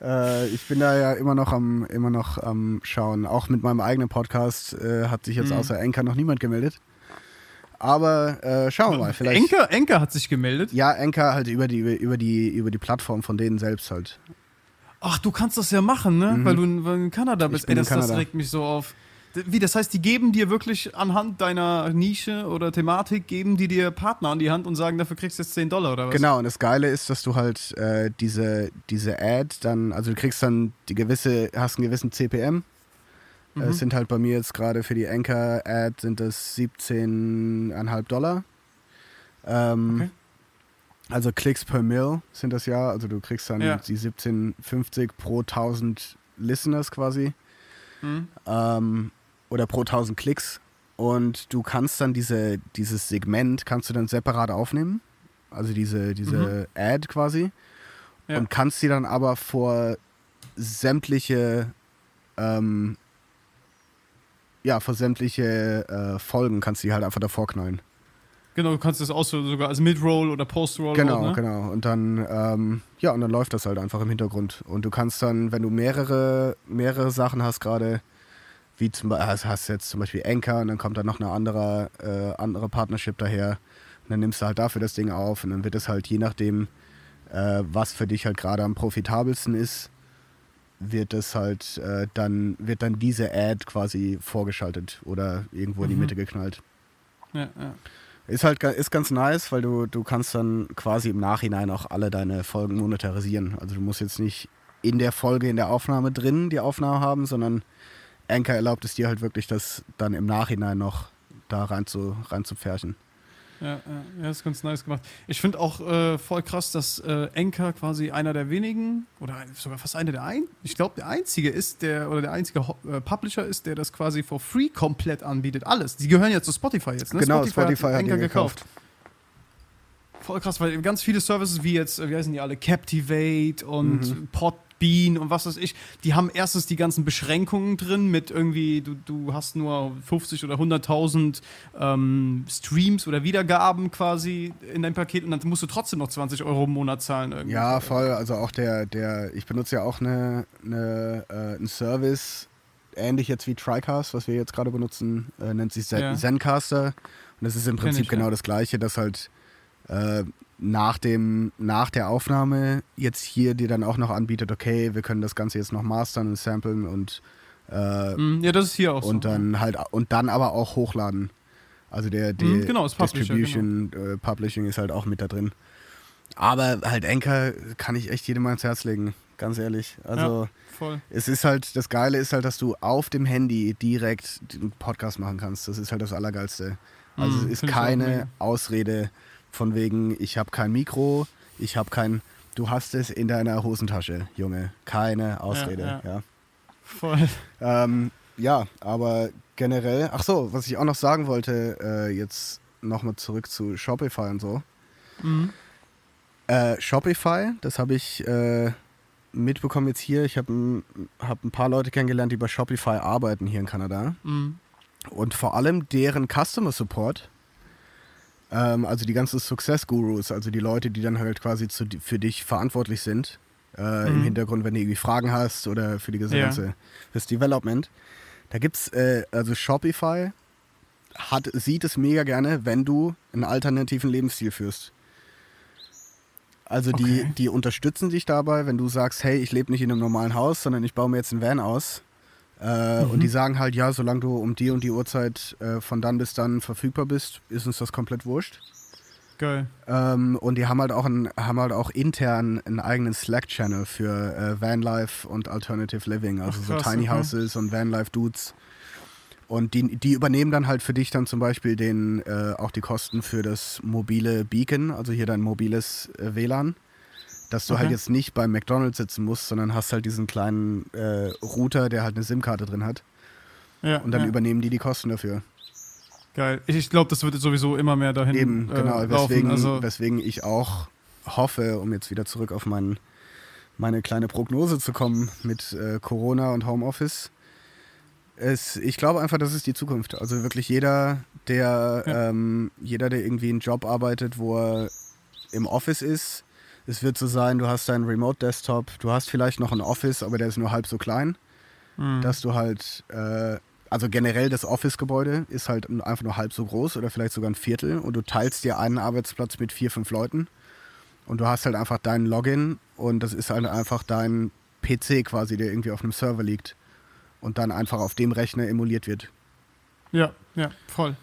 Speaker 2: Äh, ich bin da ja immer noch am, immer noch am Schauen. Auch mit meinem eigenen Podcast äh, hat sich jetzt mhm. außer Enker noch niemand gemeldet. Aber äh, schauen wir mal. Vielleicht.
Speaker 1: Enker, Enker hat sich gemeldet?
Speaker 2: Ja, Enker halt über die, über, die, über die Plattform von denen selbst halt.
Speaker 1: Ach, du kannst das ja machen, ne? Mhm. Weil, du in, weil, du in, Kanada bist. Ey, das, das regt mich so auf. Wie, das heißt, die geben dir wirklich anhand deiner Nische oder Thematik, geben die dir Partner an die Hand und sagen, dafür kriegst du jetzt 10 Dollar oder was?
Speaker 2: Genau, und das Geile ist, dass du halt äh, diese, diese Ad dann, also du kriegst dann die gewisse, hast einen gewissen CPM. Mhm. Es sind halt bei mir jetzt gerade für die Anchor-Ad sind das 17,5 Dollar. Ähm, okay. Also Klicks per Mill sind das ja, also du kriegst dann ja. die 17,50 pro 1000 Listeners quasi. Mhm. Ähm, oder pro 1000 Klicks und du kannst dann diese, dieses Segment kannst du dann separat aufnehmen, also diese, diese mhm. Ad quasi ja. und kannst sie dann aber vor sämtliche ähm, ja, vor sämtliche äh, Folgen kannst du die halt einfach davor knallen.
Speaker 1: Genau, du kannst das auch so sogar als Mid-Roll oder Post-Roll.
Speaker 2: Genau,
Speaker 1: ne?
Speaker 2: genau. Und dann, ähm, ja, und dann läuft das halt einfach im Hintergrund. Und du kannst dann, wenn du mehrere, mehrere Sachen hast, gerade wie zum Beispiel, also hast jetzt zum Beispiel Anchor und dann kommt dann noch eine andere, äh, andere Partnership daher. Und dann nimmst du halt dafür das Ding auf und dann wird es halt je nachdem, äh, was für dich halt gerade am profitabelsten ist, wird es halt äh, dann, wird dann diese Ad quasi vorgeschaltet oder irgendwo in die mhm. Mitte geknallt.
Speaker 1: Ja, ja.
Speaker 2: Ist halt ist ganz nice, weil du, du kannst dann quasi im Nachhinein auch alle deine Folgen monetarisieren. Also du musst jetzt nicht in der Folge, in der Aufnahme drin die Aufnahme haben, sondern Anchor erlaubt es dir halt wirklich, das dann im Nachhinein noch da rein zu, rein zu pferchen.
Speaker 1: Ja, ja, ist ganz nice gemacht. Ich finde auch äh, voll krass, dass äh, Anchor quasi einer der wenigen oder sogar fast einer der ein, ich glaube der einzige ist, der oder der einzige äh, Publisher ist, der das quasi for free komplett anbietet. Alles. Die gehören ja zu Spotify jetzt. Ne?
Speaker 2: Genau, Spotify, Spotify hat, hat Anchor gekauft. gekauft.
Speaker 1: voll krass, weil ganz viele Services wie jetzt, äh, wie heißen die alle, Captivate und
Speaker 2: Mhm.
Speaker 1: Podbean und was weiß ich, die haben erstens die ganzen Beschränkungen drin mit irgendwie, du, du hast nur 50 oder 100.000 ähm, Streams oder Wiedergaben quasi in dein Paket und dann musst du trotzdem noch 20 Euro im Monat zahlen. Irgendwie.
Speaker 2: Ja, voll. Also auch der, der, ich benutze ja auch eine, eine, äh, einen Service, ähnlich jetzt wie TriCast, was wir jetzt gerade benutzen, äh, nennt sich Zen
Speaker 1: Ja.
Speaker 2: Zencaster. Und das ist im Prinzip
Speaker 1: ich,
Speaker 2: genau
Speaker 1: ja.
Speaker 2: das Gleiche, dass halt äh, nach, dem, nach der Aufnahme jetzt hier dir dann auch noch anbietet, okay, wir können das Ganze jetzt noch mastern und samplen und, äh,
Speaker 1: Mm, ja, das ist hier auch
Speaker 2: und
Speaker 1: so.
Speaker 2: dann halt und dann aber auch hochladen. Also der, der
Speaker 1: Mhm, genau, Publisher,
Speaker 2: Distribution, äh, Publishing ist halt auch mit da drin. Aber halt Anchor kann ich echt jedem ans Herz legen, ganz ehrlich. Also
Speaker 1: Voll.
Speaker 2: es ist halt, das Geile ist halt, dass du auf dem Handy direkt einen Podcast machen kannst. Das ist halt das Allergeilste. Also
Speaker 1: Mhm,
Speaker 2: es ist keine. Ausrede von wegen, ich habe kein Mikro, ich habe kein, du hast es in deiner Hosentasche, Junge. Keine Ausrede,
Speaker 1: ja.
Speaker 2: ja.
Speaker 1: Voll.
Speaker 2: Ähm, ja, aber generell, ach so, was ich auch noch sagen wollte, äh, jetzt nochmal zurück zu Shopify und so.
Speaker 1: Mhm.
Speaker 2: Äh, Shopify, das habe ich äh, mitbekommen jetzt hier. Ich habe ein, hab ein paar Leute kennengelernt, die bei Shopify arbeiten hier in Kanada.
Speaker 1: Mhm.
Speaker 2: Und vor allem deren Customer Support, ähm, also die ganzen Success Gurus, also die Leute, die dann halt quasi zu, für dich verantwortlich sind, äh, im
Speaker 1: Mhm.
Speaker 2: Hintergrund, wenn du irgendwie Fragen hast oder für die
Speaker 1: Ja.
Speaker 2: ganze, fürs Development. Da gibt's, äh, also Shopify hat, sieht es mega gerne, wenn du einen alternativen Lebensstil führst. Also die,
Speaker 1: Okay.
Speaker 2: die unterstützen dich dabei, wenn du sagst, hey, ich lebe nicht in einem normalen Haus, sondern ich baue mir jetzt einen Van aus. Äh,
Speaker 1: Mhm.
Speaker 2: Und die sagen halt, ja, solange du um die und die Uhrzeit äh, von dann bis dann verfügbar bist, ist uns das komplett wurscht.
Speaker 1: Geil.
Speaker 2: Ähm, und die haben halt auch, ein, haben halt auch intern einen eigenen Slack-Channel für äh, Vanlife und Alternative Living, also
Speaker 1: Ach,
Speaker 2: so
Speaker 1: krass,
Speaker 2: Tiny
Speaker 1: okay.
Speaker 2: Houses und Vanlife-Dudes. Und die, die übernehmen dann halt für dich dann zum Beispiel den, äh, auch die Kosten für das mobile Beacon, also hier dein mobiles äh, WLAN. Dass du
Speaker 1: Okay.
Speaker 2: halt jetzt nicht beim McDonalds sitzen musst, sondern hast halt diesen kleinen äh, Router, der halt eine SIM-Karte drin hat.
Speaker 1: Ja,
Speaker 2: Und dann
Speaker 1: ja.
Speaker 2: übernehmen die die Kosten dafür.
Speaker 1: Geil. Ich, ich glaube, das wird sowieso immer mehr dahin
Speaker 2: Eben,
Speaker 1: äh,
Speaker 2: genau.
Speaker 1: laufen.
Speaker 2: Weswegen,
Speaker 1: Also,
Speaker 2: weswegen ich auch hoffe, um jetzt wieder zurück auf mein, meine kleine Prognose zu kommen mit äh, Corona und Homeoffice. Es, ich glaube einfach, das ist die Zukunft. Also wirklich jeder, der,
Speaker 1: Ja.
Speaker 2: ähm, jeder, der irgendwie einen Job arbeitet, wo er im Office ist, es wird so sein, du hast deinen Remote-Desktop, du hast vielleicht noch ein Office, aber der ist nur halb so klein
Speaker 1: mh.
Speaker 2: dass du halt, äh, also generell das Office-Gebäude ist halt einfach nur halb so groß oder vielleicht sogar ein Viertel und du teilst dir einen Arbeitsplatz mit vier, fünf Leuten und du hast halt einfach deinen Login und das ist halt einfach dein PC quasi, der irgendwie auf einem Server liegt und dann einfach auf dem Rechner emuliert wird.
Speaker 1: ja, ja, voll.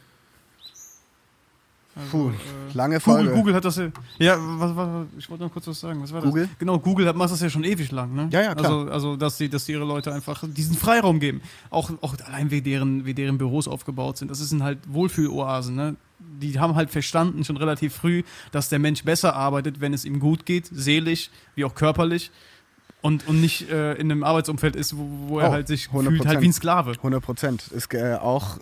Speaker 1: Also,
Speaker 2: Puh,
Speaker 1: äh,
Speaker 2: lange
Speaker 1: Google,
Speaker 2: Folge.
Speaker 1: Google hat das ja. Ja, was, was, ich wollte noch kurz was sagen. Was war
Speaker 2: Google?
Speaker 1: das? Genau, Google hat, macht das ja schon ewig lang, ne?
Speaker 2: Ja, ja, klar.
Speaker 1: Also, also dass, die, dass die ihre Leute einfach diesen Freiraum geben. Auch, auch allein wie deren, wie deren Büros aufgebaut sind. Das sind halt Wohlfühloasen, ne? Die haben halt verstanden schon relativ früh, dass der Mensch besser arbeitet, wenn es ihm gut geht, seelisch wie auch körperlich. Und, und nicht äh, in einem Arbeitsumfeld ist, wo, wo er
Speaker 2: Oh,
Speaker 1: halt sich
Speaker 2: 100%.
Speaker 1: fühlt, halt wie ein Sklave.
Speaker 2: 100 Prozent. Ist äh, auch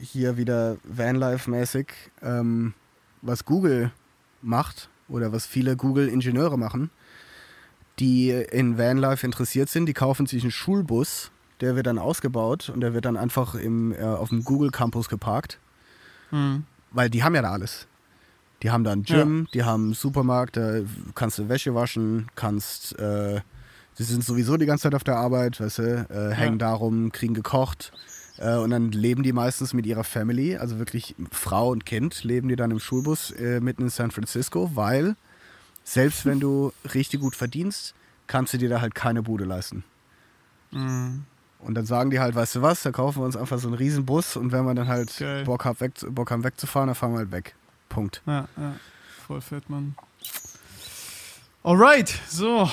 Speaker 2: hier wieder Vanlife-mäßig, ähm, was Google macht oder was viele Google-Ingenieure machen, die in Vanlife interessiert sind, die kaufen sich einen Schulbus, der wird dann ausgebaut und der wird dann einfach im, äh, auf dem Google-Campus geparkt,
Speaker 1: Mhm.
Speaker 2: weil die haben ja da alles. Die haben da ein Gym, die haben einen Supermarkt, da kannst du Wäsche waschen, kannst, äh, die sind sowieso die ganze Zeit auf der Arbeit, weißt du, äh, hängen da rum, kriegen gekocht äh, und dann leben die meistens mit ihrer Family, also wirklich Frau und Kind, leben die dann im Schulbus äh, mitten in San Francisco, weil selbst wenn du richtig gut verdienst, kannst du dir da halt keine Bude leisten.
Speaker 1: Mhm.
Speaker 2: Und dann sagen die halt, weißt du was, da kaufen wir uns einfach so einen riesen Bus und wenn wir dann halt
Speaker 1: Geil.
Speaker 2: Bock, hab, weg, Bock haben wegzufahren, dann fahren wir halt weg. Punkt.
Speaker 1: Ja, ja. Voll fett, Mann. Alright, so.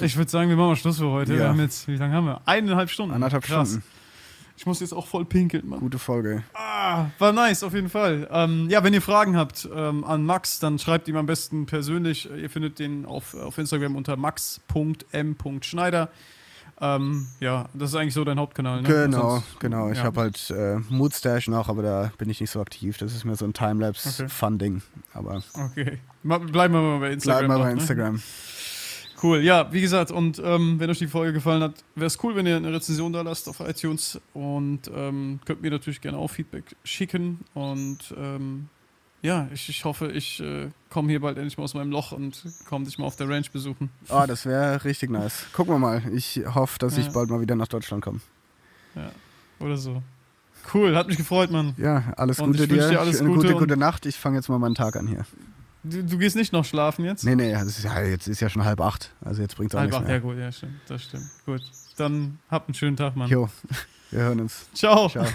Speaker 1: Ich würde sagen, wir machen mal Schluss für heute. Wir
Speaker 2: Ja.
Speaker 1: haben jetzt, wie lange haben wir? Eineinhalb Stunden. Krass.
Speaker 2: Stunden.
Speaker 1: Ich muss jetzt auch voll pinkeln, Mann.
Speaker 2: Gute Folge.
Speaker 1: Ah, war nice, auf jeden Fall. Ähm, ja, wenn ihr Fragen habt ähm, an Max, dann schreibt ihm am besten persönlich. Ihr findet den auf, auf Instagram unter max.m.schneider. Ähm, ja, das ist eigentlich so dein Hauptkanal, ne?
Speaker 2: Genau,
Speaker 1: Sonst-
Speaker 2: genau. Ich
Speaker 1: ja.
Speaker 2: habe halt äh, Moodstash noch, aber da bin ich nicht so aktiv. Das ist mir so ein
Speaker 1: Okay.
Speaker 2: Timelapse-Fun-Ding. Aber
Speaker 1: Okay. Bleiben wir mal bei Instagram.
Speaker 2: bleiben wir
Speaker 1: noch,
Speaker 2: bei
Speaker 1: ne? Cool, ja, wie gesagt, und ähm, wenn euch die Folge gefallen hat, wäre es cool, wenn ihr eine Rezension da lasst auf iTunes und ähm, könnt mir natürlich gerne auch Feedback schicken und ähm, ja, ich, ich hoffe, ich äh, komme hier bald endlich mal aus meinem Loch und komme dich mal auf der Ranch besuchen.
Speaker 2: Oh, das wäre richtig nice. Gucken wir mal. Ich hoffe, dass ich
Speaker 1: Ja.
Speaker 2: bald mal wieder nach Deutschland komme.
Speaker 1: Ja, oder so. Cool, hat mich gefreut, Mann.
Speaker 2: Ja, alles
Speaker 1: Und
Speaker 2: Gute
Speaker 1: ich
Speaker 2: dir.
Speaker 1: dir alles
Speaker 2: Eine
Speaker 1: Gute
Speaker 2: gute, gute Nacht. Ich fange jetzt mal meinen Tag an hier.
Speaker 1: Du, du gehst nicht noch schlafen jetzt?
Speaker 2: Nee, nee, ist ja, jetzt ist ja schon halb acht. Also jetzt bringt's auch
Speaker 1: Halb
Speaker 2: nichts
Speaker 1: acht, ja
Speaker 2: mehr.
Speaker 1: gut, ja stimmt, das stimmt. Gut, dann habt einen schönen Tag, Mann.
Speaker 2: Jo, (laughs) wir hören uns.
Speaker 1: Ciao.
Speaker 2: Ciao.